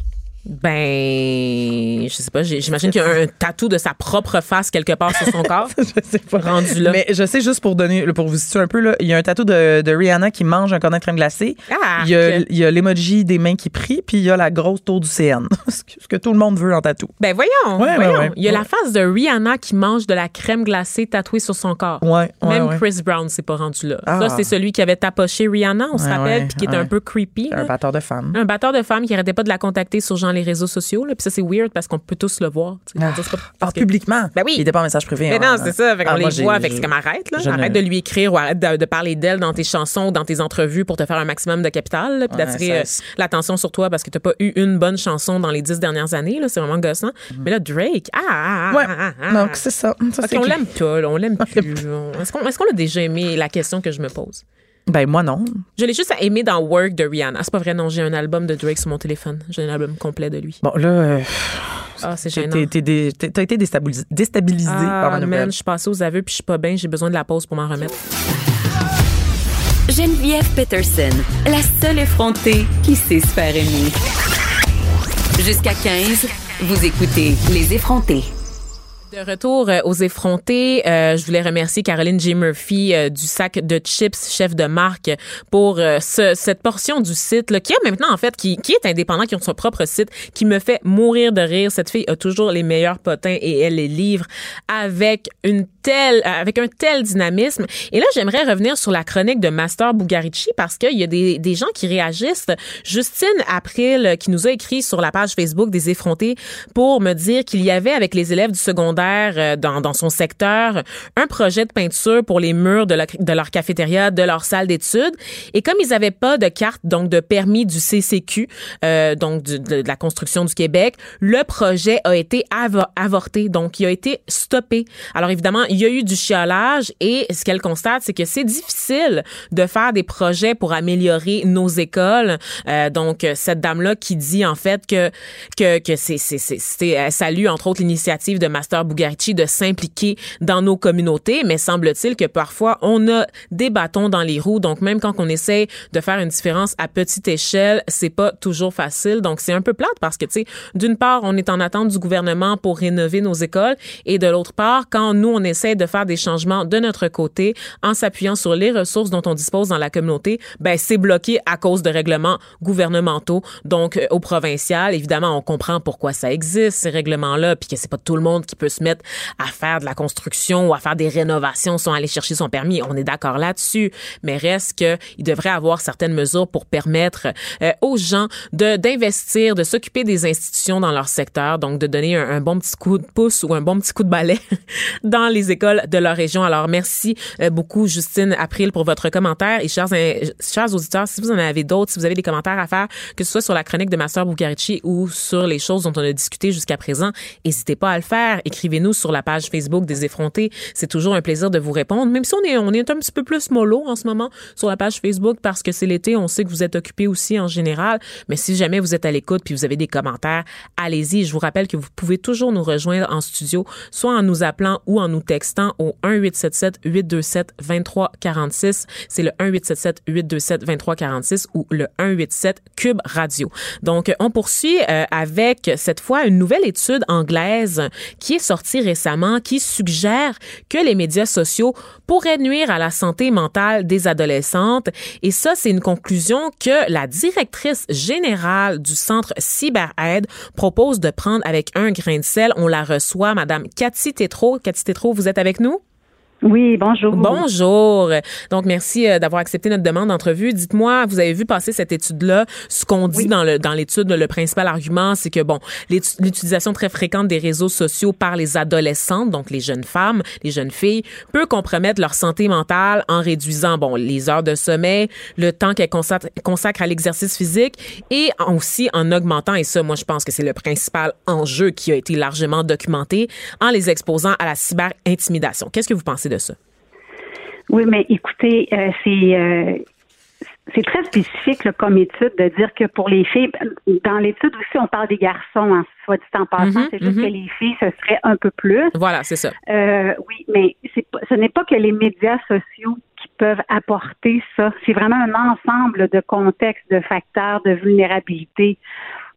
Ben, je sais pas. J'imagine qu'il y a un tatou de sa propre face quelque part sur son corps. je sais pas. Rendu là. Mais je sais juste pour donner, pour vous situer un peu, là, il y a un tatou de, de Rihanna qui mange un cornet de crème glacée. Ah, il y a, l'emoji des mains qui prient, puis il y a la grosse tour du CN. ce, que, tout le monde veut en tatou. Ben voyons, Ouais, voyons. ouais. Il y a la face de Rihanna qui mange de la crème glacée tatouée sur son corps. Même. Chris Brown s'est pas rendu là. Ah. Ça, c'est celui qui avait tapoché Rihanna, on se rappelle, puis qui était un peu creepy. Un batteur de femmes. Un batteur de femmes qui arrêtait pas de la contacter sur genre les réseaux sociaux. Là. Puis ça, c'est weird parce qu'on peut tous le voir. Ah. Ah, que- publiquement? Ben oui. Il était pas en message privé. Mais hein. non, c'est ça. Fait Ah, moi, les voit. Fait que comme arrête, là. Arrête ne- de lui écrire ou arrête de, de parler d'elle dans tes chansons ou dans tes entrevues pour te faire un maximum de capital, là, puis Ouais, d'attirer euh, l'attention sur toi parce que t'as pas eu une bonne chanson dans les dix dernières années. C'est vraiment gossant. Mais là, Drake, ah, ah, ah, Ouais. Donc, c'est ça. Ça, qu'on que- l'aime pas, on l'aime plus. On- Est-ce qu'on est-ce qu'on a déjà aimé la question que je me pose? Ben, moi, non. Je l'ai juste aimé dans Work de Rihanna. Ah, c'est pas vrai, non, j'ai un album de Drake sur mon téléphone. J'ai un album complet de lui. Bon, là, euh, Ah, c'est gênant. t'as été déstabilisé, déstabilisé par ma Ah, nouvelle. man, je suis passée aux aveux puis je suis pas bien. J'ai besoin de la pause pour m'en remettre. Geneviève Peterson, la seule effrontée qui sait se faire aimer. Jusqu'à 15, vous écoutez Les effrontés. De retour euh, aux effrontés, euh, je voulais remercier Caroline J. Murphy euh, du sac de chips chef de marque pour euh, ce- cette portion du site là, qui a maintenant en fait qui, qui est indépendant, qui ont son propre site, qui me fait mourir de rire. Cette fille a toujours les meilleurs potins et elle les livre avec une telle avec un tel dynamisme. Et là, j'aimerais revenir sur la chronique de Master Bugarici parce qu'il y a des, des gens qui réagissent. Justine April euh, qui nous a écrit sur la page Facebook des effrontés pour me dire qu'il y avait avec les élèves du secondaire euh, dans, dans son secteur un projet de peinture pour les murs de, leur cafétéria, de leur salle d'études. Et comme ils n'avaient pas de carte donc de permis du CCQ, euh, donc de, de la construction du Québec, le projet a été avo- avorté, donc il a été stoppé. Alors évidemment, il y a eu du chiolage et ce qu'elle constate, c'est que c'est difficile de faire des projets pour améliorer nos écoles. Euh, donc cette dame-là qui dit en fait que que, que c'est c'est c'est salue entre autres l'initiative de Master Bugarici de s'impliquer dans nos communautés, mais semble-t-il que parfois on a des bâtons dans les roues. Donc même quand on essaie de faire une différence à petite échelle, c'est pas toujours facile. Donc c'est un peu plate parce que tu sais, d'une part on est en attente du gouvernement pour rénover nos écoles et de l'autre part quand nous on essaie de faire des changements de notre côté en s'appuyant sur les ressources dont on dispose dans la communauté, ben c'est bloqué à cause de règlements gouvernementaux. Donc euh, au provincial, évidemment, on comprend pourquoi ça existe ces règlements-là, puis que c'est pas tout le monde qui peut se à faire de la construction ou à faire des rénovations sans aller chercher son permis. On est d'accord là-dessus, mais reste que il devrait avoir certaines mesures pour permettre euh, aux gens d'investir, de s'occuper des institutions dans leur secteur, donc de donner un, bon petit coup de pouce ou un bon petit coup de balai dans les écoles de leur région. Alors merci euh, beaucoup Justine April pour votre commentaire et chers in- chers auditeurs, si vous en avez d'autres, si vous avez des commentaires à faire, que ce soit sur la chronique de Master Bugarici ou sur les choses dont on a discuté jusqu'à présent, n'hésitez pas à le faire. Écrivez-nous sur la page Facebook des effrontés. C'est toujours un plaisir de vous répondre, même si on est on est un petit peu plus mollo en ce moment sur la page Facebook parce que c'est l'été, on sait que vous êtes occupés aussi en général, mais si jamais vous êtes à l'écoute puis vous avez des commentaires, allez-y. Je vous rappelle que vous pouvez toujours nous rejoindre en studio, soit en nous appelant ou en nous textant au 1877 827 2346. C'est le 1877 827 2346 ou le 187 Cube Radio. Donc, on poursuit euh, avec cette fois une nouvelle étude anglaise qui est sortie récemment qui suggère que les médias sociaux pourraient nuire à la santé mentale des adolescentes. Et ça, c'est une conclusion que la directrice générale du centre CyberAide propose de prendre avec un grain de sel. On la reçoit, Madame Cathy Tétrault. Cathy Tétrault, vous êtes avec nous? Oui, bonjour. Bonjour. Donc, merci euh, d'avoir accepté notre demande d'entrevue. Dites-moi, vous avez vu passer cette étude-là? Ce qu'on dit dans le dans l'étude, le principal argument, c'est que bon, l'utilisation très fréquente des réseaux sociaux par les adolescentes, donc les jeunes femmes, les jeunes filles, peut compromettre leur santé mentale en réduisant bon les heures de sommeil, le temps qu'elles consacrent à l'exercice physique et aussi en augmentant, et ça, moi, je pense que c'est le principal enjeu qui a été largement documenté, en les exposant à la cyber-intimidation. Qu'est-ce que vous pensez? De ça? Oui, mais écoutez, euh, c'est euh, c'est très spécifique comme étude de dire que pour les filles, dans l'étude aussi, on parle des garçons, hein, soit dit en passant, mhm, c'est juste que mhm. les filles, ce serait un peu plus. Voilà, c'est ça. Euh, oui, mais ce n'est pas que les médias sociaux qui peuvent apporter ça. C'est vraiment un ensemble de contextes, de facteurs, de vulnérabilité.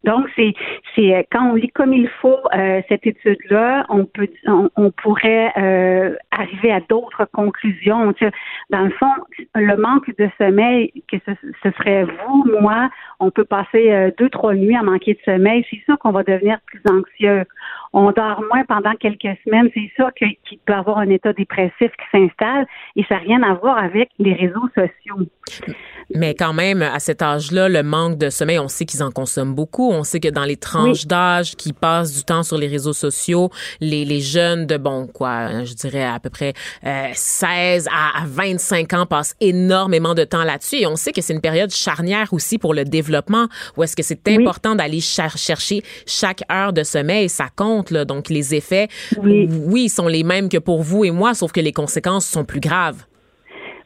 Donc, c'est, c'est euh, quand on lit comme il faut euh, cette étude-là, on peut, on, pourrait euh, arriver à d'autres conclusions. Dans le fond, le manque de sommeil, que ce, ce serait vous, moi, on peut passer deux, trois nuits à manquer de sommeil. C'est sûr qu'on va devenir plus anxieux. On dort moins pendant quelques semaines. C'est sûr qu'il peut avoir un état dépressif qui s'installe et ça n'a rien à voir avec les réseaux sociaux. Mais quand même, à cet âge-là, le manque de sommeil, on sait qu'ils en consomment beaucoup. On sait que dans les tranches d'âge qui passent du temps sur les réseaux sociaux, les, les jeunes de, bon, quoi, je dirais à peu près 16 euh, à, 25 ans passent énormément de temps là-dessus. Et on sait que c'est une période charnière aussi pour le développement, où est-ce que c'est important d'aller chercher chaque heure de sommeil. Ça compte, là. Donc, les effets, oui. oui, sont les mêmes que pour vous et moi, sauf que les conséquences sont plus graves.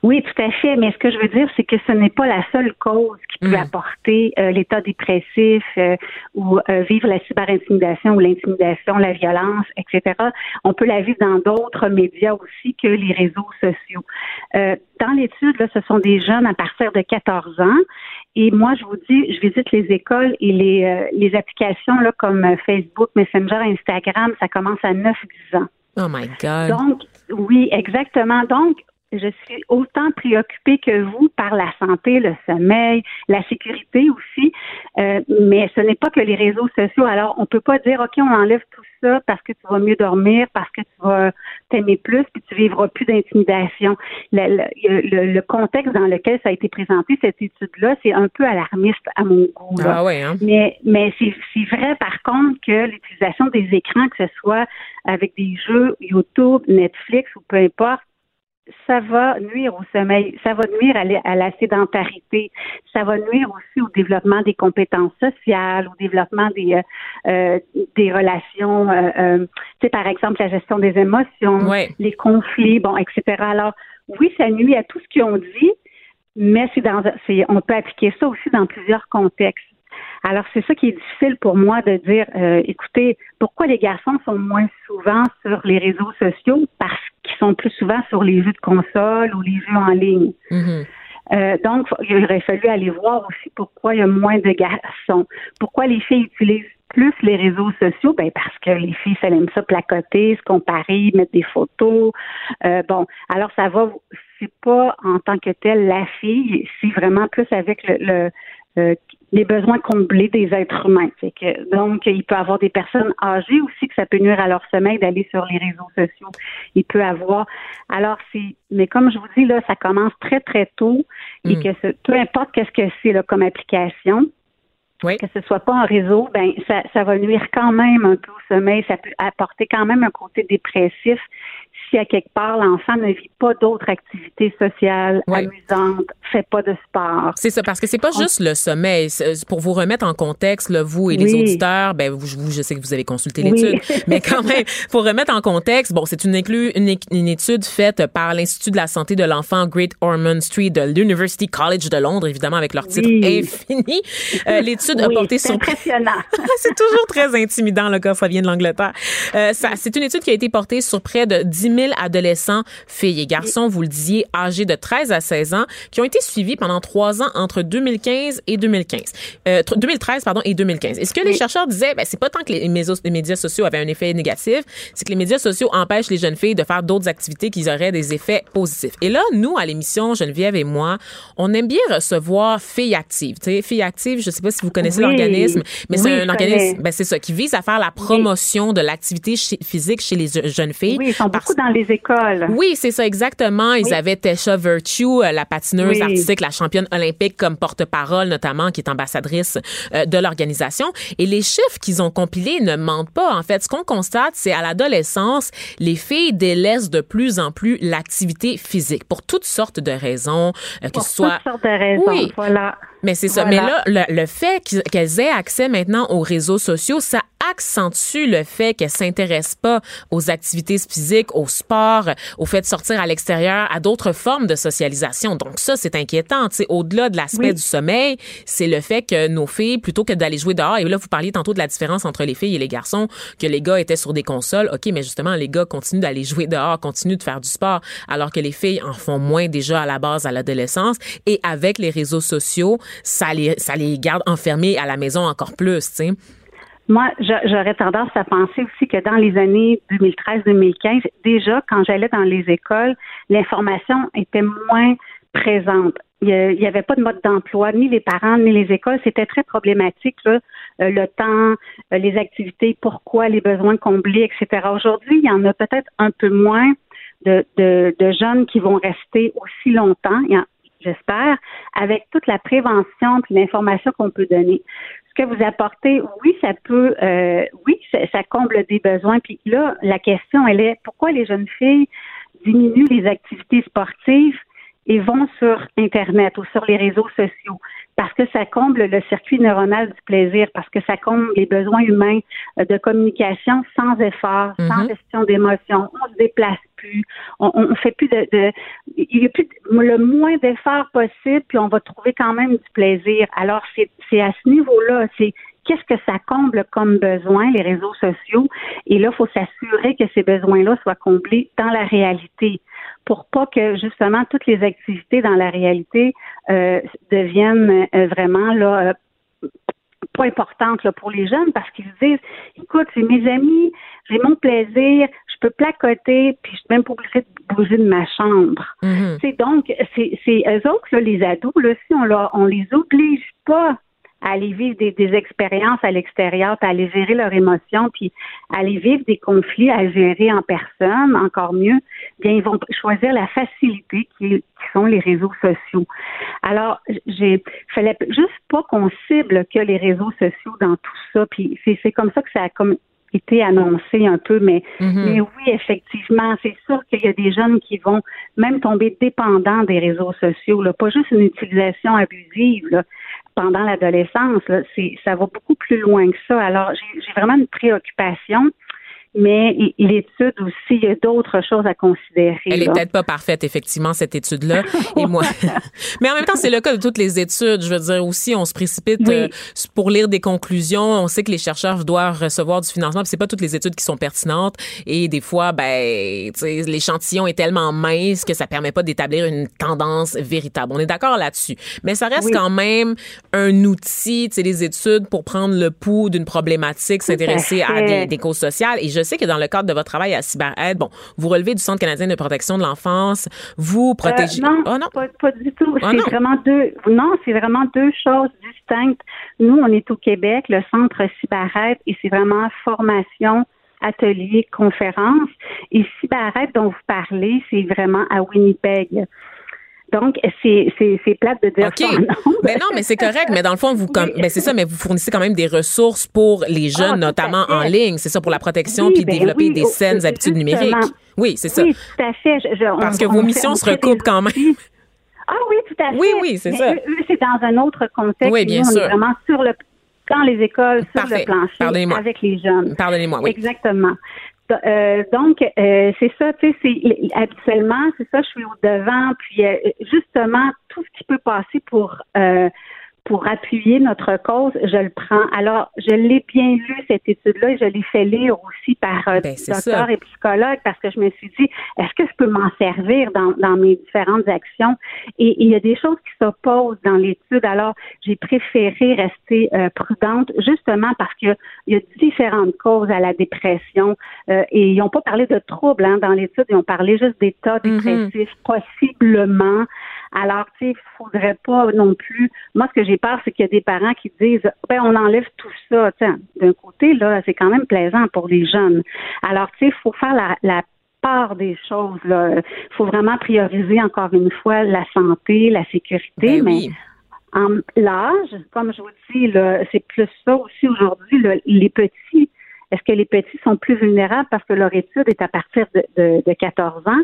Oui, tout à fait. Mais ce que je veux dire, c'est que ce n'est pas la seule cause qui peut mm. apporter euh, l'état dépressif euh, ou euh, vivre la cyberintimidation ou l'intimidation, la violence, etc. On peut la vivre dans d'autres médias aussi que les réseaux sociaux. dans l'étude, là, ce sont des jeunes à partir de 14 ans. Et moi, je vous dis, je visite les écoles et les, les applications là, comme Facebook, Messenger, Instagram, ça commence à 9-10 ans. Oh my God. Donc, oui, exactement. Donc, je suis autant préoccupée que vous par la santé, le sommeil, la sécurité aussi, euh, mais ce n'est pas que les réseaux sociaux. Alors, on peut pas dire, OK, on enlève tout ça parce que tu vas mieux dormir, parce que tu vas t'aimer plus, puis tu vivras plus d'intimidation. Le, le, le, contexte dans lequel ça a été présenté, cette étude-là, c'est un peu alarmiste à mon goût. Ah ouais, hein? Mais, mais c'est vrai, par contre, que l'utilisation des écrans, que ce soit avec des jeux YouTube, Netflix ou peu importe, ça va nuire au sommeil, ça va nuire à la sédentarité, ça va nuire aussi au développement des compétences sociales, au développement des euh, euh des relations, euh, euh, tu sais par exemple la gestion des émotions, les conflits, bon, etc. Alors oui, ça nuit à tout ce qu'ils ont dit, mais c'est dans, c'est, on peut appliquer ça aussi dans plusieurs contextes. Alors, c'est ça qui est difficile pour moi de dire, euh, écoutez, pourquoi les garçons sont moins souvent sur les réseaux sociaux? Parce qu'ils sont plus souvent sur les jeux de console ou les jeux en ligne. Mm-hmm. Euh, donc, il aurait fallu aller voir aussi pourquoi il y a moins de garçons. Pourquoi les filles utilisent plus les réseaux sociaux, ben parce que les filles, ça aime ça placoter, se comparer, mettre des photos. Euh, bon, alors ça va, c'est pas en tant que telle la fille, c'est vraiment plus avec le, le les besoins comblés des êtres humains. que, donc, il peut y avoir des personnes âgées aussi que ça peut nuire à leur sommeil d'aller sur les réseaux sociaux. Il peut avoir. Alors, c'est. Mais comme je vous dis, là, ça commence très, très tôt et mm. que peu importe qu'est-ce que c'est là, comme application, oui. que ce soit pas un réseau, ben ça, ça va nuire quand même un peu au sommeil, ça peut apporter quand même un côté dépressif si à quelque part l'enfant ne vit pas d'autres activités sociales amusantes, fait pas de sport. C'est ça, parce que c'est pas juste le sommeil. Pour vous remettre en contexte, là, vous et les auditeurs, ben vous, je sais que vous avez consulté l'étude, mais quand même, pour remettre en contexte, bon, c'est une, une, une, étude faite par l'Institut de la santé de l'enfant Great Ormond Street de l'University College de Londres, évidemment avec leur titre infini. Euh, l'étude a porté sur. impressionnant. c'est toujours très intimidant le cas, ça vient de l'Angleterre. Euh, c'est une étude qui a été portée sur près de 10 000 adolescents, filles et garçons, vous le disiez, âgés de 13 à 16 ans, qui ont été suivis pendant trois ans entre 2015 et 2015. Euh, 2013, pardon, et 2015. Et ce que les chercheurs disaient, ben, c'est pas tant que les médias, les médias sociaux avaient un effet négatif, c'est que les médias sociaux empêchent les jeunes filles de faire d'autres activités qui auraient des effets positifs. Et là, nous, à l'émission, Geneviève et moi, on aime bien recevoir Filles Actives. Tu sais, Filles Actives, je sais pas si vous connaissez l'organisme, mais c'est un organisme, ben, c'est ça, qui vise à faire la promotion de l'activité physique chez les jeunes filles. Oui, ils sont beaucoup dans les écoles. Oui, c'est ça exactement. Ils avaient Tesha Virtue, euh, la patineuse Oui. artistique, la championne olympique comme porte-parole notamment, qui est ambassadrice euh, de l'organisation. Et les chiffres qu'ils ont compilés ne mentent pas. En fait, ce qu'on constate, c'est à l'adolescence, les filles délaissent de plus en plus l'activité physique pour toutes sortes de raisons, euh, que Pour ce soit toutes sortes de raisons. Oui. Voilà. Mais c'est ça. Voilà. Mais là, le, le fait qu'elles aient accès maintenant aux réseaux sociaux, ça accentue le fait qu'elles s'intéressent pas aux activités physiques, au sport, au fait de sortir à l'extérieur, à d'autres formes de socialisation. Donc ça, c'est inquiétant. Au-delà de l'aspect Oui. du sommeil, c'est le fait que nos filles, plutôt que d'aller jouer dehors, et là, vous parliez tantôt de la différence entre les filles et les garçons, que les gars étaient sur des consoles. OK, mais justement, les gars continuent d'aller jouer dehors, continuent de faire du sport, alors que les filles en font moins déjà à la base à l'adolescence. Et avec les réseaux sociaux, ça les, garde enfermés à la maison encore plus, tu sais. Moi, j'aurais tendance à penser aussi que dans les années 2013-2015, déjà, quand j'allais dans les écoles, l'information était moins présente. Il n'y avait pas de mode d'emploi, ni les parents, ni les écoles. C'était très problématique, euh, le temps, euh, les activités, pourquoi, les besoins comblés, etc. Aujourd'hui, il y en a peut-être un peu moins de jeunes qui vont rester aussi longtemps, il y en- j'espère, avec toute la prévention et l'information qu'on peut donner ce que vous apportez, oui, ça peut, euh, oui, ça, ça comble des besoins. Puis là, la question, elle est pourquoi les jeunes filles diminuent les activités sportives? Et vont sur Internet ou sur les réseaux sociaux? Parce que ça comble le circuit neuronal du plaisir, parce que ça comble les besoins humains euh, de communication sans effort, sans Mhm. gestion d'émotions. On se déplace plus, on, on fait plus de, de il y a plus de- le moins d'efforts possible, puis on va trouver quand même du plaisir. Alors c'est c'est à ce niveau-là, c'est qu'est-ce que ça comble comme besoin les réseaux sociaux et là il faut s'assurer que ces besoins-là soient comblés dans la réalité pour pas que justement toutes les activités dans la réalité euh, deviennent euh, vraiment là euh, pas importantes là, pour les jeunes parce qu'ils se disent écoute, c'est mes amis, j'ai mon plaisir, je peux placoter, puis je suis même pas obligée de bouger de ma chambre. Mhm. C'est donc, c'est, c'est eux autres, là, les ados, là, si on, leur, on les oblige pas aller vivre des, des expériences à l'extérieur, aller gérer leurs émotions, puis aller vivre des conflits à gérer en personne, encore mieux, bien, ils vont choisir la facilité qui, qui sont les réseaux sociaux. Alors, j'ai, fallait juste pas qu'on cible que les réseaux sociaux dans tout ça, puis c'est, c'est comme ça que ça a comme été annoncé un peu, mais, Mhm. mais oui, effectivement, c'est sûr qu'il y a des jeunes qui vont même tomber dépendants des réseaux sociaux, là, pas juste une utilisation abusive là, pendant l'adolescence, là, c'est, ça va beaucoup plus loin que ça. Alors, j'ai, j'ai vraiment une préoccupation, mais l'étude aussi, il y a d'autres choses à considérer. Elle est là. peut-être pas parfaite, effectivement, cette étude-là. Et moi, mais en même temps, c'est le cas de toutes les études. Je veux dire aussi, on se précipite Oui. euh, pour lire des conclusions. On sait que les chercheurs doivent recevoir du financement. C'est pas toutes les études qui sont pertinentes. Et des fois, ben, tu sais, l'échantillon est tellement mince que ça permet pas d'établir une tendance véritable. On est d'accord là-dessus. Mais ça reste Oui. quand même un outil, tu sais, les études pour prendre le pouls d'une problématique, s'intéresser à, des, des causes sociales. Et je sais que dans le cadre de votre travail à CyberAide, bon, vous relevez du Centre canadien de protection de l'enfance, vous protégez. Euh, non, Oh non. Pas, pas du tout. Ah c'est vraiment deux. Non, c'est vraiment deux choses distinctes. Nous, on est au Québec, le centre Cyberette, et c'est vraiment formation, atelier, conférence. Et Cyberette dont vous parlez, c'est vraiment à Winnipeg. Donc, c'est c'est c'est plate de dire ça. Non, Ben non, mais c'est correct. Mais dans le fond, vous, comme, ben c'est ça, mais vous fournissez quand même des ressources pour les jeunes, Ah, à notamment en ligne. C'est ça pour la protection Oui, puis ben développer oui, des oh, saines habitudes numériques. Oui, c'est ça. Oui, tout à fait. Je- je- on- Parce que vos missions on se recoupent quand même. Ah oui, tout à fait. Oui, oui, c'est Mais ça. eux, eux, c'est dans un autre contexte. Oui, bien Nous, on sûr. est vraiment sur le dans les écoles, sur Parfait. le plancher, avec les jeunes. Pardonnez-moi, oui. Exactement. Euh, donc, euh, c'est ça, tu sais, habituellement, c'est ça, je suis au devant, puis euh, justement, tout ce qui peut passer pour pour appuyer notre cause, je le prends. Alors, je l'ai bien lu, cette étude-là, et je l'ai fait lire aussi par euh, Ben, c'est docteurs ça. et psychologues, parce que je me suis dit, est-ce que je peux m'en servir dans, dans mes différentes actions? Et il y a des choses qui s'opposent dans l'étude. Alors, j'ai préféré rester euh, prudente, justement parce qu'il y a différentes causes à la dépression. Euh, et ils n'ont pas parlé de troubles hein, dans l'étude, ils ont parlé juste d'états Mhm. dépressifs, possiblement. Alors, tu sais, il faudrait pas non plus. Moi, ce que j'ai peur, c'est qu'il y a des parents qui disent, ben, on enlève tout ça. Tu sais, D'un côté, là, c'est quand même plaisant pour les jeunes. Alors, tu sais, il faut faire la, la part des choses. Il faut vraiment prioriser encore une fois la santé, la sécurité, Ben mais oui. en l'âge, comme je vous dis, là, c'est plus ça aussi aujourd'hui. Les petits, est-ce que les petits sont plus vulnérables parce que leur étude est à partir de, de, de 14 ans?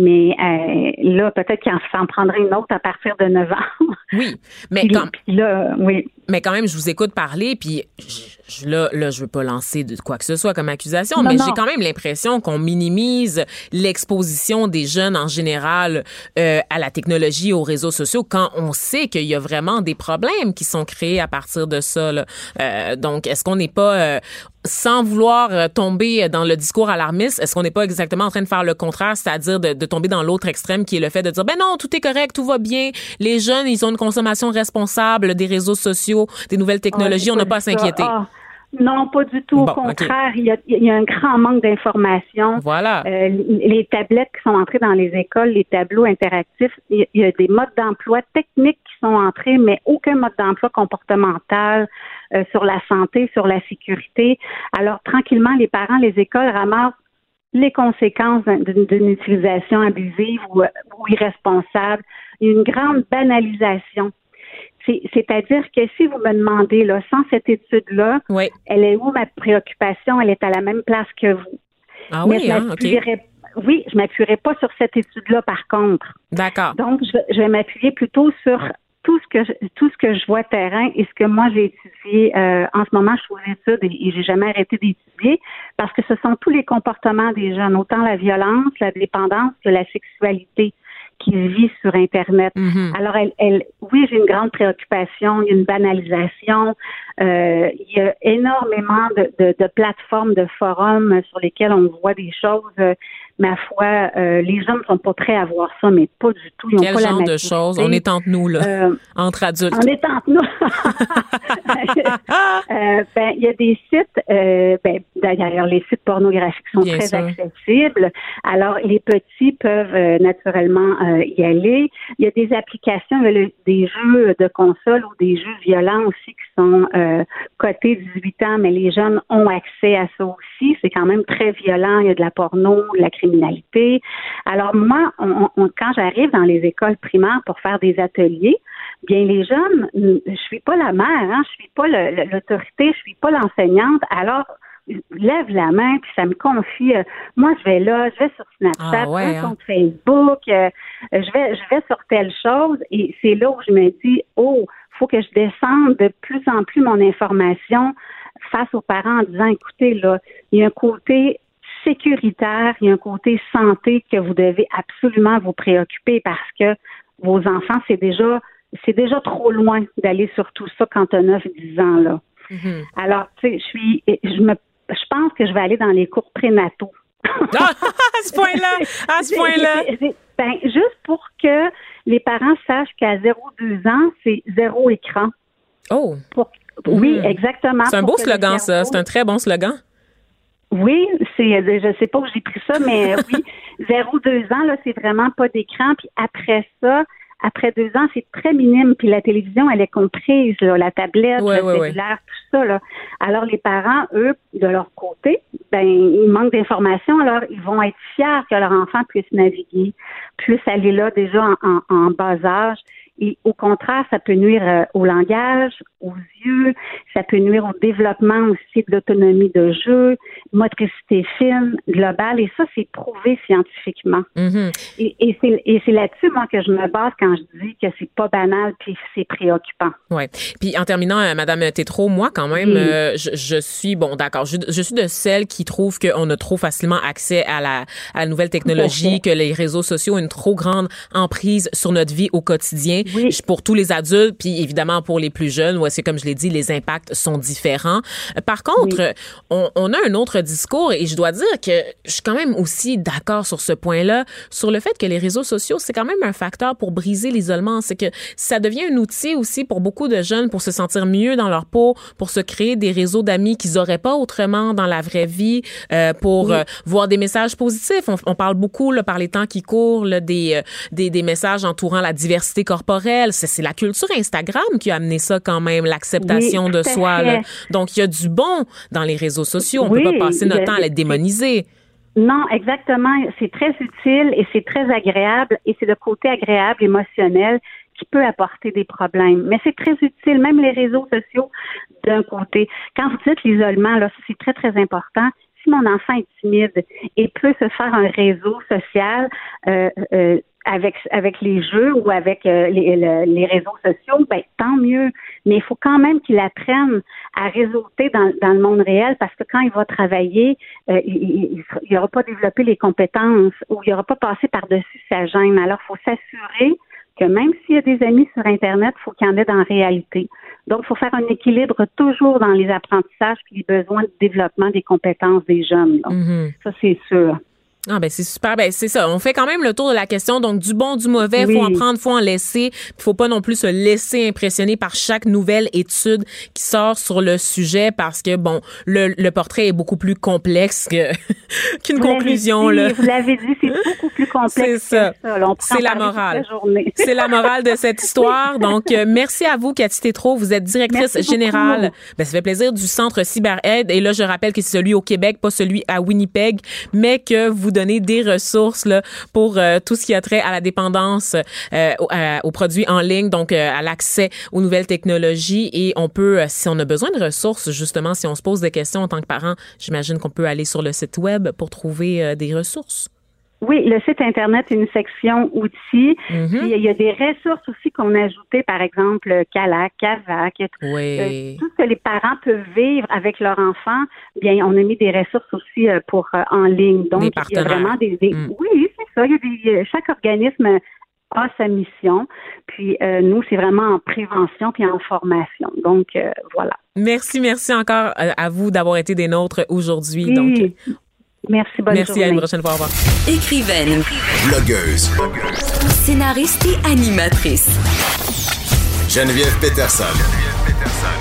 Mais euh, là, peut-être qu'il en s'en prendrait une autre à partir de 9 ans. Oui, mais Puis- quand, puis là, oui. mais quand même, je vous écoute parler, puis je, je- là, là, je veux pas lancer de quoi que ce soit comme accusation, Non, mais j'ai quand même l'impression qu'on minimise l'exposition des jeunes en général euh, à la technologie, aux réseaux sociaux, quand on sait qu'il y a vraiment des problèmes qui sont créés à partir de ça. là. Euh, donc, est-ce qu'on n'est pas sans vouloir euh, tomber dans le discours alarmiste, est-ce qu'on n'est pas exactement en train de faire le contraire, c'est-à-dire de, de tomber dans l'autre extrême qui est le fait de dire ben non, tout est correct, tout va bien, les jeunes, ils ont une consommation responsable des réseaux sociaux, des nouvelles technologies, Ah, on n'a pas à s'inquiéter. Ah, non, pas du tout. Bon, Au contraire, il, y a, il y a un grand manque d'informations. Voilà. Euh, les tablettes qui sont entrées dans les écoles, les tableaux interactifs, il y a- il y a des modes d'emploi techniques qui sont entrés, mais aucun mode d'emploi comportemental euh, sur la santé, sur la sécurité. Alors, tranquillement, les parents, les écoles ramassent les conséquences d'un- d'une utilisation abusive ou, ou irresponsable. Une grande banalisation. C'est- C'est-à-dire que si vous me demandez, là, sans cette étude-là, Oui. elle est où ma préoccupation? Elle est à la même place que vous. Ah Mais oui, je hein, Oui, je m'appuierai pas sur cette étude-là, par contre. D'accord. Donc, je vais m'appuyer plutôt sur tout ce que je, tout ce que je vois terrain et ce que moi j'ai étudié. Euh, en ce moment, je suis aux études et, et j'ai jamais arrêté d'étudier parce que ce sont tous les comportements des jeunes, autant la violence, la dépendance que la sexualité qu'ils vivent sur Internet. Mhm. Alors, elle, elle, oui, j'ai une grande préoccupation, il y a une banalisation, euh, il y a énormément de, de, de plateformes, de forums sur lesquels on voit des choses. Ma foi, euh, les gens ne sont pas prêts à voir ça, mais pas du tout. Ils ont Quel pas la genre de maturité. choses? On est entre nous, là, Euh, entre adultes. on est entre nous. Euh, ben, il y a des sites, euh, ben, d'ailleurs, les sites pornographiques sont Bien très sûr. accessibles. Alors, les petits peuvent euh, naturellement euh, y aller. Il y a des applications, il y a le- des jeux de console ou des jeux violents aussi qui sont euh, cotés 18 ans, mais les jeunes ont accès à ça aussi. C'est quand même très violent. Il y a de la porno, de la criminalité. Alors, moi, on- on- quand j'arrive dans les écoles primaires pour faire des ateliers, Bien, les jeunes, je suis pas la mère, hein, je suis pas l'autorité, je suis pas l'enseignante. Alors, lève la main, puis ça me confie. euh, moi, je vais là, je vais sur Snapchat, Ah ouais, un hein. compte Facebook, euh, je vais, je vais sur telle chose, et c'est là où je me dis, oh, faut que je descende de plus en plus mon information face aux parents en disant, écoutez, là, il y a un côté sécuritaire, il y a un côté santé que vous devez absolument vous préoccuper parce que vos enfants, c'est déjà c'est déjà trop loin d'aller sur tout ça quand tu as 9, 10 ans là. Mhm. Alors, tu sais, je suis je me je pense que je vais aller dans les cours prénataux. Ah, à ce point-là, à ce point-là. Ben, juste pour que les parents sachent qu'à 0-2 ans, c'est zéro écran. Oh, Pour- Oui, Mhm. exactement. c'est un beau slogan, ça. C'est un très bon slogan. Oui, c'est je sais pas où j'ai pris ça, mais oui, 0-2 ans, là, c'est vraiment pas d'écran. Puis après ça, après deux ans, c'est très minime. Puis la télévision, elle est comprise, là, la tablette, Ouais, le ouais, ouais. cellulaire, tout ça. Là. Alors les parents, eux, de leur côté, ben ils manquent d'informations. Alors ils vont être fiers que leur enfant puisse naviguer, puisse aller là déjà en, en- en bas âge. Et au contraire, ça peut nuire euh, au langage, aux yeux, ça peut nuire au développement aussi de l'autonomie de jeu, motricité fine, globale, et ça, c'est prouvé scientifiquement. Mhm. Et, et c'est et c'est là-dessus, moi, que je me base quand je dis que c'est pas banal puis c'est préoccupant. Ouais. Puis en terminant, euh, Madame Tétro, moi quand même, Oui. euh, je, je suis bon, d'accord. Je, je suis de celles qui trouvent qu'on a trop facilement accès à la, à la nouvelle technologie, que les réseaux sociaux ont une trop grande emprise sur notre vie au quotidien. Oui. Pour tous les adultes, puis évidemment pour les plus jeunes, où est-ce que, comme je l'ai dit, les impacts sont différents. Euh, Par contre, Oui. on, on a un autre discours et je dois dire que je suis quand même aussi d'accord sur ce point-là, sur le fait que les réseaux sociaux, c'est quand même un facteur pour briser l'isolement. C'est que ça devient un outil aussi pour beaucoup de jeunes pour se sentir mieux dans leur peau, pour se créer des réseaux d'amis qu'ils n'auraient pas autrement dans la vraie vie, euh, pour euh, voir des messages positifs. On, on parle beaucoup là, par les temps qui courent là, des, euh, des, des messages entourant la diversité corporelle. C'est c'est la culture Instagram qui a amené ça quand même, l'acceptation Oui, de soi. là. Donc, il y a du bon dans les réseaux sociaux. On Oui, peut pas passer notre a temps à les démoniser. Non, exactement. C'est très utile et c'est très agréable et c'est le côté agréable émotionnel qui peut apporter des problèmes. Mais c'est très utile, même les réseaux sociaux d'un côté. Quand vous dites l'isolement, là, c'est très, très important. Si mon enfant est timide et peut se faire un réseau social euh, euh, avec avec les jeux ou avec euh, les, les, réseaux sociaux, ben tant mieux. Mais il faut quand même qu'il apprenne à réseauter dans, dans, le monde réel parce que quand il va travailler, euh, il n'aura pas développé les compétences ou il n'aura pas passé par-dessus sa gêne. Alors, il faut s'assurer que même s'il y a des amis sur Internet, il faut qu'il y en ait dans la réalité. Donc, il faut faire un équilibre toujours dans les apprentissages et les besoins de développement des compétences des jeunes. Donc, Mhm. ça, c'est sûr. Ah ben c'est super, ben c'est ça. On fait quand même le tour de la question. Donc du bon, du mauvais, faut en Oui. prendre, faut en laisser. Puis faut pas non plus se laisser impressionner par chaque nouvelle étude qui sort sur le sujet parce que bon, le, le portrait est beaucoup plus complexe que qu'une conclusion dit, là. Vous l'avez dit, c'est beaucoup plus complexe. C'est ça. C'est la morale. C'est la morale de cette histoire. Donc, euh, merci à vous, Cathy Tétrault. Vous êtes directrice Merci beaucoup. générale. Ben, ça fait plaisir du Centre CyberAide. Et là, je rappelle que c'est celui au Québec, pas celui à Winnipeg, mais que vous donnez des ressources là, pour euh, tout ce qui a trait à la dépendance euh, aux, produits en ligne, donc euh, à l'accès aux nouvelles technologies. Et on peut, si on a besoin de ressources, justement, si on se pose des questions en tant que parent, j'imagine qu'on peut aller sur le site web pour trouver des ressources. Oui, le site Internet, une section outils. Mhm. Puis, il y a des ressources aussi qu'on a ajoutées, par exemple, Calac, Cavac, Oui. Euh, tout ce que les parents peuvent vivre avec leur enfant, bien, on a mis des ressources aussi euh, pour euh, en ligne. Donc, il y a vraiment des, des- Mm. oui, c'est ça. Il y a des, chaque organisme a sa mission. Puis euh, nous, c'est vraiment en prévention puis en formation. Donc euh, voilà. Merci, merci encore euh, à vous d'avoir été des nôtres aujourd'hui. Oui. Donc, merci, bonne merci journée. à une prochaine fois. Au revoir. Écrivaine, Blogueuse. scénariste et animatrice. Geneviève Peterson.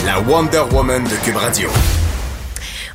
La Wonder Woman de Cube Radio.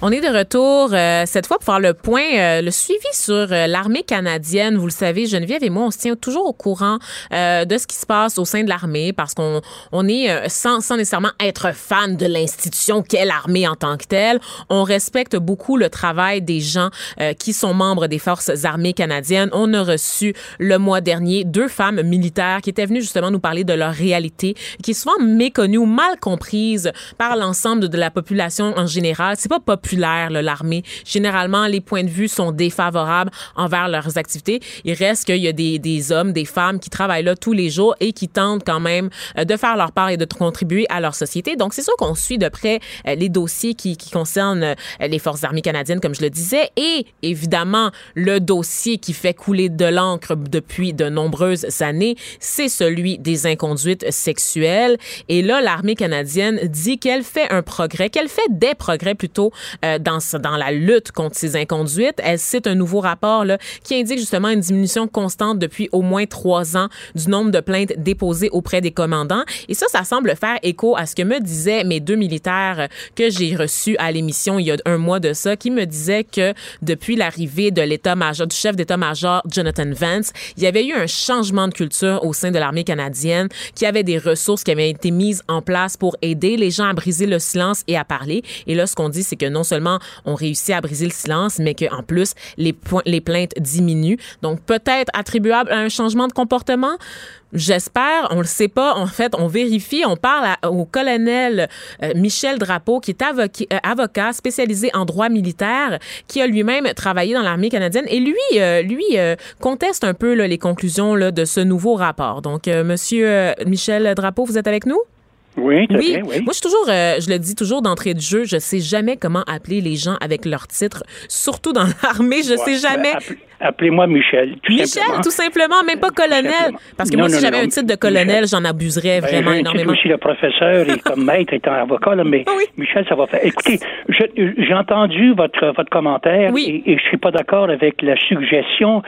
On est de retour euh, cette fois pour faire le point, euh, le suivi sur euh, l'armée canadienne. Vous le savez, Geneviève et moi, on se tient toujours au courant euh, de ce qui se passe au sein de l'armée parce qu'on on est euh, sans, sans nécessairement être fan de l'institution qu'est l'armée en tant que telle. On respecte beaucoup le travail des gens qui sont membres des forces armées canadiennes. On a reçu le mois dernier deux femmes militaires qui étaient venues justement nous parler de leur réalité, qui est souvent méconnue ou mal comprise par l'ensemble de la population en général. C'est pas populaire l'armée. Généralement, les points de vue sont défavorables envers leurs activités. Il reste qu'il y a des, des hommes, des femmes qui travaillent là tous les jours et qui tentent quand même euh, de faire leur part et de contribuer à leur société. Donc, c'est sûr qu'on suit de près euh, les dossiers qui, qui concernent euh, les forces armées canadiennes, comme je le disais, et évidemment, le dossier qui fait couler de l'encre depuis de nombreuses années, c'est celui des inconduites sexuelles. Et là, l'armée canadienne dit qu'elle fait un progrès, qu'elle fait des progrès plutôt euh, dans, dans la lutte contre ces inconduites. Elle cite un nouveau rapport là, qui indique justement une diminution constante depuis au moins trois ans du nombre de plaintes déposées auprès des commandants. Et ça, ça semble faire écho à ce que me disaient mes deux militaires que j'ai reçus à l'émission il y a un mois de ça, qui me disaient que depuis l'arrivée de l'état-major, du chef d'état-major Jonathan Vance, il y avait eu un changement de culture au sein de l'armée canadienne, qui avait des ressources qui avaient été mises en place pour aider les gens à briser le silence et à parler. Et là, ce qu'on dit, c'est que non seulement on réussit à briser le silence, mais qu'en plus, les, plaintes diminuent. Donc, peut-être attribuable à un changement de comportement? J'espère, on le sait pas. En fait, on vérifie. On parle au colonel euh, Michel Drapeau, qui est euh, avocat spécialisé en droit militaire, qui a lui-même travaillé dans l'armée canadienne. Et lui, euh, lui conteste un peu les conclusions de ce nouveau rapport. Donc, Monsieur Michel Drapeau, vous êtes avec nous? Oui, Oui. bien, oui. Moi, je suis toujours, euh, je le dis toujours d'entrée de jeu, je sais jamais comment appeler les gens avec leur titre, surtout dans l'armée. Je sais Ouais, jamais. ben, appel- Appelez-moi Michel, tout Michel, simplement. tout simplement, même pas colonel. Parce que Non, moi, si j'avais un titre de colonel, j'en abuserais Ben, vraiment énormément. aussi le professeur et comme maître étant avocat, là, mais oui. Michel, ça va faire. Écoutez, je- j'ai entendu votre, votre commentaire Oui. et, et je suis pas d'accord avec la suggestion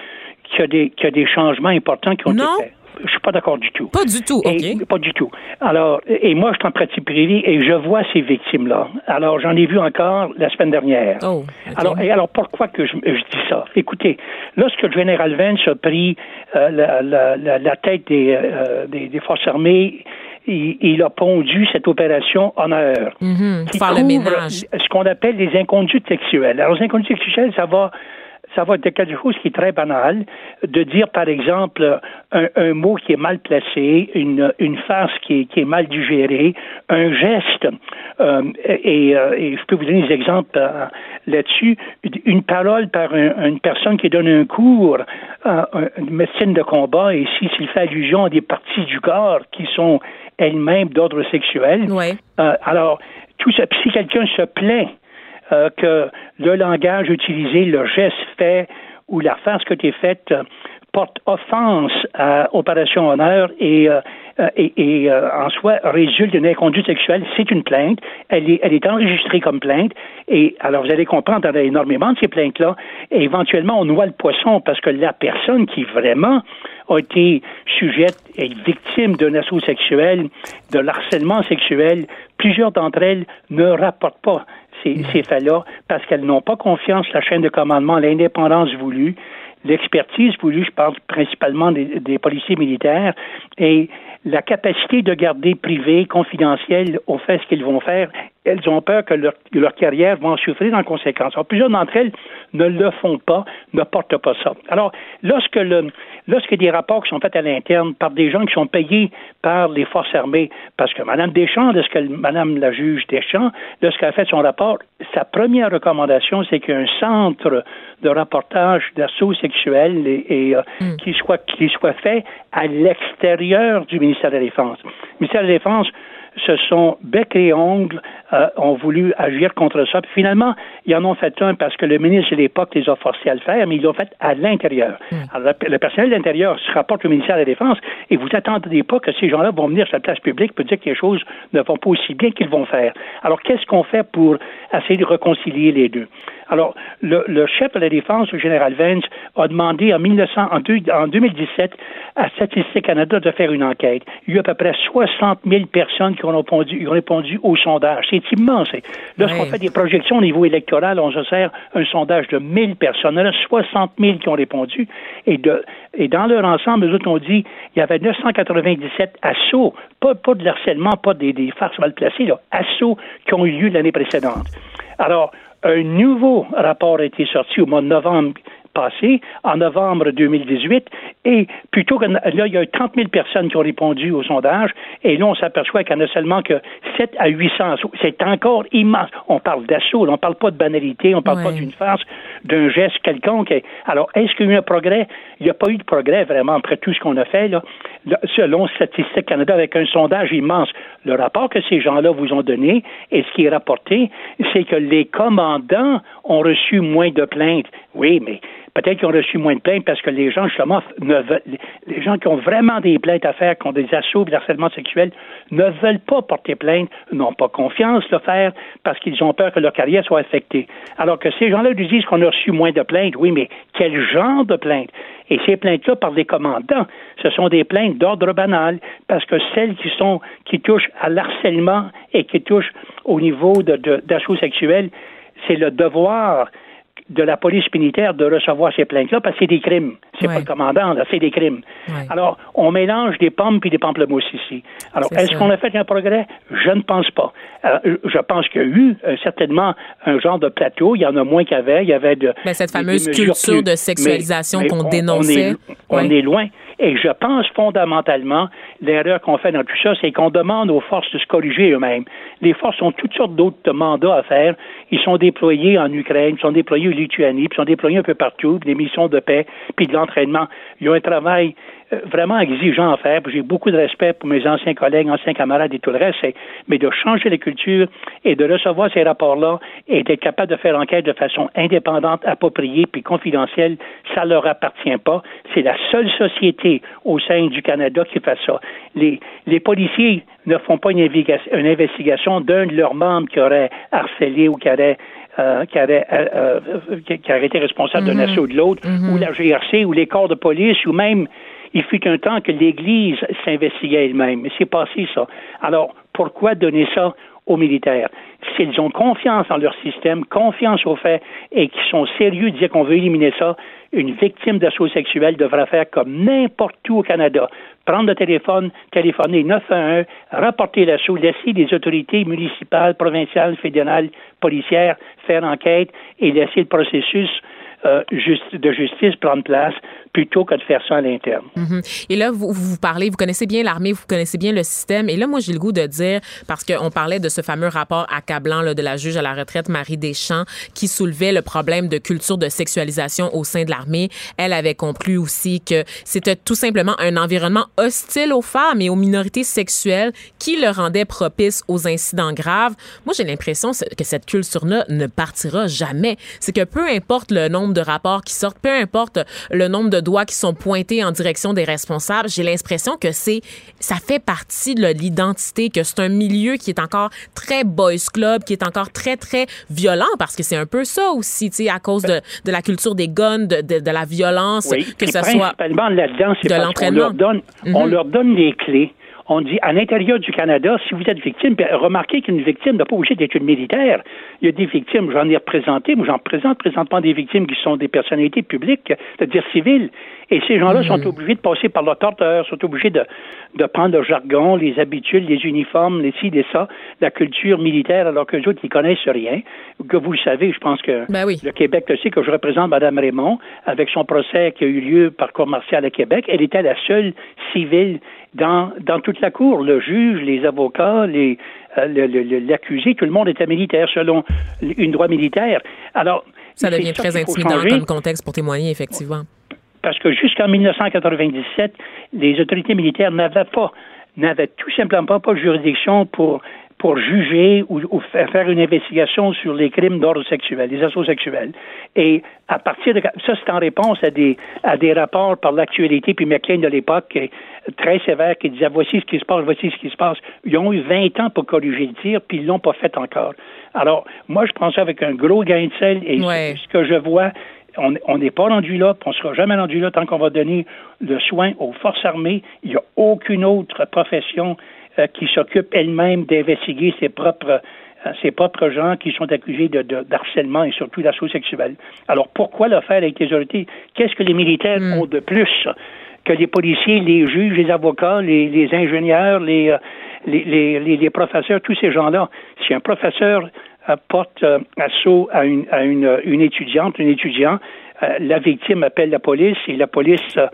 qu'il y, a des, qu'il y a des changements importants qui ont Non. été faits. Je suis pas d'accord du tout. Pas du tout, Et- OK. pas du tout. Alors, et moi, je suis en pratique privée et je vois ces victimes-là. Alors, j'en ai vu encore la semaine dernière. Oh, OK. Alors, et alors, pourquoi que je, je dis ça? Écoutez, lorsque le général Vance a pris euh, la, la- la- la tête des, euh, des, des forces armées, il, il a pondu cette opération honneur. Mhm, qui faire le ménage. Ce qu'on appelle les inconduites sexuelles. Alors, les inconduites sexuelles, ça va ça va être quelque chose qui est très banal, de dire, par exemple, un, mot qui est mal placé, une, une phrase qui est, qui est mal digérée, un geste, euh, et, et, je peux vous donner des exemples là-dessus, une parole par une personne qui donne un cours, une médecine de combat, et si s'il fait allusion à des parties du corps qui sont elles-mêmes d'ordre sexuel, alors, tout ça, si quelqu'un se plaint euh, que le langage utilisé, le geste fait ou la face que tu es faite euh, porte offense à Opération Honneur et, euh, en soi résulte d'une inconduite sexuelle, c'est une plainte. Elle est, elle est enregistrée comme plainte. Et alors, vous allez comprendre, il y a énormément de ces plaintes-là. Et éventuellement, on noie le poisson parce que la personne qui vraiment a été sujette et victime d'un assaut sexuel, de harcèlement sexuel, plusieurs d'entre elles ne rapportent pas ces, faits-là parce qu'elles n'ont pas confiance la chaîne de commandement, l'indépendance voulue, l'expertise voulue, je parle principalement des, policiers militaires, et la capacité de garder privé, confidentiel, au fait ce qu'ils vont faire, elles ont peur que leur, leur, carrière va en souffrir en conséquence. Alors, plusieurs d'entre elles ne le font pas, ne portent pas ça. Alors, lorsque le, lorsque des rapports qui sont faits à l'interne par des gens qui sont payés par les forces armées, parce que Mme Deschamps, lorsque Mme la juge Deschamps, lorsqu'elle a fait son rapport, sa première recommandation, c'est qu'un centre de rapportage d'assaut sexuel et, euh, hmm. qui soit qui soit fait à l'extérieur du ministère de la Défense. Le ministère de la Défense se sont bec et ongles, euh, ont voulu agir contre ça. Puis finalement, ils en ont fait un parce que le ministre de l'époque les a forcés à le faire, mais ils l'ont fait à l'intérieur. Hmm. Alors, le personnel de l'intérieur se rapporte au ministère de la Défense et vous attendez pas que ces gens-là vont venir sur la place publique pour dire que les choses ne vont pas aussi bien qu'ils vont faire. Alors, qu'est-ce qu'on fait pour essayer de réconcilier les deux? Alors, le, le, chef de la défense, le général Vance, a demandé en, 1900, en, 2017 à Statistique Canada de faire une enquête. Il y a eu à peu près 60 000 personnes qui ont répondu, ont répondu au sondage. C'est immense. Lorsqu'on fait des projections au niveau électoral, on se sert un sondage de 1000 personnes. Il y en a 60 000 qui ont répondu. Et, de, et dans leur ensemble, les autres ont dit il y avait 997 assauts, pas, pas de harcèlement, pas des, des farces mal placées, là, assauts qui ont eu lieu l'année précédente. Alors, un nouveau rapport a été sorti au mois de novembre passé, en novembre 2018, et plutôt que là, il y a eu 30 000 personnes qui ont répondu au sondage, et là, on s'aperçoit qu'il n'y en a seulement que 7 à 800 assauts. C'est encore immense. On parle d'assaut, on ne parle pas de banalité, on ne parle pas d'une farce, d'un geste quelconque. Alors, est-ce qu'il y a eu un progrès? Il n'y a pas eu de progrès, vraiment, après tout ce qu'on a fait, là. Selon Statistique Canada, avec un sondage immense, le rapport que ces gens-là vous ont donné, et ce qui est rapporté, c'est que les commandants ont reçu moins de plaintes. Oui, mais Peut-être qu'ils ont reçu moins de plaintes parce que les gens, justement, ne veulent, les gens qui ont vraiment des plaintes à faire, qui ont des assauts de harcèlement sexuel, ne veulent pas porter plainte, n'ont pas confiance le faire parce qu'ils ont peur que leur carrière soit affectée. Alors que ces gens-là nous disent qu'on a reçu moins de plaintes. Oui, mais quel genre de plaintes? Et ces plaintes-là par les commandants, ce sont des plaintes d'ordre banal, parce que celles qui sont qui touchent à l'harcèlement et qui touchent au niveau d'assaut de, c'est le devoir de la police militaire de recevoir ces plaintes-là parce que c'est des crimes. C'est pas le commandant, là, c'est des crimes. Alors, on mélange des pommes puis des pamplemousses ici. Alors, est-ce qu'on a fait un progrès? Je ne pense pas. Euh, je pense qu'il y a eu euh, certainement un genre de plateau. Il y en a moins qu'il y avait. Il y avait de. Mais cette fameuse culture de sexualisation qu'on dénonçait. On, est, loin. Et je pense fondamentalement, l'erreur qu'on fait dans tout ça, c'est qu'on demande aux forces de se corriger eux-mêmes. Les forces ont toutes sortes d'autres mandats à faire. Ils sont déployés en Ukraine, ils sont déployés en Lituanie, puis ils sont déployés un peu partout, puis des missions de paix, puis de l'entraînement. Ils ont un travail vraiment exigeant à faire. J'ai beaucoup de respect pour mes anciens collègues, anciens camarades et tout le reste, mais de changer la culture et de recevoir ces rapports-là et d'être capable de faire enquête de façon indépendante, appropriée puis confidentielle, ça leur appartient pas. C'est la seule société au sein du Canada qui fait ça. Les, les policiers ne font pas une, une investigation d'un de leurs membres qui aurait harcelé ou qui aurait euh, qui, euh, qui, aurait été responsable d'un mm-hmm. assaut de l'autre, mm-hmm. ou la GRC, ou les corps de police, ou même il fut un temps que l'Église s'investiguait elle-même. C'est passé ça. Alors, pourquoi donner ça aux militaires? S'ils ont confiance en leur système, confiance au fait et qu'ils sont sérieux de dire qu'on veut éliminer ça, une victime d'assaut sexuel devra faire comme n'importe où au Canada. Prendre le téléphone, téléphoner 911, rapporter l'assaut, laisser les autorités municipales, provinciales, fédérales, policières faire enquête et laisser le processus euh, de justice prendre place plutôt que de faire ça à l'interne. Mhm. Et là, vous, vous parlez, vous connaissez bien l'armée, vous connaissez bien le système. Et là, moi, j'ai le goût de dire, parce qu'on parlait de ce fameux rapport accablant là, de la juge à la retraite, Marie Deschamps, qui soulevait le problème de culture de sexualisation au sein de l'armée. Elle avait conclu aussi que c'était tout simplement un environnement hostile aux femmes et aux minorités sexuelles qui le rendait propice aux incidents graves. Moi, j'ai l'impression que cette culture-là ne partira jamais. C'est que peu importe le nombre de rapports qui sortent, peu importe le nombre de doigts qui sont pointés en direction des responsables, j'ai l'impression que c'est ça fait partie de l'identité, que c'est un milieu qui est encore très boys club, qui est encore très très violent parce que c'est un peu ça aussi, tu sais, à cause de, de, la culture des guns, de, de, la violence, que ce soit là-dedans, c'est parce qu'on leur donne, on mhm. leur donne les clés on dit à l'intérieur du Canada, si vous êtes victime, remarquez qu'une victime n'a pas obligé d'être une militaire. Il y a des victimes, j'en ai représenté, moi j'en présente présentement des victimes qui sont des personnalités publiques, c'est-à-dire civiles. Et ces gens-là sont mm. obligés de passer par le torteur, sont obligés de, de prendre le jargon, les habitudes, les uniformes, les ci, les ça, la culture militaire, alors que les autres, ils connaissent rien. Que vous le savez, je pense que ben le Québec le sait, que je représente Mme Raymond, avec son procès qui a eu lieu par cour martiale à Québec. Elle était la seule civile dans, dans toute la cour. Le juge, les avocats, les, euh, l'accusé, tout le monde était militaire selon une droit militaire. Alors, ça devient très intimidant comme contexte pour témoigner, effectivement. Parce que jusqu'en 1997, les autorités militaires n'avaient pas, n'avaient tout simplement pas, pas de juridiction pour pour juger ou, faire une investigation sur les crimes d'ordre sexuel, les assauts sexuels. Et à partir de ça, c'est en réponse à des à des rapports par l'actualité puis McLean de l'époque très sévère qui disait voici ce qui se passe, voici ce qui se passe. Ils ont eu 20 ans pour corriger le tir puis ils l'ont pas fait encore. Alors moi je pense avec un gros gain de sel et ce que je vois on n'est pas rendu là, on ne sera jamais rendu là tant qu'on va donner le soin aux forces armées. Il n'y a aucune autre profession qui s'occupe elle-même d'investiguer ses propres euh, ses propres gens qui sont accusés de, d'harcèlement et surtout d'assaut sexuel. Alors pourquoi le faire avec les autorités? Qu'est-ce que les militaires hmm. ont de plus que les policiers, les juges, les avocats, les, ingénieurs, euh, les, les, les, professeurs, tous ces gens-là? Si un professeur porte assaut à une, à une, une étudiante, un étudiant, la victime appelle la police et la police euh,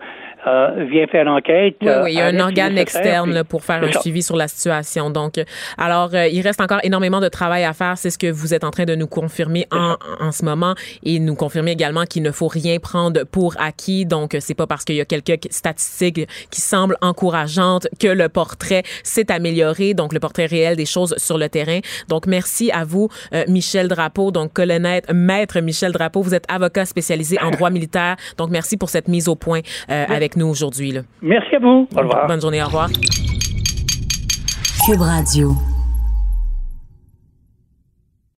vient faire enquête. Oui, oui, il y a un organe externe pour faire un suivi sur la situation. Donc, alors, euh, il reste encore énormément de travail à faire. C'est ce que vous êtes en train de nous confirmer en, en ce moment et nous confirmer également qu'il ne faut rien prendre pour acquis. Donc, c'est pas parce qu'il y a quelques statistiques qui semblent encourageantes que le portrait s'est amélioré. Donc, le portrait réel des choses sur le terrain. Donc, merci à vous, euh, Michel Drapeau. Donc, colonel, maître Michel Drapeau, vous êtes avocat spécialisé en droit militaire. Donc, merci pour cette mise au point avec nous aujourd'hui. Merci à vous. Au revoir. Bonne journée. Au revoir. Cube Radio.